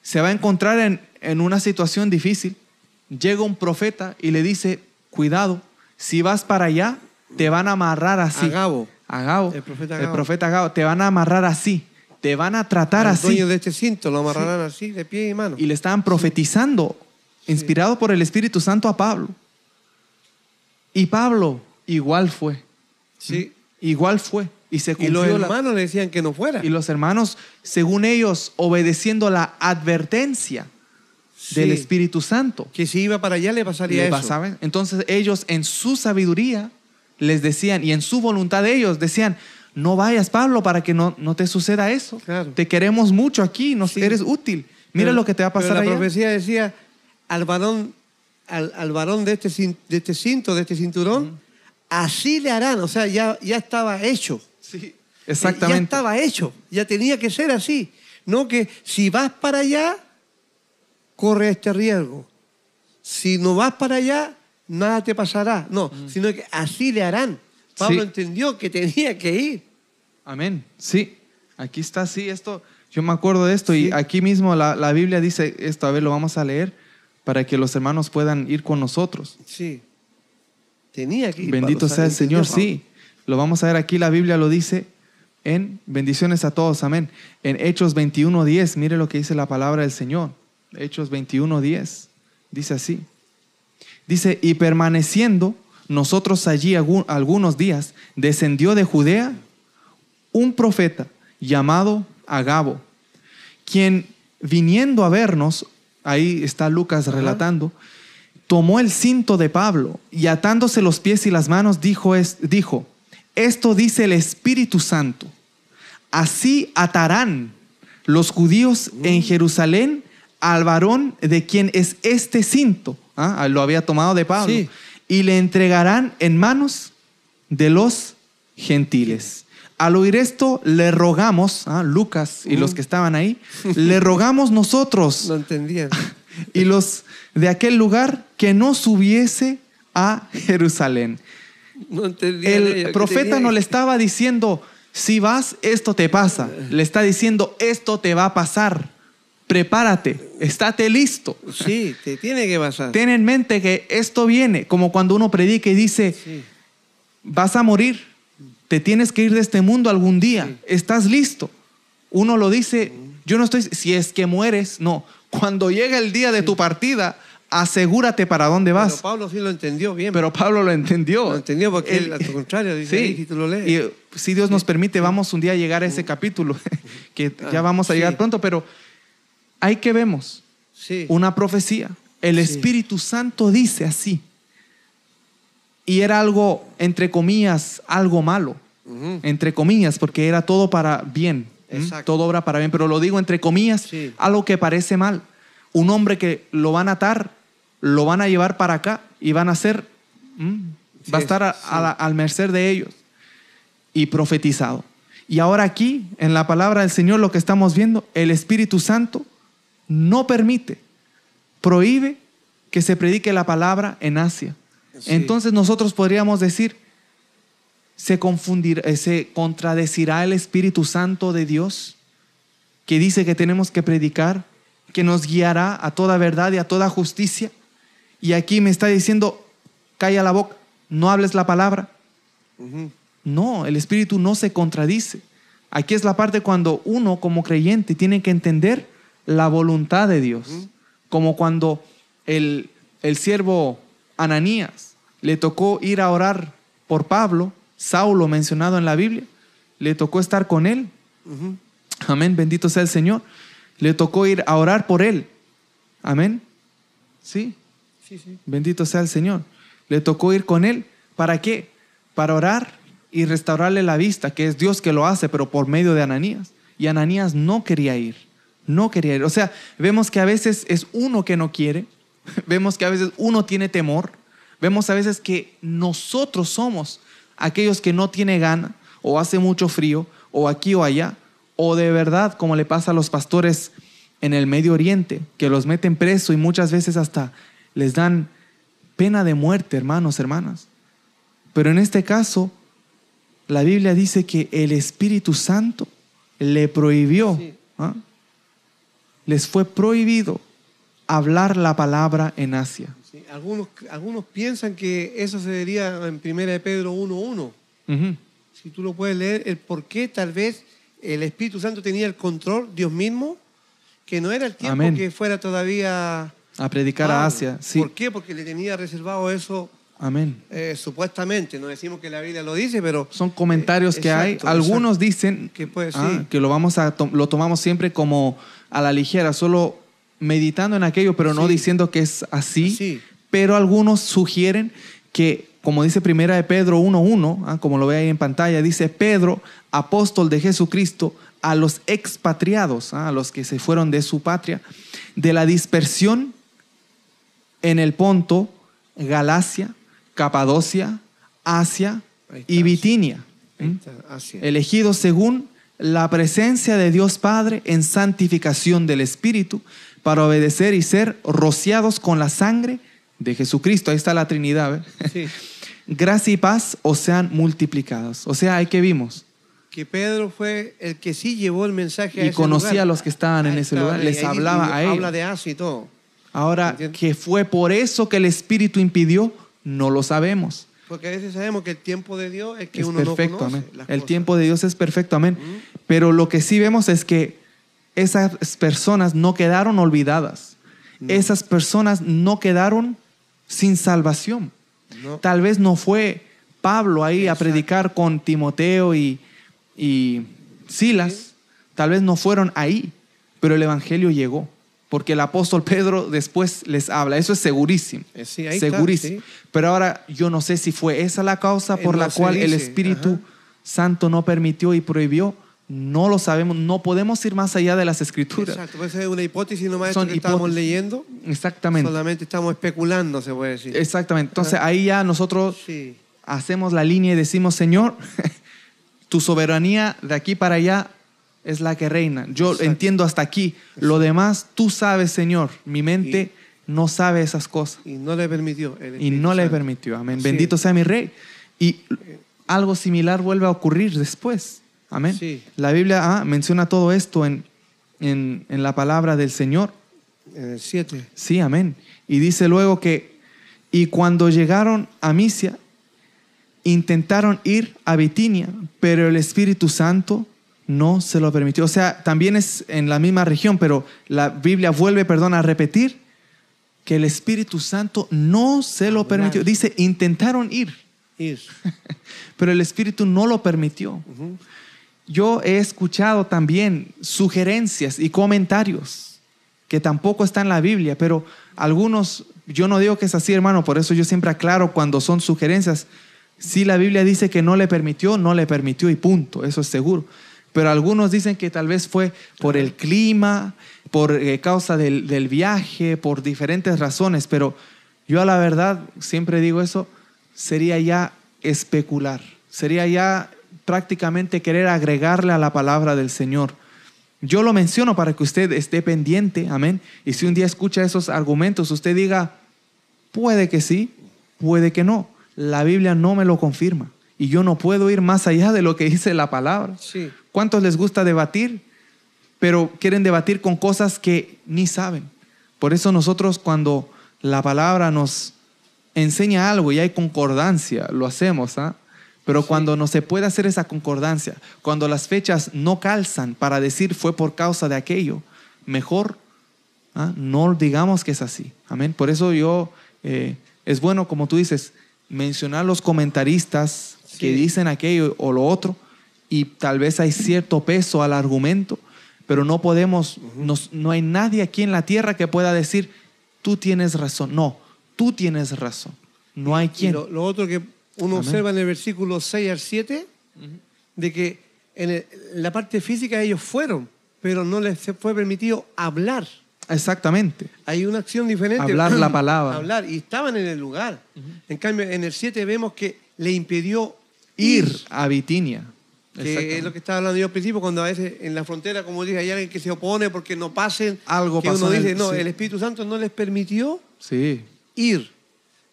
[SPEAKER 1] se va a encontrar en, en una situación difícil, llega un profeta y le dice, cuidado, si vas para allá, te van a amarrar así.
[SPEAKER 2] Agabo.
[SPEAKER 1] Agabo,
[SPEAKER 2] El profeta
[SPEAKER 1] el
[SPEAKER 2] Agabo.
[SPEAKER 1] profeta Agabo, te van a amarrar así, te van a tratar
[SPEAKER 2] Al
[SPEAKER 1] así.
[SPEAKER 2] dueño de este cinto lo amarrarán así, de pie y mano.
[SPEAKER 1] Y le estaban profetizando, inspirado por el Espíritu Santo a Pablo. Y Pablo igual fue,
[SPEAKER 2] Sí.
[SPEAKER 1] igual fue. Y se
[SPEAKER 2] Y los
[SPEAKER 1] cumplió la-
[SPEAKER 2] hermanos le decían que no fuera.
[SPEAKER 1] y los hermanos, según ellos, obedeciendo la advertencia, del. Espíritu Santo.
[SPEAKER 2] Que si iba para allá le pasaría
[SPEAKER 1] Le
[SPEAKER 2] eso.
[SPEAKER 1] pasaba. Entonces ellos en su sabiduría les decían y en su voluntad de ellos decían, no vayas Pablo para que no, no te suceda eso.
[SPEAKER 2] Claro.
[SPEAKER 1] Te queremos mucho aquí, nos
[SPEAKER 2] Sí.
[SPEAKER 1] eres útil. Mira
[SPEAKER 2] Pero-
[SPEAKER 1] lo que te va a
[SPEAKER 2] pero
[SPEAKER 1] pasar
[SPEAKER 2] la
[SPEAKER 1] allá.
[SPEAKER 2] profecía decía, al varón, al, al varón de este, de este cinto, de este cinturón, así le harán. O sea, ya, ya estaba hecho.
[SPEAKER 1] Sí,
[SPEAKER 2] Ya
[SPEAKER 1] exactamente.
[SPEAKER 2] estaba hecho. Ya tenía que ser así. No que si vas para allá, corre este riesgo. Si no vas para allá, nada te pasará. No, sino que así le harán. Pablo
[SPEAKER 1] Sí.
[SPEAKER 2] entendió que tenía que ir.
[SPEAKER 1] Amén. Sí, aquí está, sí, esto, yo me acuerdo de esto y aquí mismo la, la Biblia dice esto, a ver, lo vamos a leer para que los hermanos puedan ir con nosotros.
[SPEAKER 2] Sí. Tenía que ir.
[SPEAKER 1] Bendito sea el
[SPEAKER 2] ¿entendió,
[SPEAKER 1] Señor, sí. Lo vamos a ver aquí, la Biblia lo dice en bendiciones a todos, amén. En Hechos 21.10, mire lo que dice la palabra del Señor. Hechos 21.10, dice así. Dice, y permaneciendo nosotros allí algu- algunos días, descendió de Judea un profeta llamado Agabo, quien viniendo a vernos, ahí está Lucas relatando, tomó el cinto de Pablo y atándose los pies y las manos dijo, es- dijo esto dice el Espíritu Santo, así atarán los judíos en Jerusalén al varón de quien es este cinto, Ah, lo había tomado de Pablo,
[SPEAKER 2] Sí.
[SPEAKER 1] y le entregarán en manos de los gentiles. Al oír esto, le rogamos, ah, Lucas y los que estaban ahí, le rogamos nosotros
[SPEAKER 2] entendían.
[SPEAKER 1] y los de aquel lugar que no subiese a Jerusalén.
[SPEAKER 2] No entendían
[SPEAKER 1] El
[SPEAKER 2] ellos,
[SPEAKER 1] profeta no le estaba diciendo, si vas, esto te pasa. Le está diciendo, esto te va a pasar. Prepárate, estate listo.
[SPEAKER 2] Sí, te tiene que pasar.
[SPEAKER 1] Ten en mente que esto viene, como cuando uno predica y dice,
[SPEAKER 2] Sí.
[SPEAKER 1] vas a morir, te tienes que ir de este mundo algún día,
[SPEAKER 2] Sí.
[SPEAKER 1] estás listo. Uno lo dice, yo no estoy, si es que mueres, no. Cuando llega el día de tu partida, asegúrate para dónde
[SPEAKER 2] Pero
[SPEAKER 1] vas.
[SPEAKER 2] Pablo sí lo entendió bien.
[SPEAKER 1] Pero Pablo lo entendió.
[SPEAKER 2] Lo entendió porque
[SPEAKER 1] Él-
[SPEAKER 2] al contrario, dice ahí, si tú lo lees.
[SPEAKER 1] Y eh, si Dios nos permite, vamos un día a llegar a ese capítulo, que ya
[SPEAKER 2] Ah,
[SPEAKER 1] vamos a llegar
[SPEAKER 2] sí.
[SPEAKER 1] pronto, pero ahí que vemos
[SPEAKER 2] sí.
[SPEAKER 1] una profecía. El
[SPEAKER 2] Sí.
[SPEAKER 1] Espíritu Santo dice así. Y era algo, entre comillas, algo malo. Entre comillas, porque era todo para bien. Todo obra para bien. Pero lo digo entre comillas,
[SPEAKER 2] Sí.
[SPEAKER 1] algo que parece mal. Un hombre que lo van a atar, lo van a llevar para acá y van a hacer, va a estar a-
[SPEAKER 2] sí.
[SPEAKER 1] a la- al merced de ellos. Y profetizado. Y ahora aquí, en la palabra del Señor, lo que estamos viendo, el Espíritu Santo no permite, prohíbe que se predique la palabra en Asia.
[SPEAKER 2] Sí.
[SPEAKER 1] Entonces nosotros podríamos decir, ¿se, confundir, eh, ¿se contradecirá el Espíritu Santo de Dios que dice que tenemos que predicar, que nos guiará a toda verdad y a toda justicia? Y aquí me está diciendo, calla la boca, no hables la palabra. No, el Espíritu no se contradice. Aquí es la parte cuando uno como creyente tiene que entender la voluntad de Dios. Como cuando el, el siervo Ananías le tocó ir a orar por Pablo, Saulo mencionado en la Biblia, le tocó estar con él. Amén, bendito sea el Señor. Le tocó ir a orar por él. Amén. Sí,
[SPEAKER 2] Sí, sí.
[SPEAKER 1] Bendito sea el Señor. Le tocó ir con él. ¿Para qué? Para orar y restaurarle la vista, que es Dios que lo hace, pero por medio de Ananías. Y Ananías no quería ir. No quería ir. O sea, vemos que a veces es uno que no quiere. Vemos que a veces uno tiene temor. Vemos a veces que nosotros somos aquellos que no tiene gana o hace mucho frío o aquí o allá. O de verdad, como le pasa a los pastores en el Medio Oriente, que los meten preso y muchas veces hasta les dan pena de muerte, hermanos, hermanas. Pero en este caso, la Biblia dice que el Espíritu Santo le prohibió,
[SPEAKER 2] Sí.
[SPEAKER 1] ¿ah? les fue prohibido hablar la palabra en Asia.
[SPEAKER 2] Sí, Algunos, algunos piensan que eso se vería en 1 de Pedro 1.1.
[SPEAKER 1] Ujú.
[SPEAKER 2] Si tú lo puedes leer, el por qué tal vez el Espíritu Santo tenía el control, Dios mismo, que no era el tiempo
[SPEAKER 1] Amén.
[SPEAKER 2] que fuera todavía...
[SPEAKER 1] A predicar a
[SPEAKER 2] Pablo.
[SPEAKER 1] Asia, sí.
[SPEAKER 2] ¿Por qué? Porque le tenía reservado eso
[SPEAKER 1] Amén.
[SPEAKER 2] eh, supuestamente. No decimos que la Biblia lo dice, pero...
[SPEAKER 1] Son comentarios
[SPEAKER 2] Eh,
[SPEAKER 1] que hay.
[SPEAKER 2] exacto,
[SPEAKER 1] Algunos
[SPEAKER 2] exacto.
[SPEAKER 1] dicen
[SPEAKER 2] Que puede-
[SPEAKER 1] ah,
[SPEAKER 2] sí.
[SPEAKER 1] que lo vamos a to- lo tomamos siempre como a la ligera, solo meditando en aquello, pero no
[SPEAKER 2] Sí.
[SPEAKER 1] diciendo que es así.
[SPEAKER 2] Sí.
[SPEAKER 1] Pero algunos sugieren que, como dice primera de Pedro 1.1, ah, como lo ve ahí en pantalla, dice Pedro, apóstol de Jesucristo, a los expatriados, ah, a los que se fueron de su patria, de la dispersión en el Ponto, Galacia, Capadocia, Asia y Bitinia. Elegidos según la presencia de Dios Padre en santificación del Espíritu para obedecer y ser rociados con la sangre de Jesucristo. Ahí está la Trinidad.
[SPEAKER 2] Sí.
[SPEAKER 1] Gracia y paz os sean multiplicados. O sea, ahí que vimos.
[SPEAKER 2] Que Pedro fue el que sí llevó el mensaje a
[SPEAKER 1] Y
[SPEAKER 2] ese
[SPEAKER 1] conocía
[SPEAKER 2] lugar.
[SPEAKER 1] a los que estaban en ese lugar, les
[SPEAKER 2] ahí,
[SPEAKER 1] hablaba a ellos.
[SPEAKER 2] Habla de Asia y todo.
[SPEAKER 1] Ahora,
[SPEAKER 2] ¿Entiendes?
[SPEAKER 1] que fue por eso que el Espíritu impidió, no lo sabemos.
[SPEAKER 2] Porque a veces sabemos que el tiempo de Dios es que
[SPEAKER 1] es
[SPEAKER 2] uno
[SPEAKER 1] perfecto,
[SPEAKER 2] no conoce
[SPEAKER 1] amén.
[SPEAKER 2] las
[SPEAKER 1] El
[SPEAKER 2] cosas.
[SPEAKER 1] tiempo de Dios es perfecto, amén. Pero lo que sí vemos es que esas personas no quedaron olvidadas. Esas personas no quedaron sin salvación.
[SPEAKER 2] No.
[SPEAKER 1] Tal vez no fue Pablo ahí
[SPEAKER 2] Exacto.
[SPEAKER 1] a predicar con Timoteo y, y Silas. Tal vez no fueron ahí, pero el Evangelio llegó. Porque el apóstol Pedro después les habla. Eso es segurísimo.
[SPEAKER 2] Eh, sí, ahí está,
[SPEAKER 1] segurísimo.
[SPEAKER 2] sí.
[SPEAKER 1] Pero ahora yo no sé si fue esa la causa
[SPEAKER 2] Eh,
[SPEAKER 1] por la cual el Espíritu
[SPEAKER 2] ajá.
[SPEAKER 1] Santo no permitió y prohibió. No lo sabemos. No podemos ir más allá de las escrituras.
[SPEAKER 2] Exacto, puede ser una hipótesis nomás
[SPEAKER 1] Son
[SPEAKER 2] que estamos
[SPEAKER 1] hipótesis.
[SPEAKER 2] leyendo.
[SPEAKER 1] Exactamente.
[SPEAKER 2] Solamente estamos especulando, se puede decir.
[SPEAKER 1] Exactamente. Entonces ahí ya nosotros
[SPEAKER 2] Sí.
[SPEAKER 1] hacemos la línea y decimos, Señor, tu soberanía de aquí para allá es la que reina. Yo
[SPEAKER 2] Exacto.
[SPEAKER 1] entiendo hasta aquí. Lo demás, tú sabes, Señor. Mi mente no sabe esas cosas.
[SPEAKER 2] Y no le permitió.
[SPEAKER 1] Y no le permitió. Amén.
[SPEAKER 2] Así
[SPEAKER 1] Bendito
[SPEAKER 2] es.
[SPEAKER 1] sea mi rey. Y algo similar vuelve a ocurrir después. Amén.
[SPEAKER 2] Sí.
[SPEAKER 1] La Biblia ah, menciona todo esto en, en, en la palabra del Señor.
[SPEAKER 2] En el 7.
[SPEAKER 1] Sí, amén. Y dice luego que, y cuando llegaron a Misia, intentaron ir a Bitinia, pero el Espíritu Santo no se lo permitió. O sea, también es en la misma región, pero la Biblia vuelve, perdón, a repetir que el Espíritu Santo no se lo permitió. Dice, intentaron ir,
[SPEAKER 2] Ir.
[SPEAKER 1] pero el Espíritu no lo permitió. Yo he escuchado también sugerencias y comentarios que tampoco están en la Biblia, pero algunos, yo no digo que es así, hermano, por eso yo siempre aclaro cuando son sugerencias. Si la Biblia dice que no le permitió, no le permitió y punto, eso es seguro. Pero algunos dicen que tal vez fue por el clima, por eh, causa del, del viaje, por diferentes razones, pero yo a la verdad siempre digo eso, sería ya especular, sería ya prácticamente querer agregarle a la palabra del Señor. Yo lo menciono para que usted esté pendiente, amén. Y si un día escucha esos argumentos, usted diga, puede que sí, puede que no. La Biblia no me lo confirma. Y yo no puedo ir más allá de lo que dice la palabra.
[SPEAKER 2] Sí.
[SPEAKER 1] ¿Cuántos les gusta debatir? Pero quieren debatir con cosas que ni saben. Por eso nosotros cuando la palabra nos enseña algo y hay concordancia, lo hacemos, ¿ah? Pero cuando no se puede hacer esa concordancia, cuando las fechas no calzan para decir fue por causa de aquello, mejor ¿ah? no digamos que es así. Amén. Por eso yo, eh, es bueno, como tú dices, mencionar los comentaristas que dicen aquello o lo otro, y tal vez hay cierto peso al argumento, pero no podemos, nos- no hay nadie aquí en la tierra que pueda decir, tú tienes razón. No, tú tienes razón. No hay quien.
[SPEAKER 2] lo, lo otro que uno
[SPEAKER 1] Amén.
[SPEAKER 2] observa en el versículo 6 al 7, de que en, el- en la parte física ellos fueron, pero no les fue permitido hablar.
[SPEAKER 1] Exactamente.
[SPEAKER 2] Hay una acción diferente.
[SPEAKER 1] Hablar la palabra.
[SPEAKER 2] Hablar, y estaban en el lugar. En cambio, en el 7 vemos que le impidió
[SPEAKER 1] Ir
[SPEAKER 2] ir.
[SPEAKER 1] a Bitinia.
[SPEAKER 2] Que es lo que estaba hablando yo al principio, cuando a veces en la frontera, como dije, hay alguien que se opone porque no pasen.
[SPEAKER 1] Algo
[SPEAKER 2] que uno
[SPEAKER 1] el-
[SPEAKER 2] dice, no,
[SPEAKER 1] sí.
[SPEAKER 2] el Espíritu Santo no les permitió
[SPEAKER 1] Sí,
[SPEAKER 2] ir.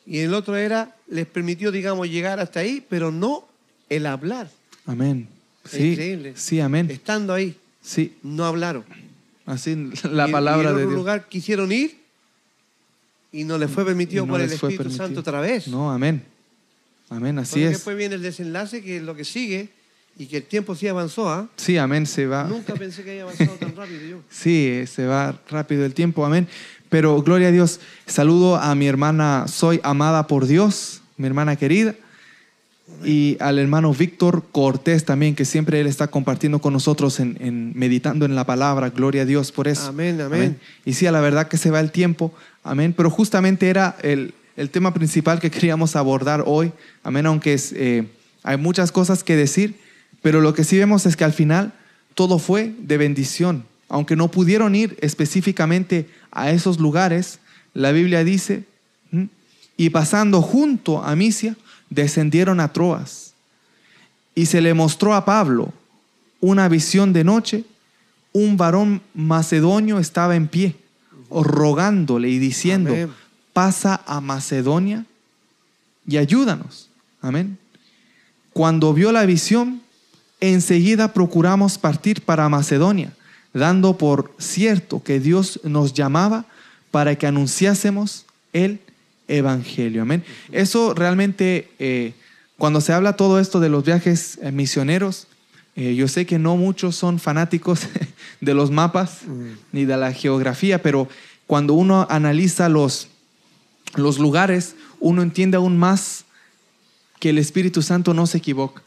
[SPEAKER 2] Y el otro era, les permitió, digamos, llegar hasta ahí, pero no el hablar.
[SPEAKER 1] amén.
[SPEAKER 2] Es
[SPEAKER 1] Sí,
[SPEAKER 2] increíble.
[SPEAKER 1] sí, amén.
[SPEAKER 2] Estando ahí,
[SPEAKER 1] Sí,
[SPEAKER 2] no hablaron.
[SPEAKER 1] así
[SPEAKER 2] Y-
[SPEAKER 1] la
[SPEAKER 2] y
[SPEAKER 1] palabra
[SPEAKER 2] en
[SPEAKER 1] de Dios.
[SPEAKER 2] lugar quisieron ir y no les fue permitido
[SPEAKER 1] Y no
[SPEAKER 2] por el Espíritu
[SPEAKER 1] permitido.
[SPEAKER 2] Santo otra vez.
[SPEAKER 1] No, amén. Amén, así
[SPEAKER 2] Porque
[SPEAKER 1] es.
[SPEAKER 2] Después viene el desenlace, que es lo que sigue, y que el tiempo sí avanzó. ¿ah?
[SPEAKER 1] Sí, amén, se va.
[SPEAKER 2] Nunca pensé que haya avanzado tan rápido yo.
[SPEAKER 1] Sí, eh, se va rápido el tiempo, amén. Pero gloria a Dios. Saludo a mi hermana Soy amada por Dios, mi hermana querida. Y al hermano Víctor Cortés también, que siempre él está compartiendo con nosotros en, en meditando en la palabra. Gloria a Dios por eso.
[SPEAKER 2] Amén, amén.
[SPEAKER 1] Y sí, a la verdad que se va el tiempo. Amén. Pero justamente era el, el tema principal que queríamos abordar hoy. Amén. Aunque es, eh, hay muchas cosas que decir, pero lo que sí vemos es que al final todo fue de bendición. Aunque no pudieron ir específicamente a esos lugares, la Biblia dice, ¿m? y pasando junto a Misia, descendieron a Troas. Y se le mostró a Pablo una visión de noche. Un varón macedonio estaba en pie, rogándole y diciendo,
[SPEAKER 2] Amén.
[SPEAKER 1] pasa a Macedonia y ayúdanos. Amén. Cuando vio la visión, enseguida procuramos partir para Macedonia, dando por cierto que Dios nos llamaba para que anunciásemos el Evangelio. Amén. Eso realmente, eh, cuando se habla todo esto de los viajes eh, misioneros, eh, yo sé que no muchos son fanáticos de los mapas ni de la geografía, pero cuando uno analiza los, los lugares, uno entiende aún más que el Espíritu Santo no se equivoca.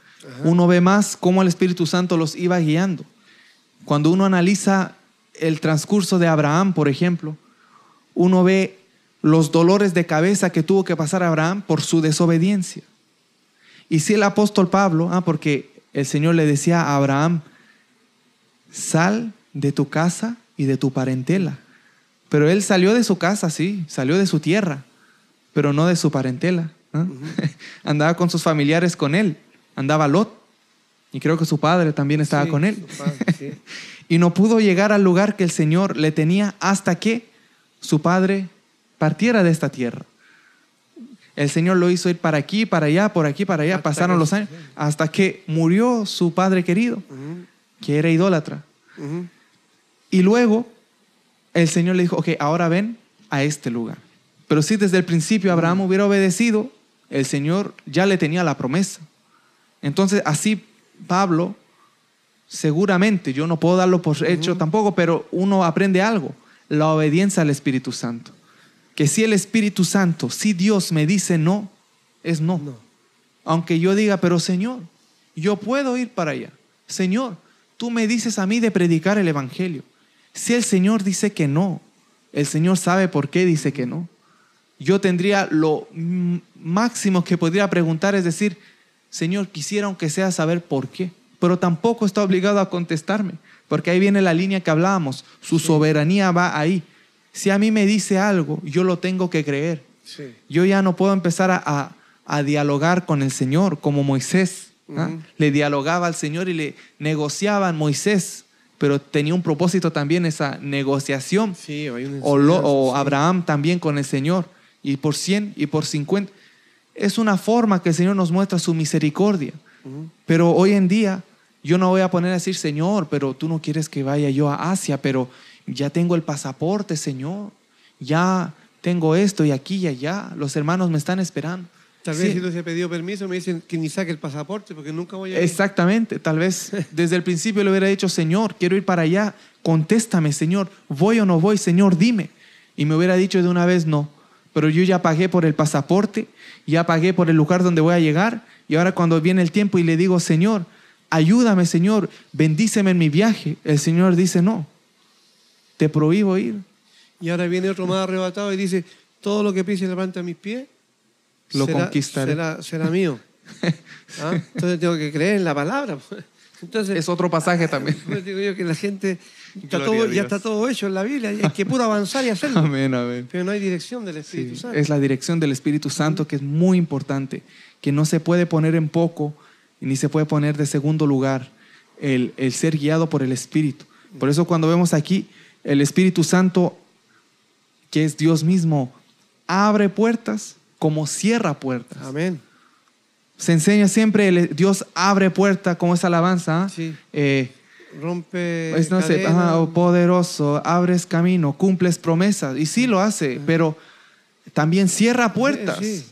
[SPEAKER 1] Uno ve más cómo el Espíritu Santo los iba guiando. Cuando uno analiza el transcurso de Abraham, por ejemplo, uno ve los dolores de cabeza que tuvo que pasar Abraham por su desobediencia. Y si el apóstol Pablo, ah, porque el Señor le decía a Abraham, sal de tu casa y de tu parentela. Pero él salió de su casa, sí, salió de su tierra, pero no de su parentela. Andaba con sus familiares con él, andaba Lot, y creo que su padre también estaba
[SPEAKER 2] Sí,
[SPEAKER 1] con él.
[SPEAKER 2] su padre, sí.
[SPEAKER 1] y no pudo llegar al lugar que el Señor le tenía hasta que su padre partiera de esta tierra. El Señor lo hizo ir para aquí, para allá, por aquí, para allá.
[SPEAKER 2] Hasta
[SPEAKER 1] Pasaron
[SPEAKER 2] que-
[SPEAKER 1] los años hasta que murió su padre querido, que era idólatra. Y luego el Señor le dijo, ok, ahora ven a este lugar. Pero si desde el principio Abraham hubiera obedecido, el Señor ya le tenía la promesa. Entonces así Pablo, seguramente, yo no puedo darlo por hecho tampoco, pero uno aprende algo, la obediencia al Espíritu Santo. Que si el Espíritu Santo, si Dios me dice no, es no.
[SPEAKER 2] No.
[SPEAKER 1] Aunque yo diga, pero Señor, yo puedo ir para allá. Señor, tú me dices a mí de predicar el Evangelio. Si el Señor dice que no, el Señor sabe por qué dice que no. Yo tendría lo máximo que podría preguntar es decir, Señor, quisiera aunque sea saber por qué, pero tampoco está obligado a contestarme, porque ahí viene la línea que hablábamos, su soberanía va ahí. Si a mí me dice algo, yo lo tengo que creer.
[SPEAKER 2] Sí.
[SPEAKER 1] Yo ya no puedo empezar a, a- a dialogar con el Señor como Moisés. ¿ah? Le dialogaba al Señor y le negociaba a Moisés, pero tenía un propósito también esa negociación.
[SPEAKER 2] Sí,
[SPEAKER 1] O, Lo- o. Abraham también con el Señor, y por 100 y por 50. Es una forma que el Señor nos muestra su misericordia. Pero hoy en día yo no voy a poner a decir, Señor, pero tú no quieres que vaya yo a Asia, pero ya tengo el pasaporte, Señor. Ya tengo esto y aquí y allá. Los hermanos me están esperando.
[SPEAKER 2] Tal vez
[SPEAKER 1] Sí,
[SPEAKER 2] si no se ha pedido permiso me dicen que ni saque el pasaporte porque nunca voy a ir.
[SPEAKER 1] Exactamente. Tal vez desde el principio le hubiera dicho, Señor, quiero ir para allá. Contéstame, Señor. ¿Voy o no voy? Señor, dime. Y me hubiera dicho de una vez, no. Pero yo ya pagué por el pasaporte, ya pagué por el lugar donde voy a llegar. Y ahora cuando viene el tiempo y le digo, Señor, ayúdame, Señor, bendíceme en mi viaje. El Señor dice, no, te prohíbo ir.
[SPEAKER 2] Y ahora viene otro más arrebatado y dice, todo lo que pise levanta mis pies,
[SPEAKER 1] Lo
[SPEAKER 2] será,
[SPEAKER 1] conquistaré.
[SPEAKER 2] será, será mío. ¿Ah? Entonces tengo que creer en la palabra. Entonces,
[SPEAKER 1] Es otro pasaje también.
[SPEAKER 2] pues digo yo que la gente está todo,
[SPEAKER 1] a
[SPEAKER 2] ya está todo hecho en la Biblia, y hay que puro avanzar y hacerlo.
[SPEAKER 1] Amén, amén.
[SPEAKER 2] Pero no hay dirección del Espíritu
[SPEAKER 1] Sí,
[SPEAKER 2] Santo.
[SPEAKER 1] es la dirección del Espíritu Santo que es muy importante, que no se puede poner en poco ni se puede poner de segundo lugar el, el ser guiado por el Espíritu. Por eso cuando vemos aquí el Espíritu Santo, que es Dios mismo, abre puertas como cierra puertas.
[SPEAKER 2] Amén.
[SPEAKER 1] Se enseña siempre, el- Dios abre puertas como esa alabanza. ¿ah?
[SPEAKER 2] Sí.
[SPEAKER 1] Eh,
[SPEAKER 2] Rompe.
[SPEAKER 1] pues no sé,
[SPEAKER 2] cadenas.
[SPEAKER 1] ajá, oh, poderoso, abres camino, cumples promesas. Y sí lo hace, pero también cierra puertas.
[SPEAKER 2] Sí.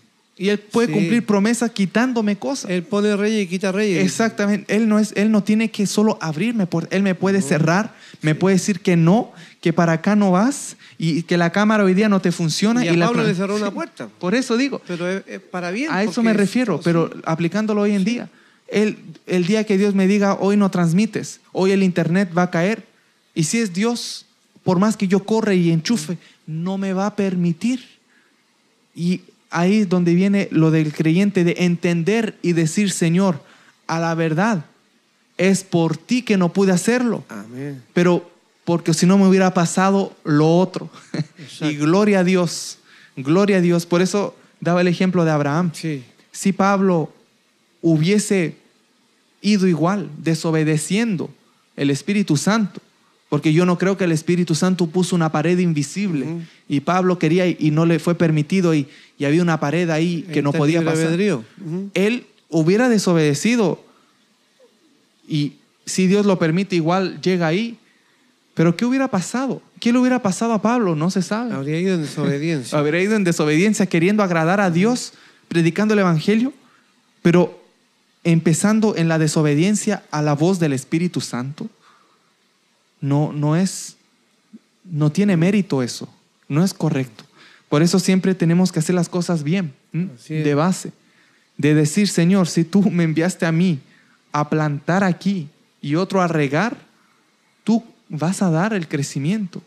[SPEAKER 1] Y Él puede
[SPEAKER 2] Sí.
[SPEAKER 1] cumplir promesas quitándome cosas.
[SPEAKER 2] Él pone reyes y quita reyes.
[SPEAKER 1] Exactamente. Él no, es, él no tiene que solo abrirme puertas. Él me puede cerrar, me puede decir que no, que para acá no vas y que la cámara hoy día no te funciona.
[SPEAKER 2] Y a
[SPEAKER 1] la
[SPEAKER 2] Pablo
[SPEAKER 1] tra-
[SPEAKER 2] le cerró una
[SPEAKER 1] Sí.
[SPEAKER 2] puerta.
[SPEAKER 1] Por eso digo,
[SPEAKER 2] Pero es, es para bien.
[SPEAKER 1] a eso me
[SPEAKER 2] es-
[SPEAKER 1] refiero, pero aplicándolo hoy en día. El, el día que Dios me diga, hoy no transmites, hoy el internet va a caer. Y si es Dios, por más que yo corre y enchufe, no me va a permitir. Y ahí es donde viene lo del creyente de entender y decir, Señor, a la verdad, es por ti que no pude hacerlo
[SPEAKER 2] Amén.
[SPEAKER 1] pero porque si no me hubiera pasado lo otro. y gloria a Dios, gloria a Dios. Por eso daba el ejemplo de Abraham.
[SPEAKER 2] Sí.
[SPEAKER 1] Si Pablo hubiese ido igual, desobedeciendo el Espíritu Santo, porque yo no creo que el Espíritu Santo puso una pared invisible y Pablo quería y, no le fue permitido y, y había una pared ahí que no podía pasar.
[SPEAKER 2] Ujú.
[SPEAKER 1] él hubiera desobedecido y si Dios lo permite, igual llega ahí. Pero ¿qué hubiera pasado? ¿Qué le hubiera pasado a Pablo? No se sabe.
[SPEAKER 2] Habría ido en desobediencia.
[SPEAKER 1] Habría ido en desobediencia queriendo agradar a Dios, predicando el Evangelio, pero empezando en la desobediencia a la voz del Espíritu Santo. No, no es, no tiene mérito eso, no es correcto. Por eso siempre tenemos que hacer las cosas bien, de base, de decir, Señor, si tú me enviaste a mí a plantar aquí y otro a regar, tú vas a dar el crecimiento.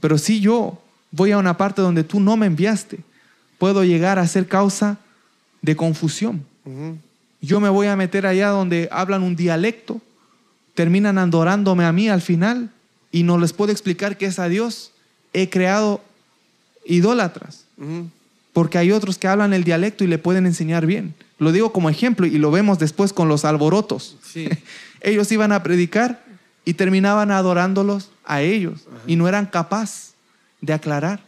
[SPEAKER 1] Pero si yo voy a una parte donde tú no me enviaste, puedo llegar a ser causa de confusión. Yo me voy a meter allá donde hablan un dialecto, terminan adorándome a mí al final y no les puedo explicar que es a Dios. He creado idólatras, porque hay otros que hablan el dialecto y le pueden enseñar bien. Lo digo como ejemplo y lo vemos después con los alborotos.
[SPEAKER 2] Sí.
[SPEAKER 1] ellos iban a predicar y terminaban adorándolos a ellos y no eran capaces de aclarar.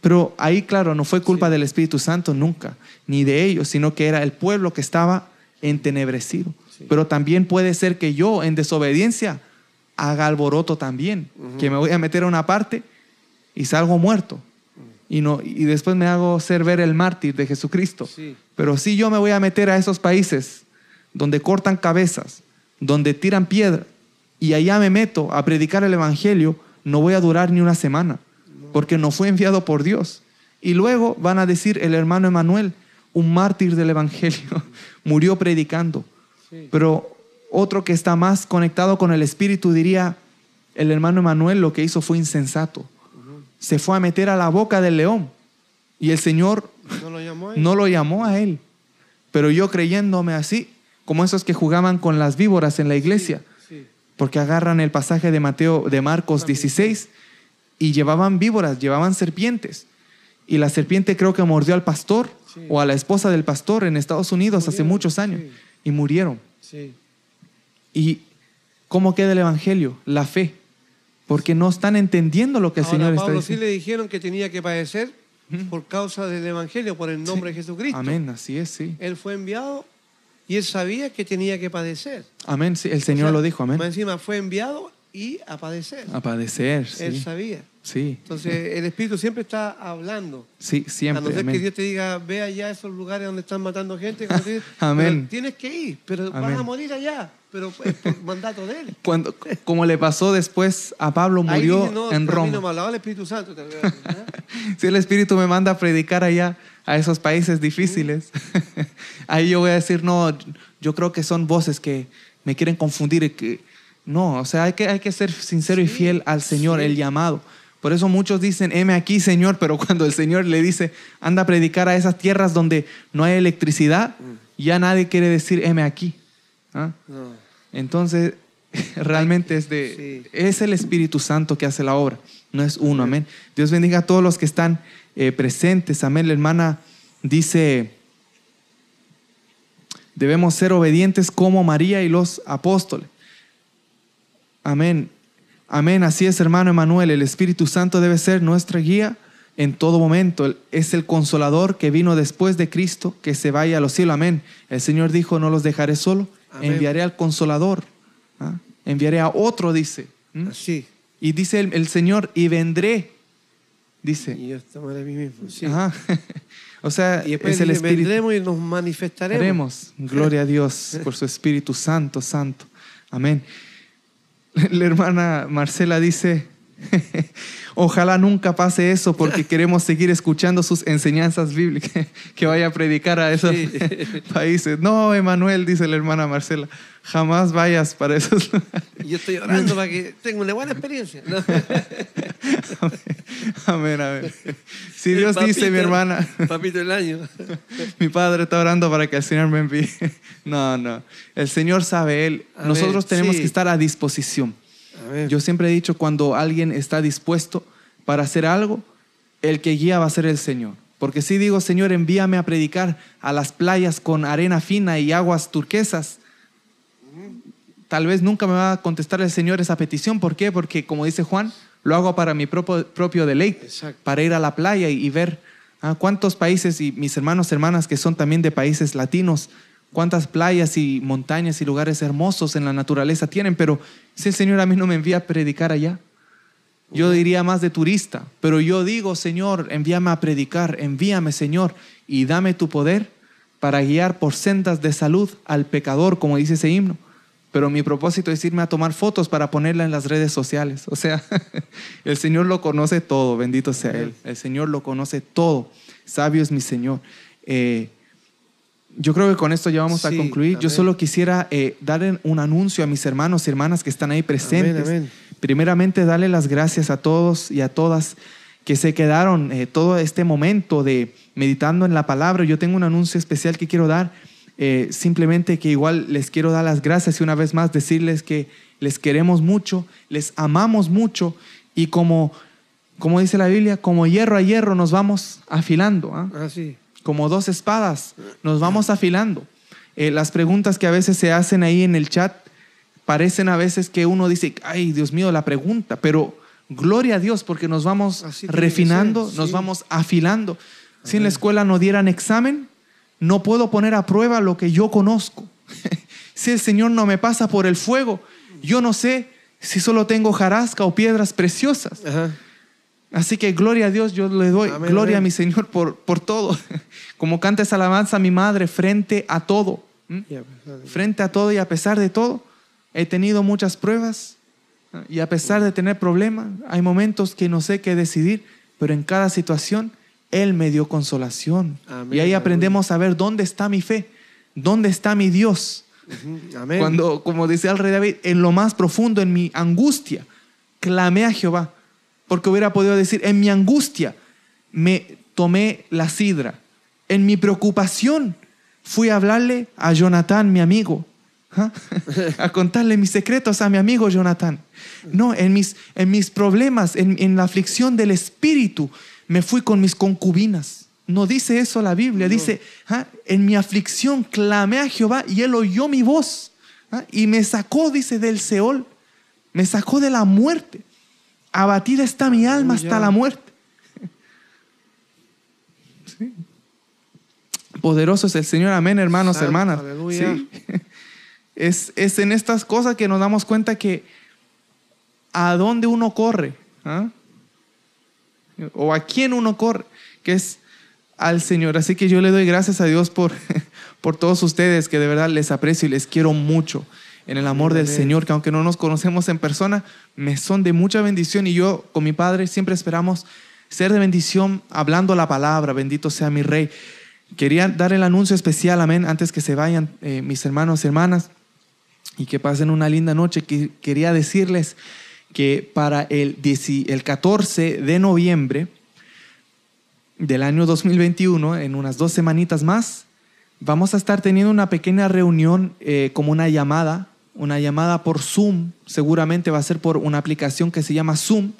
[SPEAKER 1] Pero ahí, claro, no fue culpa
[SPEAKER 2] Sí.
[SPEAKER 1] del Espíritu Santo nunca, ni de ellos, sino que era el pueblo que estaba entenebrecido.
[SPEAKER 2] Sí.
[SPEAKER 1] Pero también puede ser que yo, en desobediencia, haga alboroto también, que me voy a meter a una parte y salgo muerto. Y, no, y después me hago ser ver el mártir de Jesucristo.
[SPEAKER 2] Sí.
[SPEAKER 1] Pero si yo me voy a meter a esos países donde cortan cabezas, donde tiran piedra, y allá me meto a predicar el Evangelio, no voy a durar ni una semana, porque no fue enviado por Dios. Y luego van a decir el hermano Emanuel, un mártir del Evangelio, murió predicando. Pero otro que está más conectado con el Espíritu diría, el hermano Emanuel lo que hizo fue insensato. Se fue a meter a la boca del león. Y el Señor
[SPEAKER 2] ¿No lo llamó ahí?
[SPEAKER 1] no lo llamó a él. Pero yo creyéndome así, como esos que jugaban con las víboras en la iglesia,
[SPEAKER 2] Sí.
[SPEAKER 1] porque agarran el pasaje de Mateo de Marcos 16 y llevaban víboras, llevaban serpientes. Y la serpiente creo que mordió al pastor
[SPEAKER 2] Sí.
[SPEAKER 1] o a la esposa del pastor en Estados Unidos hace muchos años. Y murieron.
[SPEAKER 2] Sí.
[SPEAKER 1] ¿Y cómo queda el evangelio? La fe. Porque no están entendiendo lo que el
[SPEAKER 2] Ahora,
[SPEAKER 1] Señor está
[SPEAKER 2] Pablo sí
[SPEAKER 1] diciendo.
[SPEAKER 2] le dijeron que tenía que padecer por causa del Evangelio, por el nombre de Jesucristo.
[SPEAKER 1] Amén, así es, sí.
[SPEAKER 2] Él fue enviado y él sabía que tenía que padecer.
[SPEAKER 1] Amén, sí, el Señor
[SPEAKER 2] O sea,
[SPEAKER 1] lo dijo, amén.
[SPEAKER 2] Más encima fue enviado y a padecer.
[SPEAKER 1] A padecer,
[SPEAKER 2] Él
[SPEAKER 1] sí.
[SPEAKER 2] sabía.
[SPEAKER 1] Sí,
[SPEAKER 2] Entonces, el Espíritu siempre está hablando.
[SPEAKER 1] sí,
[SPEAKER 2] a
[SPEAKER 1] siempre.
[SPEAKER 2] no ser
[SPEAKER 1] amén.
[SPEAKER 2] que Dios te diga, ve allá a esos lugares donde están matando gente. te
[SPEAKER 1] Amén.
[SPEAKER 2] tienes que ir, pero vas
[SPEAKER 1] Amén.
[SPEAKER 2] a morir allá. Pero es por mandato de Él.
[SPEAKER 1] Cuando, como le pasó después a Pablo, murió
[SPEAKER 2] dice, no,
[SPEAKER 1] en
[SPEAKER 2] a mí no
[SPEAKER 1] Roma.
[SPEAKER 2] me hablaba el Espíritu Santo. ¿no?
[SPEAKER 1] Si el Espíritu me manda a predicar allá, a esos países difíciles, ahí yo voy a decir, no, yo creo que son voces que me quieren confundir. y que, no, o sea, hay que, hay que ser sincero y fiel al Señor,
[SPEAKER 2] sí.
[SPEAKER 1] el llamado. Por eso muchos dicen, heme aquí, Señor, pero cuando el Señor le dice, anda a predicar a esas tierras donde no hay electricidad,
[SPEAKER 2] Mm.
[SPEAKER 1] ya nadie quiere decir, heme aquí. ¿Ah?
[SPEAKER 2] No.
[SPEAKER 1] Entonces, realmente es de
[SPEAKER 2] Sí.
[SPEAKER 1] es el Espíritu Santo que hace la obra, no es uno, amén. Dios bendiga a todos los que están eh, presentes, amén. La hermana dice, debemos ser obedientes como María y los apóstoles. Amén. Amén, así es, hermano Emanuel. El Espíritu Santo debe ser nuestra guía en todo momento. Es el consolador que vino después de Cristo, que se vaya a los cielos. Amén. El Señor dijo, no los dejaré solo,
[SPEAKER 2] Amén.
[SPEAKER 1] enviaré al consolador. ¿Ah? Enviaré a otro, dice. ¿Mm?
[SPEAKER 2] Así.
[SPEAKER 1] Y dice el, el Señor, y vendré, dice.
[SPEAKER 2] Y yo tomaré a mí mismo. Sí.
[SPEAKER 1] Ajá. O sea,
[SPEAKER 2] Y después
[SPEAKER 1] es el Espíritu.
[SPEAKER 2] vendremos y nos manifestaremos.
[SPEAKER 1] Haremos. Gloria a Dios por su Espíritu Santo, Santo. Amén. La hermana Marcela dice, ojalá nunca pase eso porque queremos seguir escuchando sus enseñanzas bíblicas, que vaya a predicar a esos
[SPEAKER 2] Sí.
[SPEAKER 1] países. No, Emanuel, dice la hermana Marcela, jamás vayas para esos lugares.
[SPEAKER 2] Yo estoy orando para que tenga una buena experiencia. ¿no?
[SPEAKER 1] Amén, amén. Si Dios
[SPEAKER 2] El
[SPEAKER 1] dice, mi
[SPEAKER 2] papito-
[SPEAKER 1] hermana,
[SPEAKER 2] Papito del año.
[SPEAKER 1] Mi padre está orando para que el Señor me envíe. No, no. El Señor sabe, Él.
[SPEAKER 2] Amén.
[SPEAKER 1] Nosotros tenemos
[SPEAKER 2] Sí.
[SPEAKER 1] que estar a disposición. Yo siempre he dicho, cuando alguien está dispuesto para hacer algo, el que guía va a ser el Señor. Porque si digo, Señor, envíame a predicar a las playas con arena fina y aguas turquesas, tal vez nunca me va a contestar el Señor esa petición. ¿Por qué? Porque, como dice Juan, lo hago para mi propio, propio deleite,
[SPEAKER 2] Exacto.
[SPEAKER 1] para ir a la playa y, y ver ah, cuántos países y mis hermanos, hermanas que son también de países latinos, cuántas playas y montañas y lugares hermosos en la naturaleza tienen. Pero si el Señor a mí no me envía a predicar allá, yo diría más de turista, pero yo digo, Señor, envíame a predicar, envíame, Señor, y dame tu poder para guiar por sendas de salud al pecador, como dice ese himno. Pero mi propósito es irme a tomar fotos para ponerla en las redes sociales. O sea, el Señor lo conoce todo, bendito sea Él. El Señor lo conoce todo. Sabio es mi Señor. Eh, yo creo que con esto ya vamos a
[SPEAKER 2] Sí,
[SPEAKER 1] concluir. Yo
[SPEAKER 2] amén.
[SPEAKER 1] solo quisiera eh, dar un anuncio a mis hermanos y hermanas que están ahí presentes.
[SPEAKER 2] amén.
[SPEAKER 1] Primeramente, darle las gracias a todos y a todas que se quedaron eh, todo este momento de meditando en la palabra. Yo tengo un anuncio especial que quiero dar. eh, simplemente que igual les quiero dar las gracias y una vez más decirles que les queremos mucho, les amamos mucho y como, como dice la Biblia, como hierro a hierro nos vamos afilando. ¿ah? Como dos espadas, nos vamos afilando. Eh, las preguntas que a veces se hacen ahí en el chat parecen a veces que uno dice, ay Dios mío, la pregunta, pero gloria a Dios porque nos vamos refinando, nos vamos afilando. Si en la escuela no dieran examen, no puedo poner a prueba lo que yo conozco. si el Señor no me pasa por el fuego, yo no sé si solo tengo jarasca o piedras preciosas.
[SPEAKER 2] Ajá.
[SPEAKER 1] Así que gloria a Dios, yo le doy
[SPEAKER 2] Amén,
[SPEAKER 1] gloria a mi Señor por, por todo. Como canta esa alabanza a mi madre frente a todo. Frente a todo y a pesar de todo, he tenido muchas pruebas y a pesar de tener problemas, hay momentos que no sé qué decidir, pero en cada situación Él me dio consolación.
[SPEAKER 2] Amén,
[SPEAKER 1] y ahí aprendemos a ver dónde está mi fe, dónde está mi Dios. Cuando, como decía el rey David, en lo más profundo, en mi angustia, clamé a Jehová. Porque hubiera podido decir, en mi angustia me tomé la sidra. En mi preocupación fui a hablarle a Jonathan, mi amigo. ¿ah? A contarle mis secretos a mi amigo Jonathan. No, en mis, en mis problemas, en, en la aflicción del espíritu, me fui con mis concubinas. No dice eso la Biblia, dice, ah, en mi aflicción clamé a Jehová y él oyó mi voz ah, y me sacó, dice, del Seol, me sacó de la muerte. Abatida está mi alma hasta la muerte. Sí. Poderoso es el Señor, amén, hermanos, hermanas.
[SPEAKER 2] aleluya.
[SPEAKER 1] Sí. Es, es en estas cosas que nos damos cuenta que a dónde uno corre, ¿ah? o a quién uno corre, que es al Señor. Así que yo le doy gracias a Dios por, por todos ustedes, que de verdad les aprecio y les quiero mucho en el amor del. Señor, que aunque no nos conocemos en persona, me son de mucha bendición y yo con mi Padre siempre esperamos ser de bendición hablando la palabra, bendito sea mi Rey. Quería dar el anuncio especial, amén, antes que se vayan eh, mis hermanos y hermanas y que pasen una linda noche. Que- quería decirles que para el, 10 el 14 de noviembre del año 2021, en unas dos semanitas más, vamos a estar teniendo una pequeña reunión eh, como una llamada, una llamada por Zoom, seguramente va a ser por una aplicación que se llama Zoom,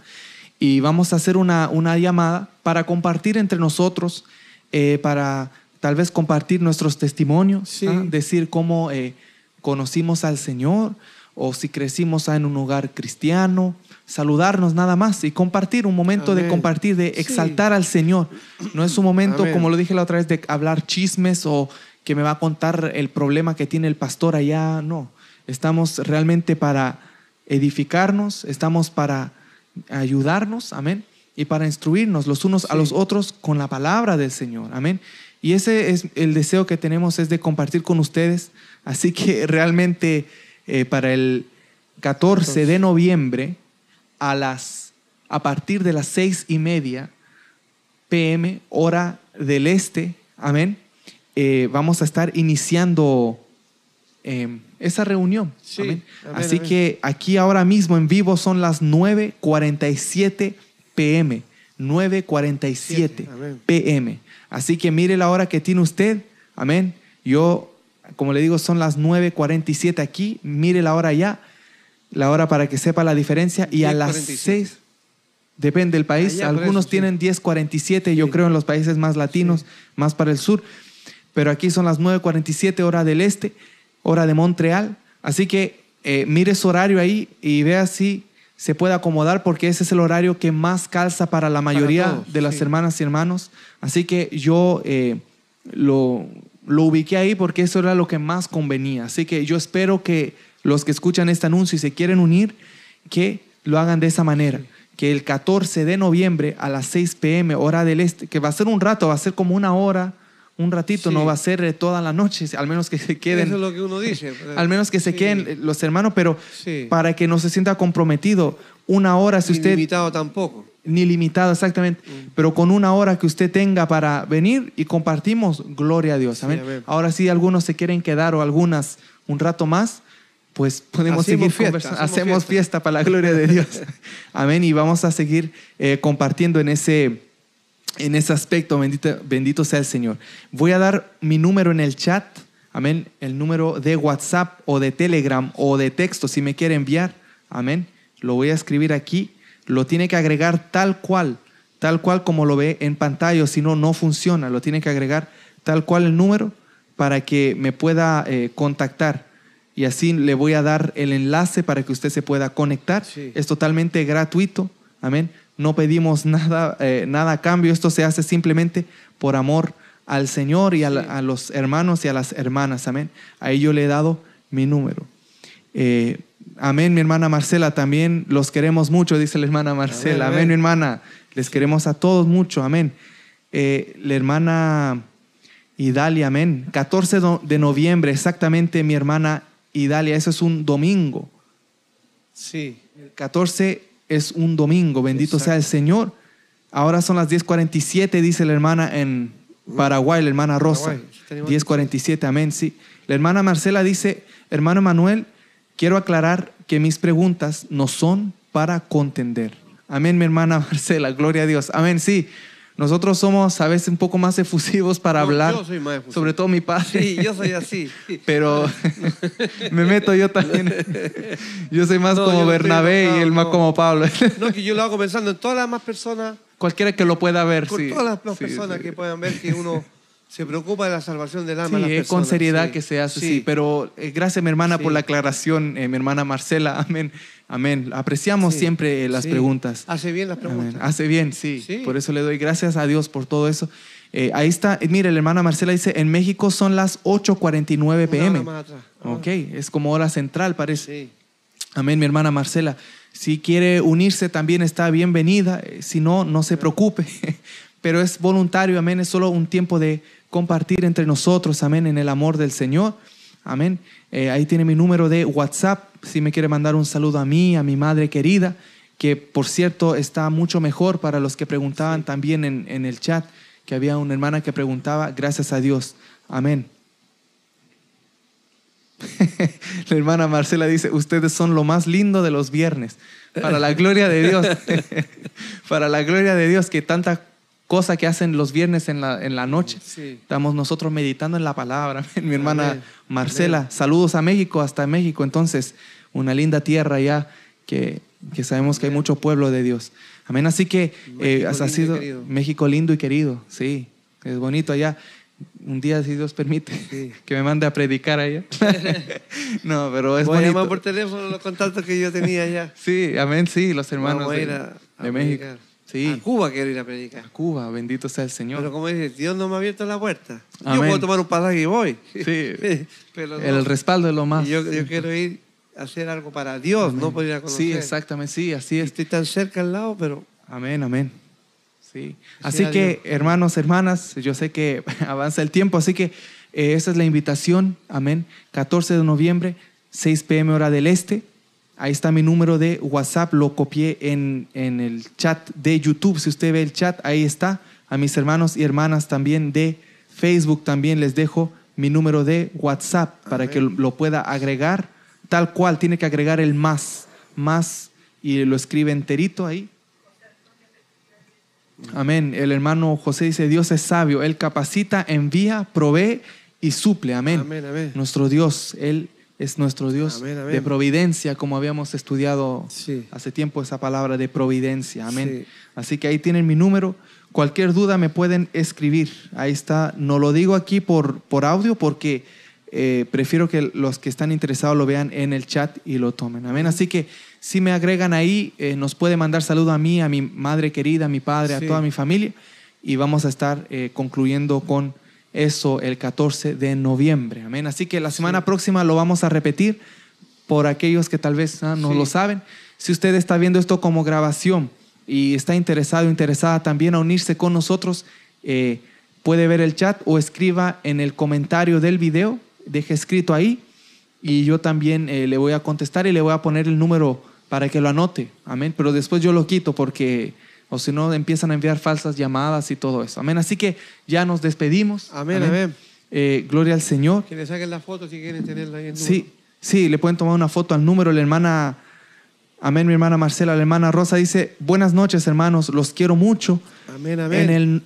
[SPEAKER 1] y vamos a hacer una, una llamada para compartir entre nosotros, eh, para tal vez compartir nuestros testimonios,
[SPEAKER 2] Sí.
[SPEAKER 1] ¿ah? decir cómo eh, conocimos al Señor o si crecimos en un hogar cristiano, saludarnos nada más y compartir, un momento de compartir, de
[SPEAKER 2] Sí.
[SPEAKER 1] exaltar al Señor. No es un momento,
[SPEAKER 2] Amén.
[SPEAKER 1] como lo dije la otra vez, de hablar chismes o que me va a contar el problema que tiene el pastor allá. No, estamos realmente para edificarnos, estamos para ayudarnos, amén. y para instruirnos los unos a los otros con la palabra del Señor. Amén. Y ese es el deseo que tenemos, es de compartir con ustedes. Así que realmente eh, para el 14 de noviembre, a, las, a partir de las seis y media pm, hora del este, amén, eh, vamos a estar iniciando eh, esa reunión.
[SPEAKER 2] Sí,
[SPEAKER 1] amén.
[SPEAKER 2] amén,
[SPEAKER 1] Así
[SPEAKER 2] amén.
[SPEAKER 1] que aquí ahora mismo en vivo son las 9.47 pm. 9.47
[SPEAKER 2] Amén.
[SPEAKER 1] pm. Así que mire la hora que tiene usted. Amén. Yo, como le digo, son las 9.47 aquí. Mire la hora ya. La hora para que sepa la diferencia. Y a las
[SPEAKER 2] 10:47.
[SPEAKER 1] 6, depende del país.
[SPEAKER 2] Allá
[SPEAKER 1] Algunos
[SPEAKER 2] eso, sí.
[SPEAKER 1] tienen 10.47, yo creo, en los países más latinos, más para el sur. Pero aquí son las 9.47 hora del este, hora de Montreal. Así que eh, mire su horario ahí y vea si se puede acomodar porque ese es el horario que más calza para la mayoría
[SPEAKER 2] todos,
[SPEAKER 1] de las
[SPEAKER 2] sí.
[SPEAKER 1] hermanas y hermanos. Así que yo eh, lo, lo ubiqué ahí porque eso era lo que más convenía. Así que yo espero que los que escuchan este anuncio y se quieren unir, que lo hagan de esa manera. Que el 14 de noviembre a las 6 pm, hora del este, que va a ser un rato, va a ser como una hora, un ratito,
[SPEAKER 2] Sí.
[SPEAKER 1] no va a ser eh, toda la noche, al menos que se queden.
[SPEAKER 2] Eso es lo que uno dice. pero-
[SPEAKER 1] Al menos que se
[SPEAKER 2] Sí.
[SPEAKER 1] queden eh, los hermanos, pero
[SPEAKER 2] Sí.
[SPEAKER 1] para que no se sienta comprometido, una hora si usted
[SPEAKER 2] Ilimitado tampoco.
[SPEAKER 1] ni limitado exactamente, pero con una hora que usted tenga para venir y compartimos, gloria a Dios. Amén.
[SPEAKER 2] amén.
[SPEAKER 1] Ahora sí, algunos se quieren quedar o algunas un rato más, pues podemos
[SPEAKER 2] Hacemos
[SPEAKER 1] seguir
[SPEAKER 2] fiesta,
[SPEAKER 1] conversando.
[SPEAKER 2] hacemos
[SPEAKER 1] Hacemos fiesta.
[SPEAKER 2] fiesta.
[SPEAKER 1] para la gloria de Dios. Amén. Y vamos a seguir eh, compartiendo en ese, en ese aspecto. Bendito, bendito sea el Señor. Voy a dar mi número en el chat. Amén. El número de WhatsApp o de Telegram o de texto si me quiere enviar. Amén. Lo voy a escribir aquí. Lo tiene que agregar tal cual, tal cual como lo ve en pantalla, si no, no funciona. Lo tiene que agregar tal cual el número para que me pueda eh, contactar. Y así le voy a dar el enlace para que usted se pueda conectar.
[SPEAKER 2] Sí.
[SPEAKER 1] Es totalmente gratuito. Amén. No pedimos nada, eh, nada a cambio. Esto se hace simplemente por amor al Señor y a, la-
[SPEAKER 2] Sí.
[SPEAKER 1] a los hermanos y a las hermanas. Amén. Ahí yo le he dado mi número. Eh, amén, mi hermana Marcela. También los queremos mucho, dice la hermana Marcela. Amén,
[SPEAKER 2] Amén, amén.
[SPEAKER 1] mi hermana. Les queremos a todos mucho. Amén. Eh, la hermana Idalia, amén. 14 do- de noviembre, exactamente, mi hermana Idalia. Eso es un domingo.
[SPEAKER 2] Sí.
[SPEAKER 1] El 14 es un domingo, bendito
[SPEAKER 2] Exacto.
[SPEAKER 1] sea el Señor. Ahora son las 10:47, dice la hermana en Paraguay, la hermana Rosa.
[SPEAKER 2] Paraguay, tenemos
[SPEAKER 1] 10:47, amén, sí. La hermana Marcela dice, hermano Manuel, quiero aclarar que mis preguntas no son para contender. Amén, mi hermana Marcela, gloria a Dios. Amén, sí. Nosotros somos a veces un poco más efusivos para
[SPEAKER 2] No,
[SPEAKER 1] hablar,
[SPEAKER 2] yo soy más efusivo.
[SPEAKER 1] sobre todo mi padre.
[SPEAKER 2] Sí, yo soy así.
[SPEAKER 1] Pero me meto yo también. Yo soy más
[SPEAKER 2] No,
[SPEAKER 1] como
[SPEAKER 2] yo no estoy
[SPEAKER 1] Bernabé y él más como Pablo.
[SPEAKER 2] No, que yo lo hago pensando en todas las más personas,
[SPEAKER 1] Cualquiera que lo pueda ver,
[SPEAKER 2] con
[SPEAKER 1] sí.
[SPEAKER 2] todas las, las
[SPEAKER 1] Sí,
[SPEAKER 2] personas
[SPEAKER 1] sí.
[SPEAKER 2] que puedan ver que uno se preocupa de la salvación del alma
[SPEAKER 1] Sí,
[SPEAKER 2] las
[SPEAKER 1] eh,
[SPEAKER 2] personas.
[SPEAKER 1] con seriedad
[SPEAKER 2] sí.
[SPEAKER 1] que se hace, sí. Pero eh, gracias, mi hermana, por la aclaración, eh, mi hermana Marcela. Amén. Amén. Apreciamos
[SPEAKER 2] Sí.
[SPEAKER 1] siempre eh, las
[SPEAKER 2] Sí.
[SPEAKER 1] preguntas.
[SPEAKER 2] Hace bien las
[SPEAKER 1] Amén.
[SPEAKER 2] preguntas.
[SPEAKER 1] Hace bien, sí.
[SPEAKER 2] Sí.
[SPEAKER 1] Por eso le doy gracias a Dios por todo eso. Eh, ahí está, eh, mire, la hermana Marcela dice, en México son las 8.49
[SPEAKER 2] Una
[SPEAKER 1] pm.
[SPEAKER 2] hora más atrás. Ah,
[SPEAKER 1] Ok, es como hora central, parece.
[SPEAKER 2] Sí.
[SPEAKER 1] Amén, mi hermana Marcela. Si quiere unirse también está bienvenida. Si no, no se preocupe. Pero es voluntario, amén. Es solo un tiempo de compartir entre nosotros, amén, en el amor del Señor. Amén. Eh, ahí tiene mi número de WhatsApp. Si me quiere mandar un saludo a mí, a mi madre querida, que por cierto está mucho mejor para los que preguntaban también en, en el chat, que había una hermana que preguntaba, gracias a Dios. Amén. La hermana Marcela dice, ustedes son lo más lindo de los viernes. Para la gloria de Dios. Para la gloria de Dios, que tanta cosa que hacen los viernes en la, en la noche.
[SPEAKER 2] Sí.
[SPEAKER 1] Estamos nosotros meditando en la palabra. Mi hermana
[SPEAKER 2] Amén.
[SPEAKER 1] Marcela,
[SPEAKER 2] Amén.
[SPEAKER 1] saludos a México, hasta México. Entonces, una linda tierra ya que, que sabemos que hay mucho pueblo de Dios. Amén. Así que eh,
[SPEAKER 2] México
[SPEAKER 1] ha
[SPEAKER 2] lindo y
[SPEAKER 1] sido. México lindo y querido. Sí, es bonito allá. Un día, si Dios permite,
[SPEAKER 2] Sí.
[SPEAKER 1] que me mande a predicar allá. no, pero es
[SPEAKER 2] Voy a
[SPEAKER 1] bonito.
[SPEAKER 2] llamar por teléfono los contactos que yo tenía allá.
[SPEAKER 1] Sí, amén, sí, los hermanos
[SPEAKER 2] a, a
[SPEAKER 1] de México. Sí,
[SPEAKER 2] A Cuba quiero ir a predicar.
[SPEAKER 1] a Cuba, bendito sea el Señor.
[SPEAKER 2] Pero como dices, Dios no me ha abierto la puerta. Yo puedo tomar un pasaje y voy.
[SPEAKER 1] Sí.
[SPEAKER 2] Pero no.
[SPEAKER 1] el respaldo es lo más.
[SPEAKER 2] Yo, yo quiero ir a hacer algo para Dios, no por ir a conocer.
[SPEAKER 1] Sí, exactamente, sí, así
[SPEAKER 2] Y
[SPEAKER 1] es.
[SPEAKER 2] Estoy tan cerca al lado, pero
[SPEAKER 1] Amén, amén. Sí.
[SPEAKER 2] Así
[SPEAKER 1] Así que, hermanos, hermanas, yo sé que avanza el tiempo, así que eh, esa es la invitación. Amén. 14 de noviembre, 6 p.m. hora del este. Ahí está mi número de WhatsApp, lo copié en, en el chat de YouTube. Si usted ve el chat, ahí está. A mis hermanos y hermanas también de Facebook también les dejo mi número de WhatsApp para que lo pueda agregar tal cual. Tiene que agregar el más, más y lo escribe enterito ahí. Amén. El hermano José dice, Dios es sabio, Él capacita, envía, provee y suple. Amén.
[SPEAKER 2] Amén, amén.
[SPEAKER 1] Nuestro Dios, Él es nuestro Dios
[SPEAKER 2] Amén, amén.
[SPEAKER 1] de providencia, como habíamos estudiado
[SPEAKER 2] Sí.
[SPEAKER 1] hace tiempo esa palabra de providencia. Amén.
[SPEAKER 2] Sí.
[SPEAKER 1] Así que ahí tienen mi número. Cualquier duda me pueden escribir. Ahí está. No lo digo aquí por, por audio porque eh, prefiero que los que están interesados lo vean en el chat y lo tomen. Amén. Así que si me agregan ahí, eh, nos puede mandar saludo a mí, a mi madre querida, a mi padre,
[SPEAKER 2] Sí.
[SPEAKER 1] a toda mi familia. Y vamos a estar eh, concluyendo con eso el 14 de noviembre. Amén. Así que la semana próxima lo vamos a repetir por aquellos que tal vez ah, no
[SPEAKER 2] Sí.
[SPEAKER 1] lo saben. Si usted está viendo esto como grabación y está interesado, interesada también a unirse con nosotros, eh, puede ver el chat o escriba en el comentario del video, deje escrito ahí y yo también eh, le voy a contestar y le voy a poner el número para que lo anote. Amén. Pero después yo lo quito porque, o si no, empiezan a enviar falsas llamadas y todo eso. Amén. Así que ya nos despedimos.
[SPEAKER 2] Amén, amén.
[SPEAKER 1] Eh, gloria al Señor.
[SPEAKER 2] Que le saquen la foto si quieren tenerla ahí en
[SPEAKER 1] Sí, sí, le pueden tomar una foto al número. La hermana, amén, mi hermana Marcela, la hermana Rosa dice, buenas noches hermanos, los quiero mucho.
[SPEAKER 2] Amén, amén.
[SPEAKER 1] En el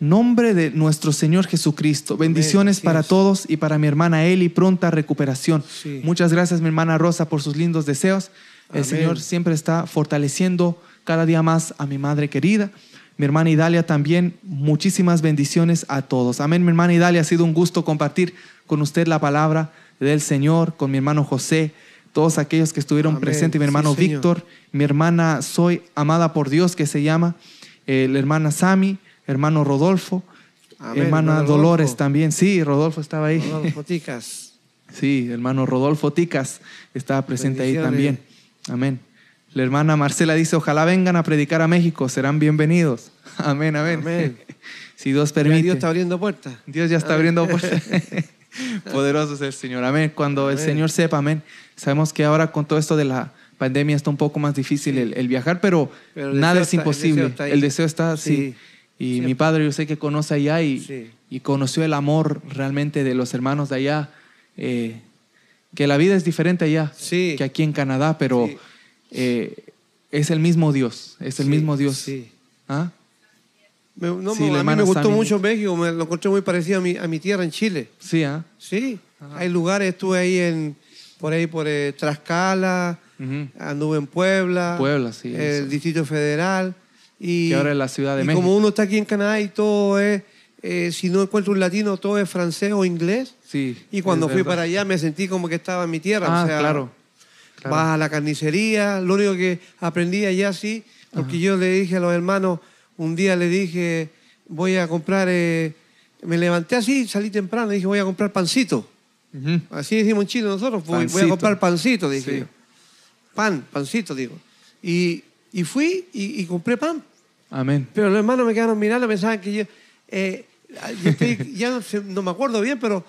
[SPEAKER 1] nombre de nuestro Señor Jesucristo. Bendiciones para
[SPEAKER 2] es.
[SPEAKER 1] todos y para mi hermana Eli, pronta recuperación.
[SPEAKER 2] Sí.
[SPEAKER 1] Muchas gracias mi hermana Rosa por sus lindos deseos. El
[SPEAKER 2] Amén.
[SPEAKER 1] Señor siempre está fortaleciendo cada día más a mi madre querida. Mi hermana Idalia también, muchísimas bendiciones a todos. Amén, mi hermana Idalia, ha sido un gusto compartir con usted la palabra del Señor, con mi hermano José, todos aquellos que estuvieron
[SPEAKER 2] Amén.
[SPEAKER 1] presentes, mi hermano
[SPEAKER 2] Sí.
[SPEAKER 1] Víctor, mi hermana Soy Amada por Dios, que se llama, eh, la hermana Sami, hermano Rodolfo,
[SPEAKER 2] Amén,
[SPEAKER 1] hermana
[SPEAKER 2] hermano
[SPEAKER 1] Dolores
[SPEAKER 2] Rodolfo.
[SPEAKER 1] también. Sí, Rodolfo estaba ahí.
[SPEAKER 2] Rodolfo Foticas.
[SPEAKER 1] Sí, hermano Rodolfo Ticas estaba presente ahí también. Amén. La hermana Marcela dice, ojalá vengan a predicar a México, serán bienvenidos. Amén, amén.
[SPEAKER 2] Amén.
[SPEAKER 1] si Dios
[SPEAKER 2] Ya
[SPEAKER 1] permite.
[SPEAKER 2] Dios está abriendo puertas.
[SPEAKER 1] Dios ya está abriendo puertas. Poderoso es el Señor. Amén. Cuando el. Señor sepa, amén. Sabemos que ahora con todo esto de la pandemia está un poco más difícil el, el viajar, pero,
[SPEAKER 2] Pero el
[SPEAKER 1] nada es
[SPEAKER 2] está- el
[SPEAKER 1] imposible.
[SPEAKER 2] deseo está ahí.
[SPEAKER 1] el deseo está, sí.
[SPEAKER 2] Sí.
[SPEAKER 1] Y
[SPEAKER 2] Siempre.
[SPEAKER 1] mi padre, yo sé que conoce allá y,
[SPEAKER 2] Sí.
[SPEAKER 1] y conoció el amor realmente de los hermanos de allá. eh, que la vida es diferente allá
[SPEAKER 2] Sí.
[SPEAKER 1] que aquí en Canadá, pero. Eh, es el mismo Dios. Es el
[SPEAKER 2] Sí,
[SPEAKER 1] mismo Dios.
[SPEAKER 2] Sí.
[SPEAKER 1] ¿Ah?
[SPEAKER 2] Me, no,
[SPEAKER 1] Sí,
[SPEAKER 2] a mí me gustó mucho México, me lo encontré muy parecido a mi, a mi tierra en Chile.
[SPEAKER 1] Sí, ¿ah?
[SPEAKER 2] Sí, hay lugares, estuve ahí en, por ahí por eh, Tlaxcala,
[SPEAKER 1] Ujú.
[SPEAKER 2] anduve en Puebla,
[SPEAKER 1] Puebla, sí,
[SPEAKER 2] el
[SPEAKER 1] eso.
[SPEAKER 2] Distrito Federal. Y,
[SPEAKER 1] Que ahora es la Ciudad de
[SPEAKER 2] y
[SPEAKER 1] México.
[SPEAKER 2] como uno está aquí en Canadá y todo es, eh, si no encuentro un latino, todo es francés o inglés.
[SPEAKER 1] Sí.
[SPEAKER 2] Y cuando fui para allá me sentí como que estaba en mi tierra.
[SPEAKER 1] Ah,
[SPEAKER 2] o sea,
[SPEAKER 1] claro. Claro.
[SPEAKER 2] Vas a la carnicería, lo único que aprendí allá sí, porque yo le dije a los hermanos, un día le dije, voy a comprar, eh, me levanté así, salí temprano, dije, voy a comprar pancito. Así decimos en Chile nosotros, voy, voy a comprar pancito, dije
[SPEAKER 1] Sí.
[SPEAKER 2] yo. Pan, pancito, digo. Y, y fui y, y compré pan.
[SPEAKER 1] Amén.
[SPEAKER 2] Pero los hermanos me quedaron mirando, pensaban que yo... eh, yo estoy- ya no, no me acuerdo bien, pero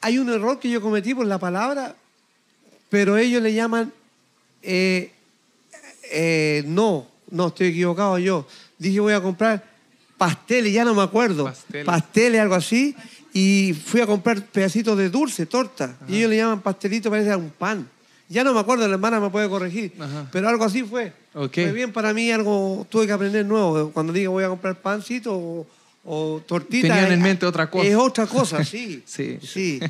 [SPEAKER 2] hay un error que yo cometí por la palabra, pero ellos le llaman... eh, eh, no, no, estoy equivocado yo. Dije voy a comprar pasteles, ya no me acuerdo.
[SPEAKER 1] Pasteles.
[SPEAKER 2] Pasteles, algo así. Y fui a comprar pedacitos de dulce, torta. Y ellos le llaman pastelito, parece un pan. Ya no me acuerdo, la hermana me puede corregir.
[SPEAKER 1] Ajá.
[SPEAKER 2] Pero algo así fue.
[SPEAKER 1] Ok.
[SPEAKER 2] Fue bien para mí, algo tuve que aprender nuevo. Cuando digo voy a comprar pancito o, o tortita.
[SPEAKER 1] Tenían en
[SPEAKER 2] es-
[SPEAKER 1] mente otra cosa.
[SPEAKER 2] Es otra cosa, sí.
[SPEAKER 1] Sí.
[SPEAKER 2] Sí,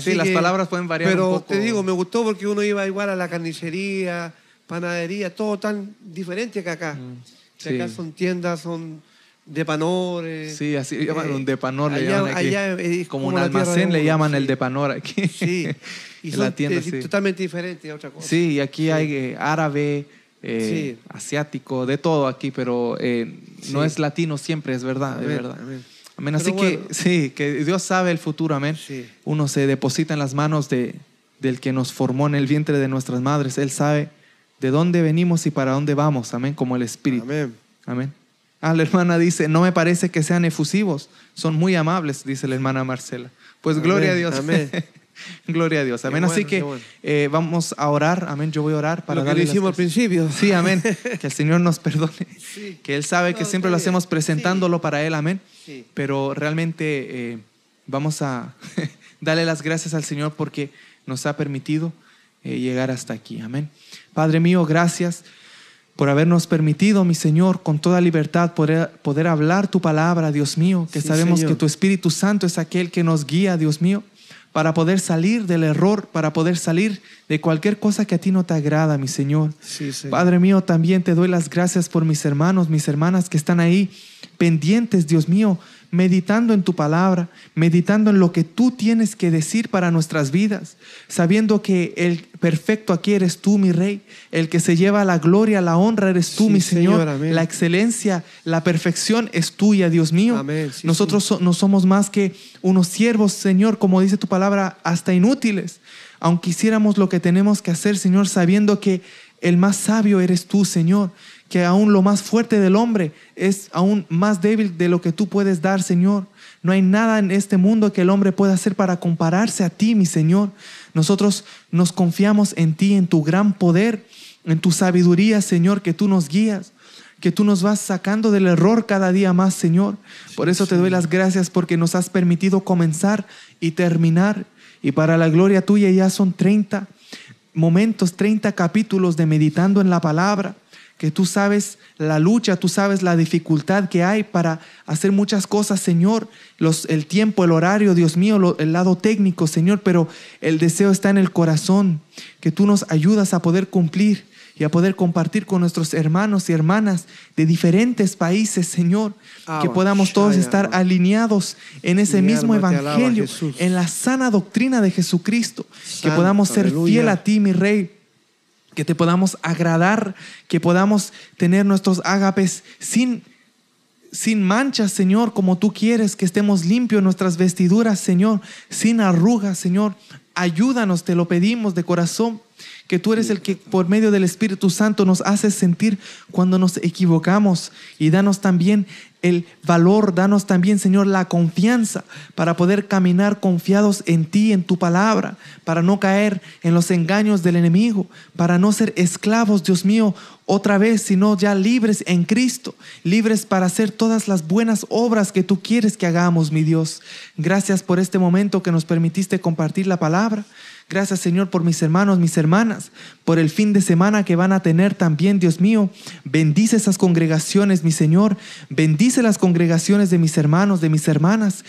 [SPEAKER 1] Sí, las palabras pueden variar
[SPEAKER 2] Pero
[SPEAKER 1] un poco.
[SPEAKER 2] te digo, me gustó porque uno iba igual a la carnicería, panadería, todo tan diferente que acá. Que
[SPEAKER 1] Mm, sí.
[SPEAKER 2] acá son tiendas, son depanores.
[SPEAKER 1] Sí, así llaman
[SPEAKER 2] Eh,
[SPEAKER 1] un depanor, le
[SPEAKER 2] allá-
[SPEAKER 1] llaman aquí.
[SPEAKER 2] allá es
[SPEAKER 1] como
[SPEAKER 2] como
[SPEAKER 1] un almacén le llaman
[SPEAKER 2] sí.
[SPEAKER 1] el depanor aquí.
[SPEAKER 2] Sí, y son
[SPEAKER 1] la tienda, sí.
[SPEAKER 2] totalmente diferentes a otra cosa.
[SPEAKER 1] Sí, y aquí hay eh, árabe, eh,
[SPEAKER 2] Sí.
[SPEAKER 1] asiático, de todo aquí, pero eh, no es latino siempre, es verdad, es verdad.
[SPEAKER 2] amén.
[SPEAKER 1] Así que sí, que Dios sabe el futuro, amén.
[SPEAKER 2] Sí.
[SPEAKER 1] Uno se deposita en las manos de, del que nos formó en el vientre de nuestras madres. Él sabe de dónde venimos y para dónde vamos, amén, como el Espíritu.
[SPEAKER 2] Amén.
[SPEAKER 1] Amén. Ah, la hermana dice, no me parece que sean efusivos, son muy amables, dice la hermana Marcela. Pues
[SPEAKER 2] Amén,
[SPEAKER 1] gloria a Dios.
[SPEAKER 2] amén.
[SPEAKER 1] gloria a Dios. Amén.
[SPEAKER 2] bueno,
[SPEAKER 1] Así que
[SPEAKER 2] bueno.
[SPEAKER 1] eh, vamos a orar. Amén. Yo voy a orar para
[SPEAKER 2] Lo que
[SPEAKER 1] darle
[SPEAKER 2] hicimos al principio.
[SPEAKER 1] Sí, amén. Que el Señor nos perdone.
[SPEAKER 2] Sí.
[SPEAKER 1] Que Él sabe que siempre lo hacemos presentándolo para Él. Amén.
[SPEAKER 2] Sí.
[SPEAKER 1] Pero realmente eh, vamos a darle las gracias al Señor porque nos ha permitido eh, llegar hasta aquí. Amén. Padre mío, gracias por habernos permitido, mi Señor, con toda libertad poder, poder hablar tu palabra, Dios mío, que sabemos
[SPEAKER 2] Señor.
[SPEAKER 1] que tu Espíritu Santo es aquel que nos guía, Dios mío, para poder salir del error, para poder salir de cualquier cosa que a ti no te agrada, mi Señor.
[SPEAKER 2] Sí.
[SPEAKER 1] Padre mío, también te doy las gracias por mis hermanos, mis hermanas que están ahí pendientes, Dios mío, meditando en tu palabra, meditando en lo que tú tienes que decir para nuestras vidas, sabiendo que el perfecto aquí eres tú, mi rey, el que se lleva la gloria, la honra eres tú,
[SPEAKER 2] Sí,
[SPEAKER 1] mi Señor, la excelencia, la perfección es tuya, Dios mío.
[SPEAKER 2] Amén, sí,
[SPEAKER 1] Nosotros so- no somos más que unos siervos, Señor, como dice tu palabra, hasta inútiles, aunque hiciéramos lo que tenemos que hacer, Señor, sabiendo que el más sabio eres tú, Señor, que aún lo más fuerte del hombre es aún más débil de lo que tú puedes dar, Señor. No hay nada en este mundo que el hombre pueda hacer para compararse a ti, mi Señor. Nosotros nos confiamos en ti, en tu gran poder, en tu sabiduría, Señor, que tú nos guías que tú nos vas sacando del error cada día más, Señor. Por eso te doy las gracias porque nos has permitido comenzar y terminar. Y para la gloria tuya ya son 30 momentos, 30 capítulos de meditando en la palabra, que tú sabes la lucha, tú sabes la dificultad que hay para hacer muchas cosas, Señor, Los, el tiempo, el horario, Dios mío, lo- el lado técnico, Señor, pero el deseo está en el corazón, que tú nos ayudas a poder cumplir y a poder compartir con nuestros hermanos y hermanas de diferentes países, Señor, que podamos todos estar alineados en ese
[SPEAKER 2] Mi
[SPEAKER 1] mismo evangelio, en la sana doctrina de Jesucristo, que podamos ser fiel a ti, mi Rey, que te podamos agradar, que podamos tener nuestros ágapes sin sin manchas, Señor, como tú quieres, que estemos limpios nuestras vestiduras, Señor, sin arrugas, Señor. Ayúdanos, te lo pedimos de corazón, que tú eres el que por medio del Espíritu Santo nos haces sentir cuando nos equivocamos y danos también el valor, danos también, Señor, la confianza para poder caminar confiados en ti, en tu palabra, para no caer en los engaños del enemigo, para no ser esclavos, Dios mío, otra vez, sino ya libres en Cristo, libres para hacer todas las buenas obras que tú quieres que hagamos, mi Dios. Gracias por este momento que nos permitiste compartir la palabra. Gracias, Señor, por mis hermanos, mis hermanas, por el fin de semana que van a tener también, Dios mío. Bendice esas congregaciones, mi Señor. Bendice las congregaciones de mis hermanos, de mis hermanas.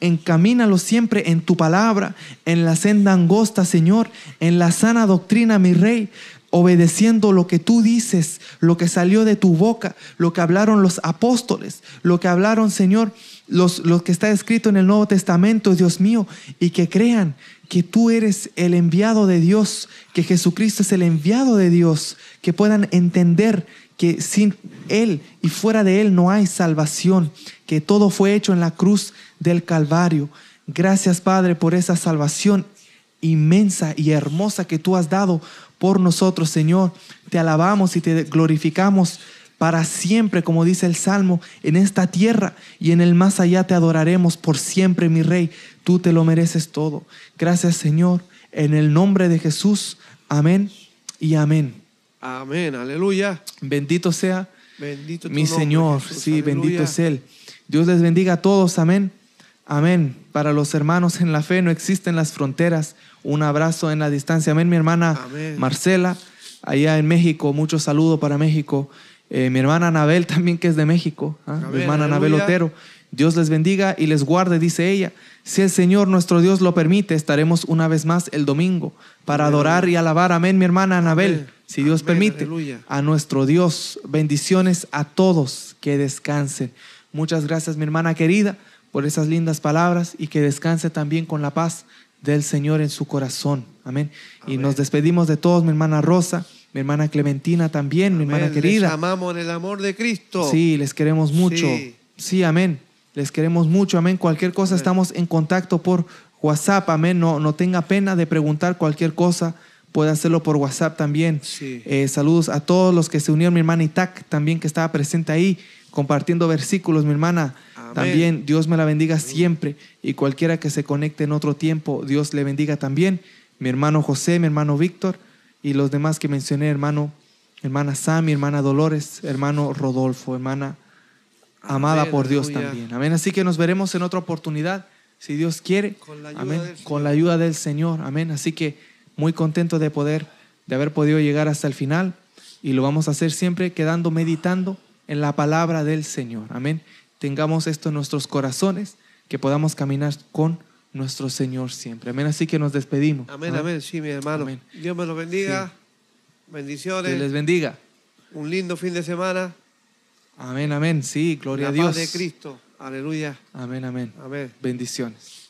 [SPEAKER 1] Encamínalos siempre en tu palabra, en la senda angosta, Señor, en la sana doctrina, mi Rey obedeciendo lo que tú dices, lo que salió de tu boca, lo que hablaron los apóstoles, lo que hablaron, Señor, los, lo que está escrito en el Nuevo Testamento, Dios mío, y que crean que tú eres el enviado de Dios, que Jesucristo es el enviado de Dios, que puedan entender que sin Él y fuera de Él no hay salvación, que todo fue hecho en la cruz del Calvario. Gracias, Padre, por esa salvación inmensa y hermosa que tú has dado por nosotros, Señor. Te alabamos y te glorificamos para siempre, como dice el Salmo, en esta tierra y en el más allá te adoraremos por siempre, mi Rey. Tú te lo mereces todo. Gracias, Señor. En el nombre de Jesús. Amén y amén.
[SPEAKER 2] Amén, aleluya.
[SPEAKER 1] Bendito sea
[SPEAKER 2] Bendito tu
[SPEAKER 1] mi
[SPEAKER 2] nombre,
[SPEAKER 1] Señor.
[SPEAKER 2] Jesús,
[SPEAKER 1] Sí,
[SPEAKER 2] aleluya.
[SPEAKER 1] bendito es Él. Dios les bendiga a todos. Amén. Amén. Para los hermanos en la fe no existen las fronteras. Un abrazo en la distancia. Amén, mi hermana
[SPEAKER 2] Amén.
[SPEAKER 1] Marcela, allá en México. Mucho saludo para México. Eh, mi hermana Anabel también, que es de México. ¿ah? Mi
[SPEAKER 2] Amén,
[SPEAKER 1] hermana Anabel. Otero. Dios les bendiga y les guarde, dice ella. Si el Señor nuestro Dios lo permite, estaremos una vez más el domingo para
[SPEAKER 2] Amén.
[SPEAKER 1] adorar y alabar. Amén, mi hermana Anabel.
[SPEAKER 2] Amén.
[SPEAKER 1] Si Dios
[SPEAKER 2] Amén,
[SPEAKER 1] permite
[SPEAKER 2] aleluya.
[SPEAKER 1] a nuestro Dios. Bendiciones a todos que descansen. Muchas gracias, mi hermana querida, por esas lindas palabras y que descanse también con la paz del Señor en su corazón. Amén. Y nos despedimos de todos, mi hermana Rosa, mi hermana Clementina también, mi hermana
[SPEAKER 2] Amén. Les
[SPEAKER 1] querida.
[SPEAKER 2] amamos en el amor de Cristo.
[SPEAKER 1] Sí, les queremos mucho.
[SPEAKER 2] Sí.
[SPEAKER 1] Sí, amén. Les queremos mucho, amén. Cualquier cosa
[SPEAKER 2] Amén.
[SPEAKER 1] estamos en contacto por WhatsApp, amén. No, no tenga pena de preguntar cualquier cosa. Puede hacerlo por WhatsApp también.
[SPEAKER 2] Sí.
[SPEAKER 1] Eh, saludos a todos los que se unieron, mi hermana Itac también que estaba presente ahí. compartiendo versículos, mi hermana.
[SPEAKER 2] Amén.
[SPEAKER 1] También Dios me la bendiga siempre y cualquiera que se conecte en otro tiempo, Dios le bendiga también. Mi hermano José, mi hermano Víctor y los demás que mencioné, hermano, hermana Sami, hermana Dolores, hermano Rodolfo, hermana amada por Dios también. Amén. Así que nos veremos en otra oportunidad, si Dios quiere.
[SPEAKER 2] Con la ayuda
[SPEAKER 1] Amén.
[SPEAKER 2] del
[SPEAKER 1] Con
[SPEAKER 2] Señor.
[SPEAKER 1] la ayuda del Señor. Amén. Así que muy contento de poder, de haber podido llegar hasta el final. Y lo vamos a hacer siempre quedando meditando en la palabra del Señor. Amén. Tengamos esto en nuestros corazones, que podamos caminar con nuestro Señor siempre. Amén. Así que nos despedimos.
[SPEAKER 2] Amén, amén. Sí, mi hermano.
[SPEAKER 1] Amén.
[SPEAKER 2] Dios me lo bendiga.
[SPEAKER 1] Que
[SPEAKER 2] Bendiciones.
[SPEAKER 1] les bendiga.
[SPEAKER 2] Un lindo fin de semana.
[SPEAKER 1] Amén, amén. Sí, gloria
[SPEAKER 2] la
[SPEAKER 1] a Dios.
[SPEAKER 2] paz de Cristo. Aleluya.
[SPEAKER 1] Amén, amén.
[SPEAKER 2] Amén.
[SPEAKER 1] Bendiciones.